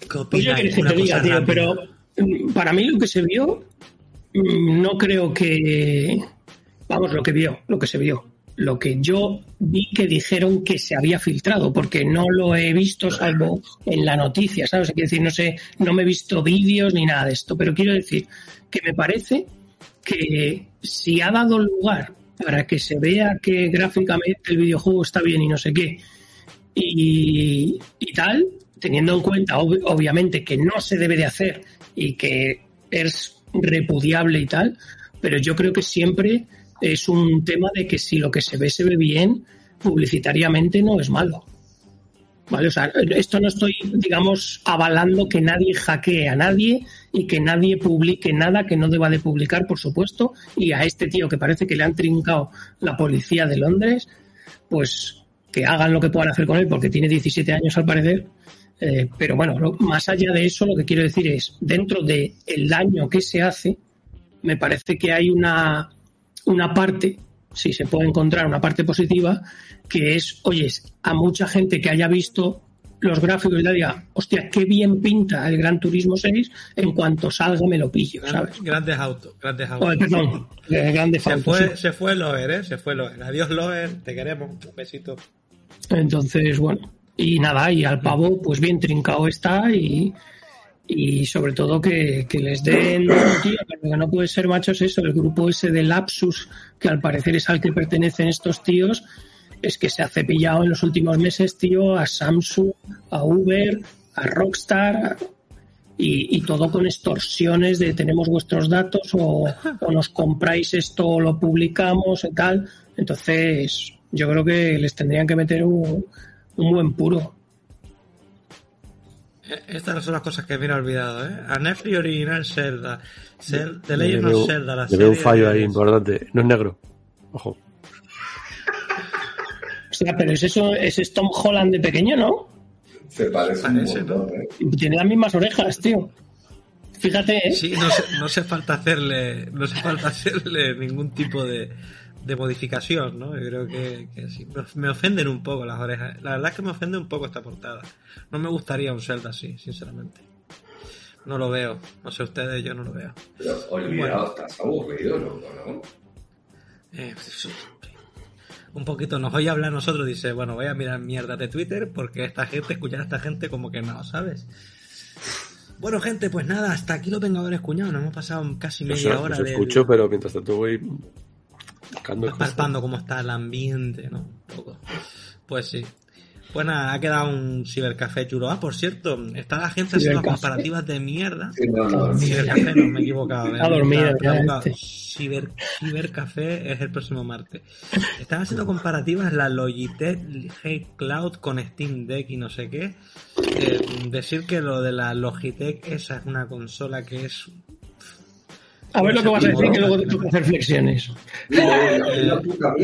¿Qué Pues yo que te diga, tío, pero para mí lo que se vio, mm, no creo que. Vamos, lo que vio, lo que se vio. Lo que yo vi que dijeron que se había filtrado, porque no lo he visto salvo en la noticia, ¿sabes? Quiero decir, no sé, no me he visto vídeos ni nada de esto, pero quiero decir que me parece que si ha dado lugar para que se vea que gráficamente el videojuego está bien y no sé qué, y, y tal, teniendo en cuenta ob- obviamente que no se debe de hacer y que es repudiable y tal, pero yo creo que siempre es un tema de que si lo que se ve se ve bien, publicitariamente no es malo. ¿Vale? O sea, esto no estoy, digamos, avalando que nadie hackee a nadie y que nadie publique nada que no deba de publicar, por supuesto, y a este tío que parece que le han trincado la policía de Londres, pues que hagan lo que puedan hacer con él, porque tiene 17 años al parecer, Eh, pero bueno, lo- más allá de eso, lo que quiero decir es, dentro del daño que se hace, me parece que hay una, una parte, si se puede encontrar una parte positiva, que es, oye, a mucha gente que haya visto los gráficos y diga, hostia, qué bien pinta el Gran Turismo 6, en cuanto salga me lo pillo, ¿sabes? Grandes autos, grandes autos. Perdón, eh, Grande Se fue, sí. se fue Loer, ¿eh? Se fue Loer. Adiós, Loer. Te queremos. Un besito. Entonces, bueno, y nada, y al pavo, pues bien trincado está y, y sobre todo que, que les den. Tío, que no puede ser, macho, es eso, el grupo ese de Lapsus, que al parecer es al que pertenecen estos tíos, es que se ha cepillado en los últimos meses, tío, a Samsung, a Uber, a Rockstar. Y, y todo con extorsiones de tenemos vuestros datos o, o nos compráis esto o lo publicamos y tal. Entonces, yo creo que les tendrían que meter un, un buen puro. Eh, Estas son las cosas que me he olvidado, ¿eh? A Netflix original Zelda. Zel- The Le Legend veo, of Zelda, la le veo un serie fallo de- ahí importante. No es negro. Ojo. O sea, pero es eso, ese es Tom Holland de pequeño, ¿no? Se parece, Parece, un montón, ¿eh? Tiene las mismas orejas, tío. Fíjate, ¿eh? Sí, no, se- no hace falta hacerle, no hace falta hacerle ningún tipo de, de modificación, ¿no? Yo creo que, que sí. Me- ofenden un poco las orejas. La verdad es que me ofende un poco esta portada. No me gustaría un Zelda así, sinceramente. No lo veo. No sé ustedes, yo no lo veo. Pero olvidado, estás aburrido, loco, ¿no? Eh, sí. Un poquito nos oye hablar nosotros, dice, bueno, voy a mirar mierda de Twitter porque esta gente, escuchar a esta gente como que no, ¿sabes? Bueno, gente, pues nada, hasta aquí los Vengadores Cuñados. Nos hemos pasado casi media Eso, hora eso del- escucho, pero mientras tanto voy buscando Estás cosas. palpando cómo está el ambiente, ¿no? Un poco. Pues sí. Pues nada, ha quedado un cibercafé chulo. Ah, por cierto, está la gente haciendo comparativas de mierda. Sí, no, no, sí. Cibercafé, no me he equivocado. Está dormido Está- ya está este. Ciber, Cibercafé es el próximo martes. Están haciendo comparativas la Logitech G Cloud con Steam Deck y no sé qué. Eh, decir que lo de la Logitech, esa es una consola que es A ver lo que vas a decir, que luego te toca hacer flexiones.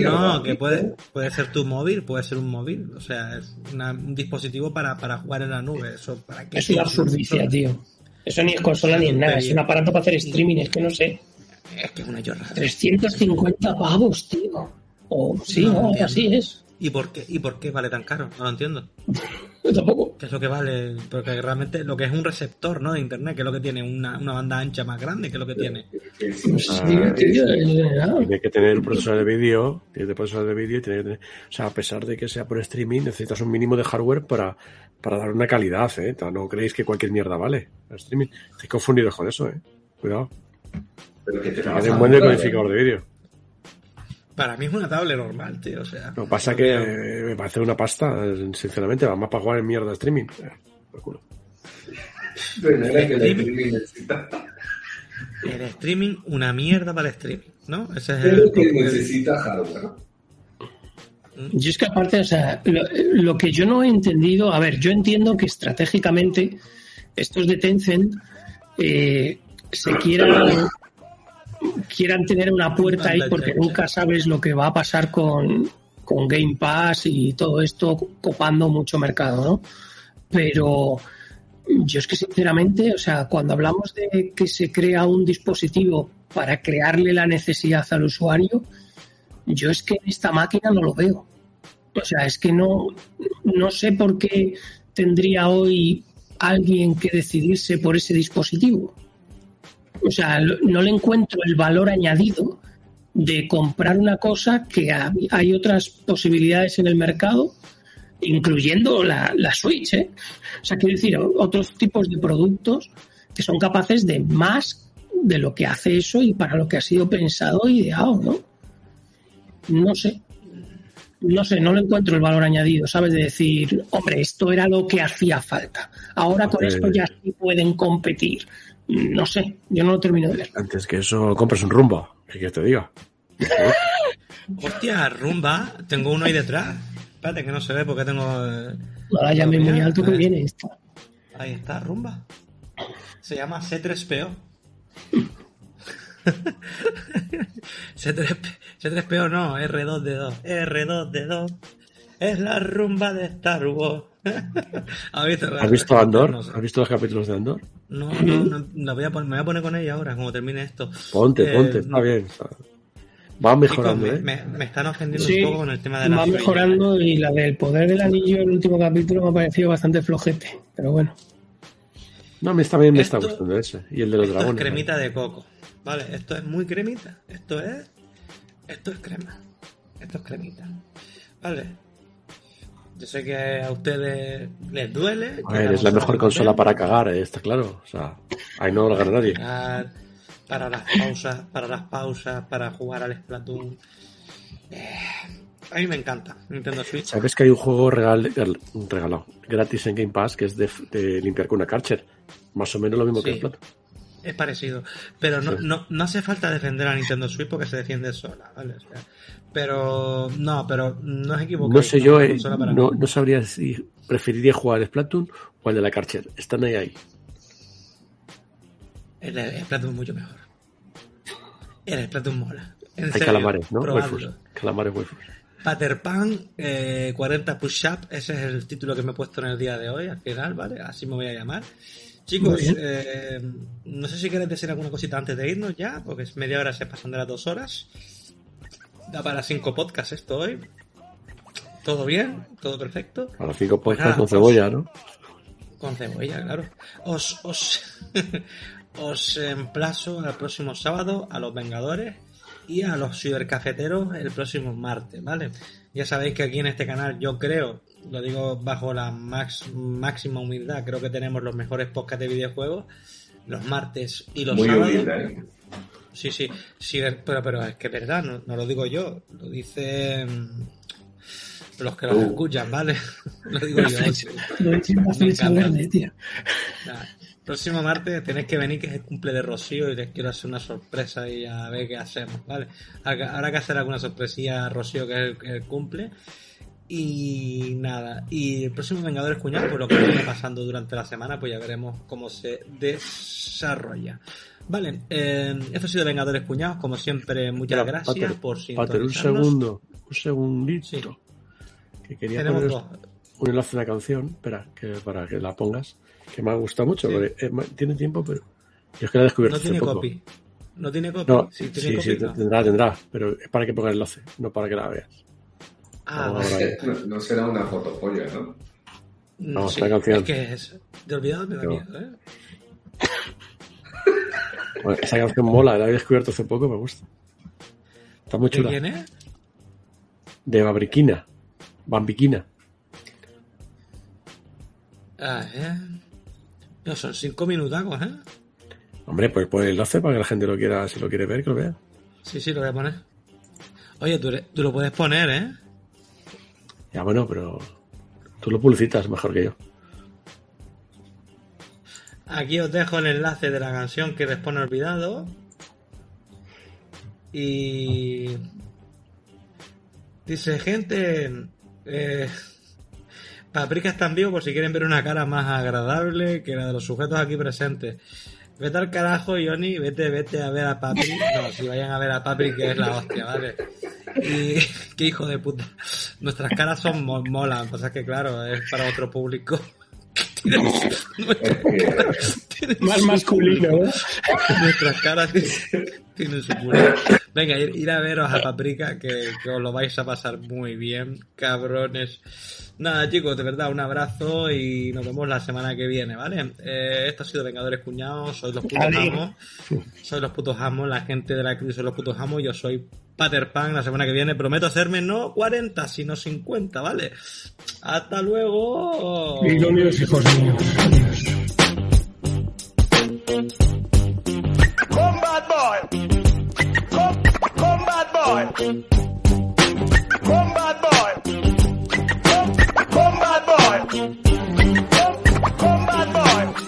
No, que puede, puede ser tu móvil, puede ser un móvil, o sea, es una- un dispositivo para, para jugar en la nube. Eso, ¿para qué Es una absurdicia, tío. Eso ni es consola ni es nada, es un aparato para hacer streaming, es que no sé. Es que es una chorrada. 350 pavos, tío. O sí, No, no, entiendo. así es. ¿Y por qué? ¿Y por qué vale tan caro? No lo entiendo. Yo tampoco. ¿Qué es lo que vale? Porque realmente lo que es un receptor, ¿no? De internet, que es lo que tiene una, una banda ancha más grande, que es lo que tiene. Que Pues ah, sí, tío, eh, ah. Tiene que tener un procesador de vídeo, tiene que procesador de vídeo y tiene que tener, o sea, a pesar de que sea por streaming, necesitas un mínimo de hardware para, para dar una calidad, ¿eh? No creéis que cualquier mierda vale. El streaming. Estáis confundidos con eso, ¿eh? Cuidado. Pero que te Que un buen decodificador de vídeo. Para mí es una tablet normal, tío, o sea. Lo que pasa que eh, me parece una pasta, sinceramente, va más para jugar en mierda streaming. Eh, por culo. No el Streaming. streaming necesita. El streaming, una mierda para el streaming, ¿no? Ese es el, que el- necesita hardware. Yo es que aparte, o sea, lo, lo que yo no he entendido, a ver, yo entiendo que estratégicamente estos de Tencent eh, se quieran quieran tener una puerta ahí porque nunca sabes lo que va a pasar con, con Game Pass y todo esto copando mucho mercado, ¿no? Pero yo es que sinceramente, o sea, cuando hablamos de que se crea un dispositivo para crearle la necesidad al usuario, yo es que en esta máquina no lo veo. O sea, es que no, no sé por qué tendría hoy alguien que decidirse por ese dispositivo. O sea, no le encuentro el valor añadido de comprar una cosa que ha- hay otras posibilidades en el mercado, incluyendo la, la Switch. ¿eh? O sea, quiero decir, otros tipos de productos que son capaces de más de lo que hace eso y para lo que ha sido pensado e ideado, ¿no? No sé. No sé, no le encuentro el valor añadido, ¿sabes? De decir, hombre, esto era lo que hacía falta. Ahora con Ok. esto ya sí pueden competir. No sé, yo no lo termino de ver. Antes que eso, compras un rumba. ¿Qué quieres que te diga? Hostia, rumba, tengo uno ahí detrás. Espérate que no se ve porque tengo. eh, Ahora llame muy alto que viene esto. Ahí está, rumba. Se llama C3PO. C3, C3PO no, R2D2. R2D2. Es la rumba de Star Wars. ¿Has visto, ¿Has visto Andor? No, sé. ¿Has visto los capítulos de Andor? no, no, no, la voy a poner- me voy a poner con ella ahora, como termine esto. Ponte, Eh, ponte, está bien. está- Va mejorando, Chicos, ¿eh? me, están ofendiendo Sí, un poco con el tema de la va mejorando y la del poder del anillo, el último capítulo, me ha parecido bastante flojete. Pero bueno. No, a mí también me Esto- está gustando ese. Y el de los Esto es dragones. cremita de coco. Vale, esto es muy cremita. Esto es. Esto es crema. Esto es cremita. Vale. Yo sé que a ustedes les duele. A ver, es la mejor consola para cagar, eh, está claro. O sea, ahí no lo gana nadie. para las pausas, para las pausas, para jugar al Splatoon. Eh, a mí me encanta Nintendo Switch. ¿Sabes que hay un juego regal, regal- regalado, gratis en Game Pass, que es de, de limpiar con una Karcher? Más o menos lo mismo que el plato. Es parecido. Pero no, Sí. no, no hace falta defender a Nintendo Switch porque se defiende sola, ¿vale? O sea, pero no, pero no os equivoquéis. No sé yo, es eh, no, no sabría si preferiría jugar el Splatoon o el de la Karcher. Están ahí, ahí. El, el Splatoon es mucho mejor. El Splatoon mola. En Hay serio, calamares, ¿no? Waifus. Calamares waifus. Peter Pan, eh, 40 push-up, ese es el título que me he puesto en el día de hoy, al final, ¿vale? Así me voy a llamar. Chicos, eh, no sé si queréis decir alguna cosita antes de irnos ya, porque es media hora se pasan de las dos horas. Da para cinco podcasts esto hoy. ¿Todo bien? ¿Todo perfecto? A los cinco Pues podcasts nada, con cebolla, ¿no? Con cebolla, claro. Os, os, os emplazo al próximo sábado a los Vengadores y a los cibercafeteros el próximo martes, ¿vale? Ya sabéis que aquí en este canal yo creo, lo digo bajo la max, máxima humildad, creo que tenemos los mejores podcasts de videojuegos los martes y los Muy sábados. humilde, ¿eh? Sí, sí, sí, pero, pero es que es verdad, no, no lo digo yo, lo dicen los que los Tú. escuchan, ¿vale? lo digo yo. Próximo martes tenéis que venir, que es el cumple de Rocío, y les quiero hacer una sorpresa y a ver qué hacemos, ¿vale? Habrá que hacer alguna sorpresilla a Rocío, que es el, el cumple. Y nada, y el próximo Vengadores Cuñados, pues lo que vaya pasando durante la semana, pues ya veremos cómo se desarrolla. Vale, eh, esto ha sido Vengadores Cuñados, como siempre, muchas Espera, gracias Pater, por Pater, un segundo, un segundito. Sí. Que quería Tenemos poner dos. un enlace a una canción, espera, que para que la pongas, que me ha gustado mucho, Sí. porque, eh, tiene tiempo, pero yo es que la he descubierto No tiene poco. copy. No tiene copy. No, sí, tiene sí, copy, no. tendrá, tendrá, pero es para que ponga el enlace, no para que la veas. Ah, Vamos vale. No, no será una fotopolla, ¿no? Vamos, Sí, la canción. Es que es de olvidado me da No. miedo, ¿eh? Bueno, esa canción mola, la he descubierto hace poco, me gusta. Está muy ¿De chula. quién es? De Babriquina. Bambiquina. Ah, eh. No, son cinco minutacos, ¿eh? Hombre, pues pon el enlace para que la gente lo quiera, si lo quiere ver, que lo vea. Sí, sí, lo voy a poner. Oye, tú, tú lo puedes poner, ¿eh? Ya bueno, pero tú lo publicitas mejor que yo. Aquí os dejo el enlace de la canción que no he olvidado. Y. Dice, gente. Eh, Paprika está en vivo por si quieren ver una cara más agradable que la de los sujetos aquí presentes. Vete al carajo, Johnny, vete, vete a ver a Papri. No, si vayan a ver a Papri, que es la hostia, ¿vale? Y qué hijo de puta. Nuestras caras son mo- molan, pasa que claro, es para otro público. Caras tienen Más masculino. ¿eh? Nuestras caras tienen su público. Venga, ir, ir a veros a Paprika, que, que os lo vais a pasar muy bien, cabrones. Nada, chicos, de verdad, un abrazo y nos vemos la semana que viene, ¿vale? Eh, esto ha sido Vengadores Cuñados, sois los putos amos. Soy los putos amos, la gente de la crisis son los putos amos. Yo soy Pater Pan. La semana que viene prometo hacerme no 40, sino 50, ¿vale? Hasta luego. Y hijos míos. Come bad boy. Come, come bad boy. Come bad boy. Come, come bad boy. Come, come bad boy.